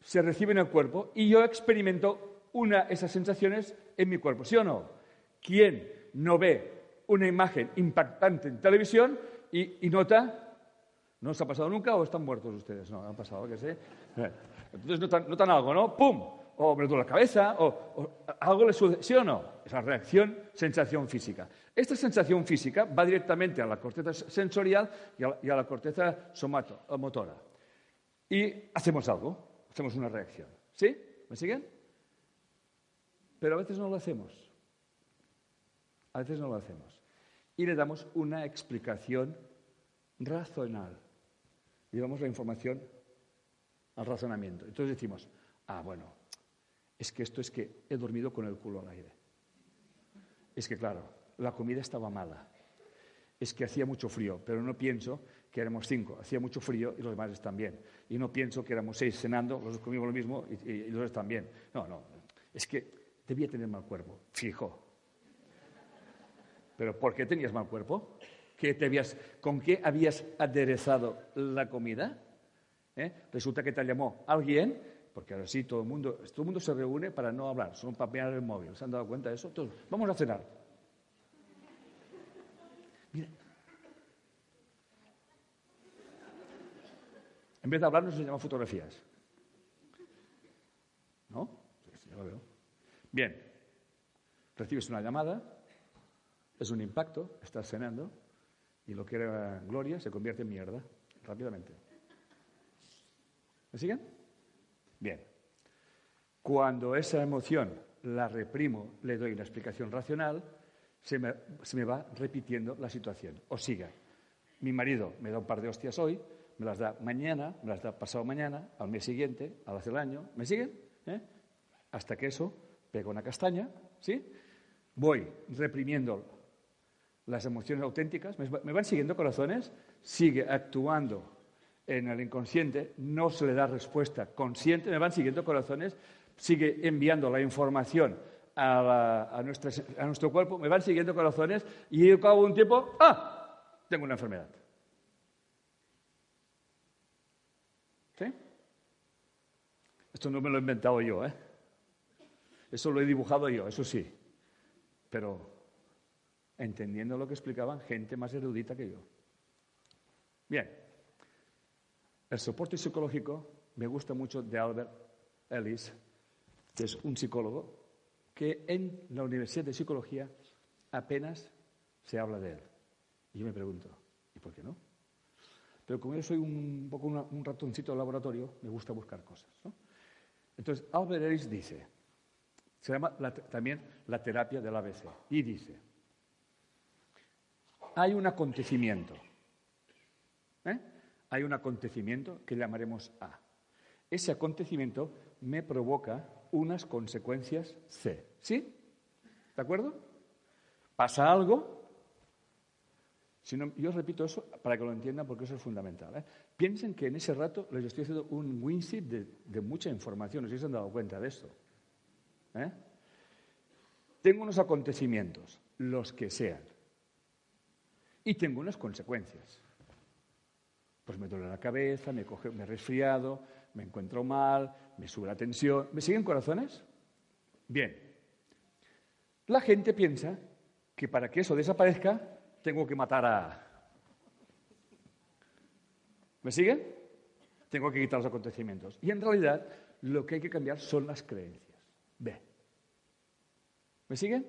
se recibe en el cuerpo y yo experimento una esas sensaciones en mi cuerpo, ¿sí o no? ¿Quién no ve una imagen impactante en televisión y, nota ¿No os ha pasado nunca o están muertos ustedes? No, han pasado, que sé. Entonces notan, notan algo, ¿no? ¡Pum! O me duele la cabeza, o, algo le sucede, ¿sí o no? Esa reacción, sensación física. Esta sensación física va directamente a la corteza sensorial y a la, y a la corteza somatomotora. Y hacemos algo hacemos una reacción. ¿Sí? ¿Me siguen? Pero a veces no lo hacemos. A veces no lo hacemos. Y le damos una explicación racional. Llevamos la información al razonamiento. Entonces decimos, ah, bueno, es que esto es que he dormido con el culo al aire. Es que, claro, la comida estaba mala es que hacía mucho frío, pero no pienso que éramos cinco, hacía mucho frío y los demás están bien. Y no pienso que éramos seis cenando, los comimos lo mismo y, los demás están bien. No, no, es que debía tener mal cuerpo, fijo. ¿Pero por qué tenías mal cuerpo? ¿Con qué habías aderezado la comida? ¿Eh? Resulta que te llamó alguien, porque ahora sí todo el mundo, todo el mundo se reúne para no hablar, son papear el móvil. ¿Se han dado cuenta de eso? Entonces, vamos a cenar. Mira. En vez de hablar, nos enseñamos fotografías. ¿No? Sí, ya lo veo. Bien. Recibes una llamada, es un impacto, estás cenando, y lo que era gloria se convierte en mierda, rápidamente. ¿Me siguen? Bien. Cuando esa emoción la reprimo, le doy una explicación racional, se me, va repitiendo la situación. O siga, mi marido me da un par de hostias hoy, me las da mañana, me las da pasado mañana, al mes siguiente, al hace el año, ¿me siguen? ¿Eh? Hasta que eso pega una castaña, ¿sí? Voy reprimiendo las emociones auténticas, me van siguiendo corazones, sigue actuando en el inconsciente, no se le da respuesta consciente, me van siguiendo corazones, sigue enviando la información a, nuestro cuerpo, me van siguiendo corazones y al cabo un tiempo, ¡ah! Tengo una enfermedad. ¿Sí? Esto no me lo he inventado yo, ¿eh? Eso lo he dibujado yo, eso sí. Pero entendiendo lo que explicaban gente más erudita que yo. Bien. El soporte psicológico me gusta mucho de Albert Ellis, que es un psicólogo que en la Universidad de Psicología apenas se habla de él. Y yo me pregunto, ¿y por qué no? Pero como yo soy un poco un ratoncito de laboratorio, me gusta buscar cosas. Entonces, Albert Ellis dice, se llama también la terapia del ABC, y dice, hay un acontecimiento. Hay un acontecimiento que llamaremos A. Ese acontecimiento me provoca unas consecuencias C. ¿Sí? ¿De acuerdo? Pasa algo. Si no, yo repito eso para que lo entiendan porque eso es fundamental. ¿eh? Piensen que en ese rato les estoy haciendo un winzip de, de mucha información, no sé si se han dado cuenta de esto. ¿Eh? Tengo unos acontecimientos, los que sean, y tengo unas consecuencias. Pues me duele la cabeza, me, coge, me he resfriado, me encuentro mal, me sube la tensión. ¿Me siguen corazones? Bien. La gente piensa que para que eso desaparezca tengo que matar a, ¿Me siguen? Tengo que quitar los acontecimientos. Y en realidad lo que hay que cambiar son las creencias. Ve. ¿Me siguen?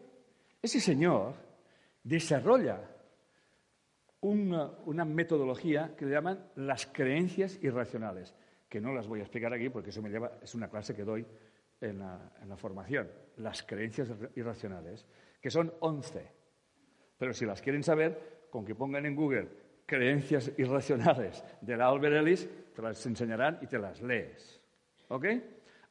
Ese señor desarrolla una, metodología que le llaman las creencias irracionales, que no las voy a explicar aquí porque eso me lleva, es una clase que doy en la, en la formación. Las creencias irracionales, que son 11. Pero si las quieren saber, con que pongan en Google creencias irracionales de la Albert Ellis, te las enseñarán y te las lees. ¿Ok?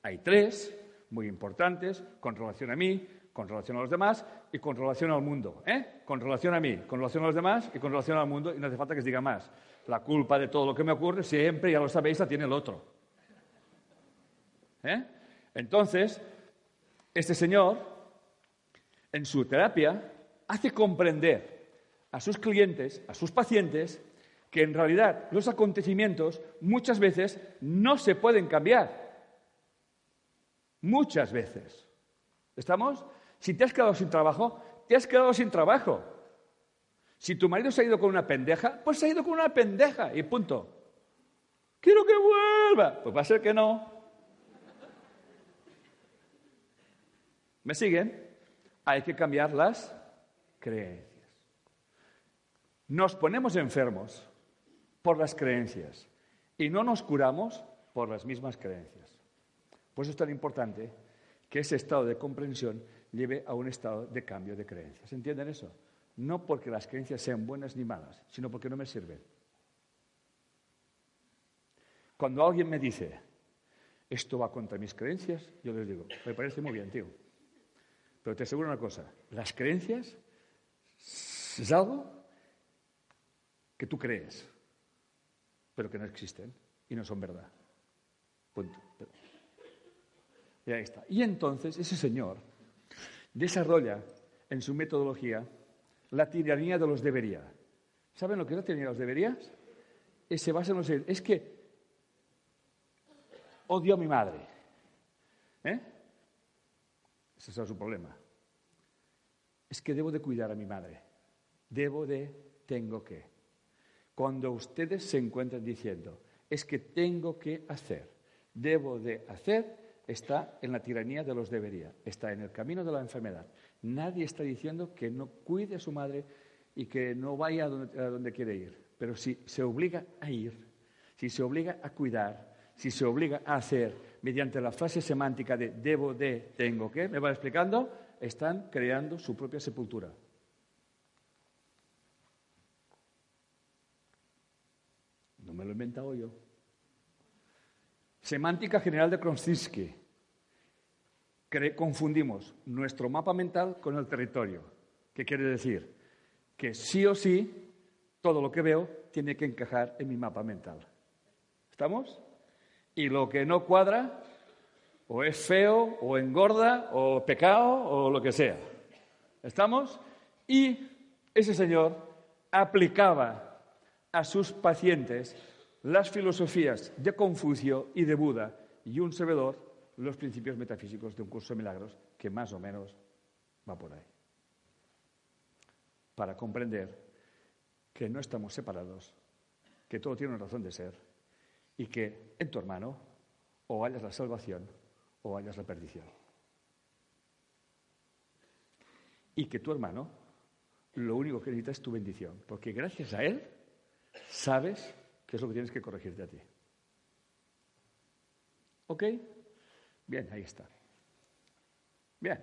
Hay tres muy importantes con relación a mí, con relación a los demás y con relación al mundo. ¿eh? Con relación a mí, con relación a los demás y con relación al mundo, y no hace falta que os diga más. La culpa de todo lo que me ocurre siempre, ya lo sabéis, la tiene el otro. ¿Eh? Entonces, este señor, en su terapia, hace comprender a sus clientes, a sus pacientes, que en realidad los acontecimientos muchas veces no se pueden cambiar. Muchas veces. ¿Estamos? Si te has quedado sin trabajo, te has quedado sin trabajo. Si tu marido se ha ido con una pendeja, pues se ha ido con una pendeja y punto. Quiero que vuelva. Pues va a ser que no. ¿Me siguen? Hay que cambiar las creencias. Nos ponemos enfermos por las creencias y no nos curamos por las mismas creencias. Por eso es tan importante que ese estado de comprensión lleve a un estado de cambio de creencias. ¿Entienden eso? No porque las creencias sean buenas ni malas, sino porque no me sirven. Cuando alguien me dice, esto va contra mis creencias, yo les digo, me parece muy bien, tío. Pero te aseguro una cosa, las creencias es algo que tú crees, pero que no existen y no son verdad. Punto. Y ahí está. Y entonces ese señor desarrolla en su metodología la tiranía de los debería. ¿Saben lo que es la tiranía de los deberías? Se basa en los... Es que odio a mi madre. ¿Eh? Ese es su problema. Es que debo de cuidar a mi madre. Debo de, tengo que. Cuando ustedes se encuentran diciendo, es que tengo que hacer, debo de hacer, está en la tiranía de los debería, está en el camino de la enfermedad. Nadie está diciendo que no cuide a su madre y que no vaya a donde, quiere ir. Pero si se obliga a ir, si se obliga a cuidar, si se obliga a hacer mediante la frase semántica de debo de, tengo que, me va explicando, están creando su propia sepultura. No me lo he inventado yo. Semántica general de Kronsky. Confundimos nuestro mapa mental con el territorio. ¿Qué quiere decir? Que sí o sí, todo lo que veo tiene que encajar en mi mapa mental. ¿Estamos? Y lo que no cuadra, o es feo, o engorda, o pecado, o lo que sea. ¿Estamos? Y ese señor aplicaba a sus pacientes las filosofías de Confucio y de Buda y un servidor los principios metafísicos de un curso de milagros que más o menos va por ahí. Para comprender que no estamos separados, que todo tiene una razón de ser y que en tu hermano o hayas la salvación o hayas la perdición. Y que tu hermano lo único que necesita es tu bendición, porque gracias a él sabes qué es lo que tienes que corregirte a ti. ¿Ok? Bien, ahí está. Bien.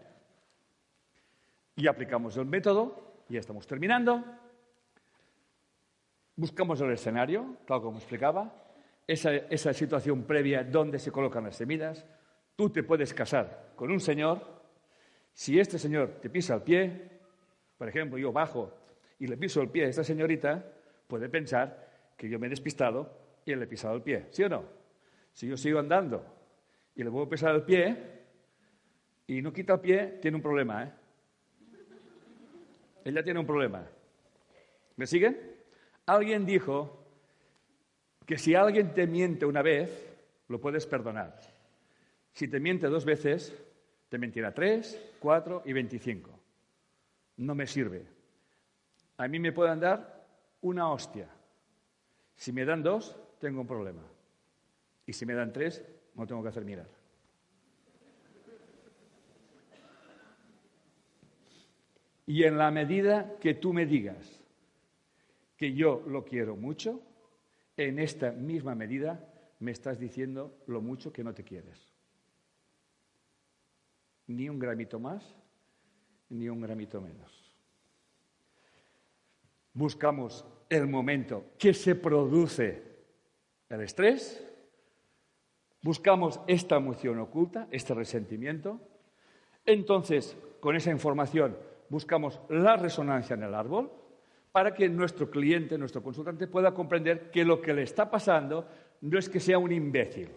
Y aplicamos el método, ya estamos terminando. Buscamos el escenario, tal como explicaba, esa, esa situación previa donde se colocan las semillas. Tú te puedes casar con un señor. Si este señor te pisa el pie, por ejemplo, yo bajo y le piso el pie a esta señorita, puede pensar que yo me he despistado y le he pisado el pie, ¿sí o no? Si yo sigo andando y le vuelvo a pisar el pie y no quita el pie, tiene un problema, ¿eh? Ella tiene un problema. ¿Me siguen? Alguien dijo que si alguien te miente una vez, lo puedes perdonar. Si te miente dos veces, te mentirá tres, cuatro y veinticinco. No me sirve. A mí me pueden dar una hostia. Si me dan dos, tengo un problema. Y si me dan tres, no tengo que hacer mirar. Y en la medida que tú me digas que yo lo quiero mucho, en esta misma medida me estás diciendo lo mucho que no te quieres. Ni un gramito más, ni un gramito menos. Buscamos el momento que se produce el estrés, buscamos esta emoción oculta, este resentimiento, entonces con esa información buscamos la resonancia en el árbol para que nuestro cliente, nuestro consultante pueda comprender que lo que le está pasando no es que sea un imbécil,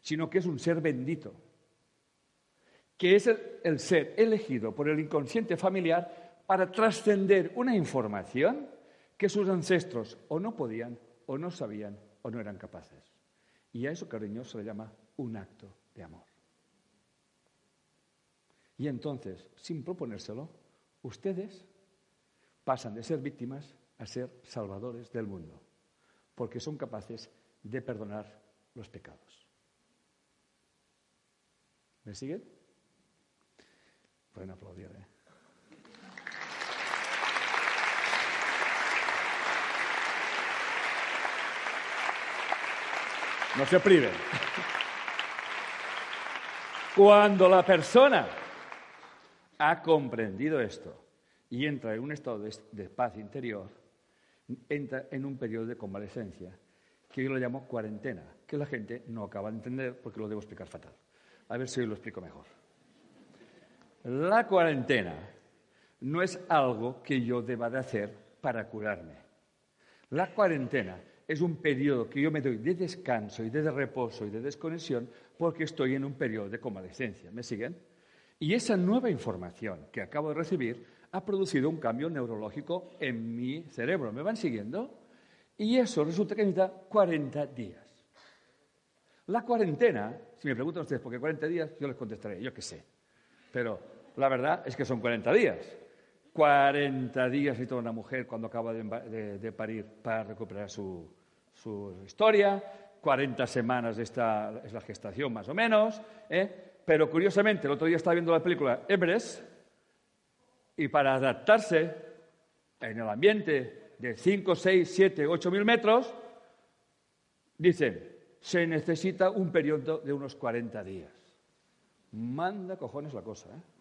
sino que es un ser bendito, que es el, ser elegido por el inconsciente familiar para trascender una información que sus ancestros o no podían, o no sabían, o no eran capaces. Y a eso, cariño, se le llama un acto de amor. Y entonces, sin proponérselo, ustedes pasan de ser víctimas a ser salvadores del mundo, porque son capaces de perdonar los pecados. ¿Me siguen? Pueden aplaudir, ¿eh? No se priven. Cuando la persona ha comprendido esto y entra en un estado de, paz interior, entra en un periodo de convalescencia, que yo lo llamo cuarentena, que la gente no acaba de entender porque lo debo explicar fatal. A ver si hoy lo explico mejor. La cuarentena no es algo que yo deba de hacer para curarme. La cuarentena es un periodo que yo me doy de descanso y de reposo y de desconexión porque estoy en un periodo de convalescencia. ¿Me siguen? Y esa nueva información que acabo de recibir ha producido un cambio neurológico en mi cerebro. ¿Me van siguiendo? Y eso resulta que necesita 40 días. La cuarentena, si me preguntan ustedes por qué 40 días, yo les contestaré, yo qué sé. Pero la verdad es que son 40 días. 40 días y toda una mujer cuando acaba de, parir para recuperar su, su, historia. 40 semanas esta es la gestación más o menos. ¿eh? Pero curiosamente, el otro día estaba viendo la película Everest y para adaptarse en el ambiente de 5, 6, 7, 8 mil metros, dicen, se necesita un periodo de unos 40 días. Manda cojones la cosa, ¿eh?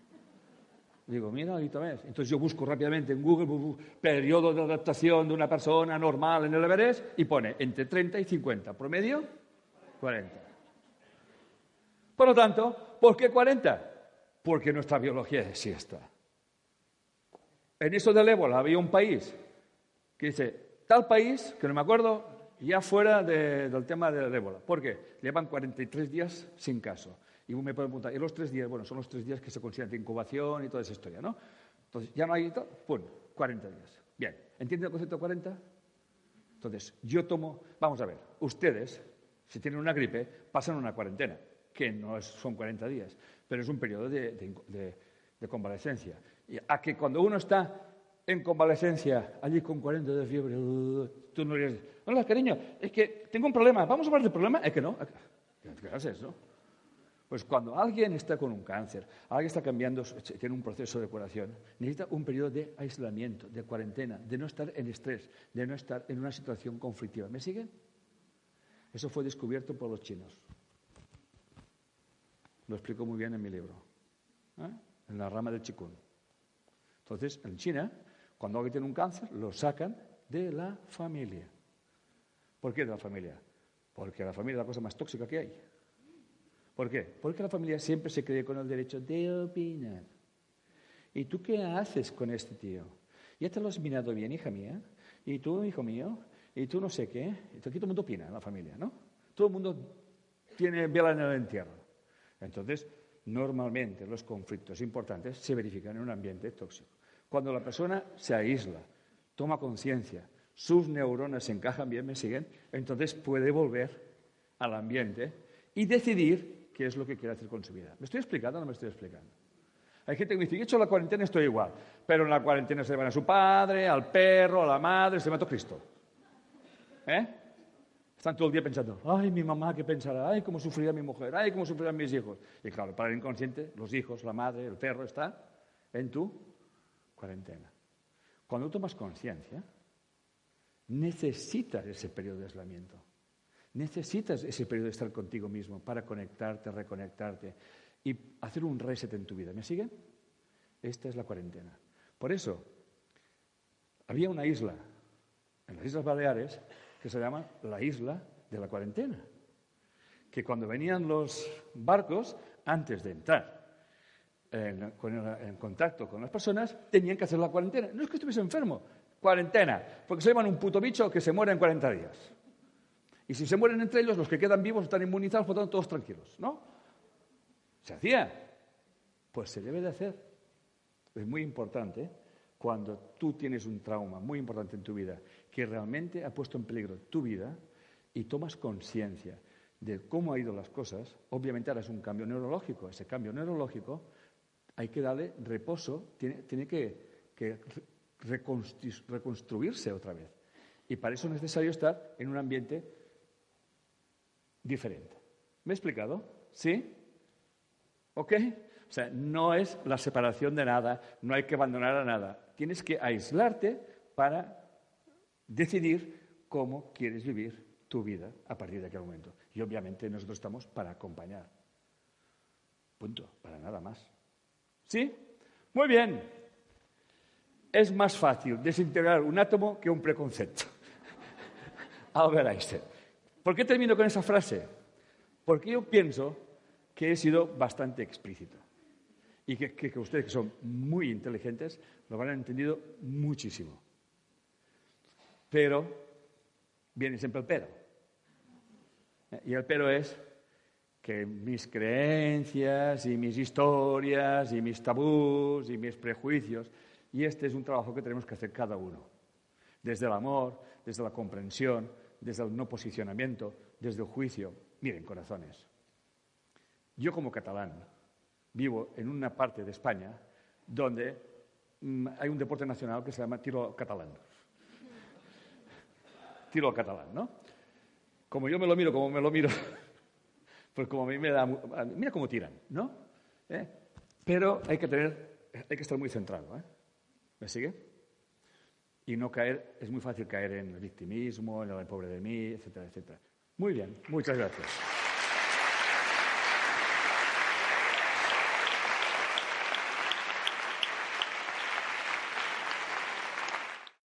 Digo, mira, ahorita ves. Entonces yo busco rápidamente en Google periodo de adaptación de una persona normal en el Everest y pone entre 30 y 50, promedio 40. Por lo tanto, ¿por qué 40? Porque nuestra biología es siesta. En eso del ébola había un país que dice, tal país, que no me acuerdo, ya fuera del tema del ébola. ¿Por qué? Llevan 43 días sin caso. Y me pueden preguntar, ¿y los tres días? Bueno, son los tres días que se consideran de incubación y toda esa historia, ¿no? Entonces, ya no hay, ¡pum! 40 días. Bien, ¿entienden el concepto de 40? Entonces, yo tomo, vamos a ver, ustedes, si tienen una gripe, pasan una cuarentena que no son 40 días, pero es un periodo de, convalescencia. Y a que cuando uno está en convalescencia, allí con 40 de fiebre, uh, tú no dices, hola cariño, es que tengo un problema, ¿vamos a hablar del problema? Es que no, ¿qué haces, no? Pues cuando alguien está con un cáncer, alguien está cambiando, tiene un proceso de curación, necesita un periodo de aislamiento, de cuarentena, de no estar en estrés, de no estar en una situación conflictiva. ¿Me siguen? Eso fue descubierto por los chinos. Lo explico muy bien en mi libro, ¿eh? en la rama del chikun. Entonces, en China, cuando alguien tiene un cáncer, lo sacan de la familia. ¿Por qué de la familia? Porque la familia es la cosa más tóxica que hay. ¿Por qué? Porque la familia siempre se cree con el derecho de opinar. ¿Y tú qué haces con este tío? ¿Ya te lo has mirado bien, hija mía? ¿Y tú, hijo mío? y tú no sé qué. Aquí todo el mundo opina en la familia, ¿no? Todo el mundo tiene vela en el entierro. Entonces, normalmente los conflictos importantes se verifican en un ambiente tóxico. Cuando la persona se aísla, toma conciencia, sus neuronas se encajan bien, me siguen, entonces puede volver al ambiente y decidir qué es lo que quiere hacer con su vida. ¿Me estoy explicando o no me estoy explicando? Hay gente que me dice, he hecho la cuarentena, estoy igual, pero en la cuarentena se van a su padre, al perro, a la madre, se mató Cristo. ¿Eh? Están todo el día pensando, ay, mi mamá, ¿qué pensará? Ay, cómo sufrirá mi mujer, ay, cómo sufrirán mis hijos. Y claro, para el inconsciente, los hijos, la madre, el perro está en tu cuarentena. Cuando tomas conciencia, necesitas ese periodo de aislamiento. Necesitas ese periodo de estar contigo mismo para conectarte, reconectarte y hacer un reset en tu vida. ¿Me siguen? Esta es la cuarentena. Por eso, había una isla en las Islas Baleares que se llama la isla de la cuarentena. Que cuando venían los barcos, antes de entrar en, contacto con las personas, tenían que hacer la cuarentena. No es que estuviese enfermo, cuarentena, porque se llaman un puto bicho que se muere en 40 días. Y si se mueren entre ellos, los que quedan vivos están inmunizados, por tanto, todos tranquilos, ¿no? Se hacía. Pues se debe de hacer. Es muy importante cuando tú tienes un trauma muy importante en tu vida que realmente ha puesto en peligro tu vida y tomas conciencia de cómo han ido las cosas, obviamente harás un cambio neurológico. Ese cambio neurológico hay que darle reposo, tiene, que reconstruirse otra vez. Y para eso es necesario estar en un ambiente diferente. ¿Me he explicado? ¿Sí? ¿Ok? O sea, no es la separación de nada, no hay que abandonar a nada. Tienes que aislarte para decidir cómo quieres vivir tu vida a partir de aquel momento. Y obviamente nosotros estamos para acompañar. Punto, para nada más. ¿Sí? Muy bien es más fácil desintegrar un átomo que un preconcepto. Albert Einstein. ¿Por qué termino con esa frase? Porque yo pienso que he sido bastante explícito y que, ustedes, que son muy inteligentes, lo han entendido muchísimo. Pero viene siempre el pero. Y el pero es que mis creencias y mis historias y mis tabús y mis prejuicios y este es un trabajo que tenemos que hacer cada uno. Desde el amor, desde la comprensión, desde el no posicionamiento, desde el juicio. Miren, corazones, yo como catalán vivo en una parte de España donde mm, hay un deporte nacional que se llama tiro catalán. Tiro catalán, ¿no? Como yo me lo miro, como me lo miro, pues como a mí me da... Mira cómo tiran, ¿no? ¿Eh? Pero hay que tener, hay que estar muy centrado, ¿eh? ¿Me sigue? Y no caer, es muy fácil caer en el victimismo, en el pobre de mí, etcétera, etcétera. Muy bien, muchas gracias.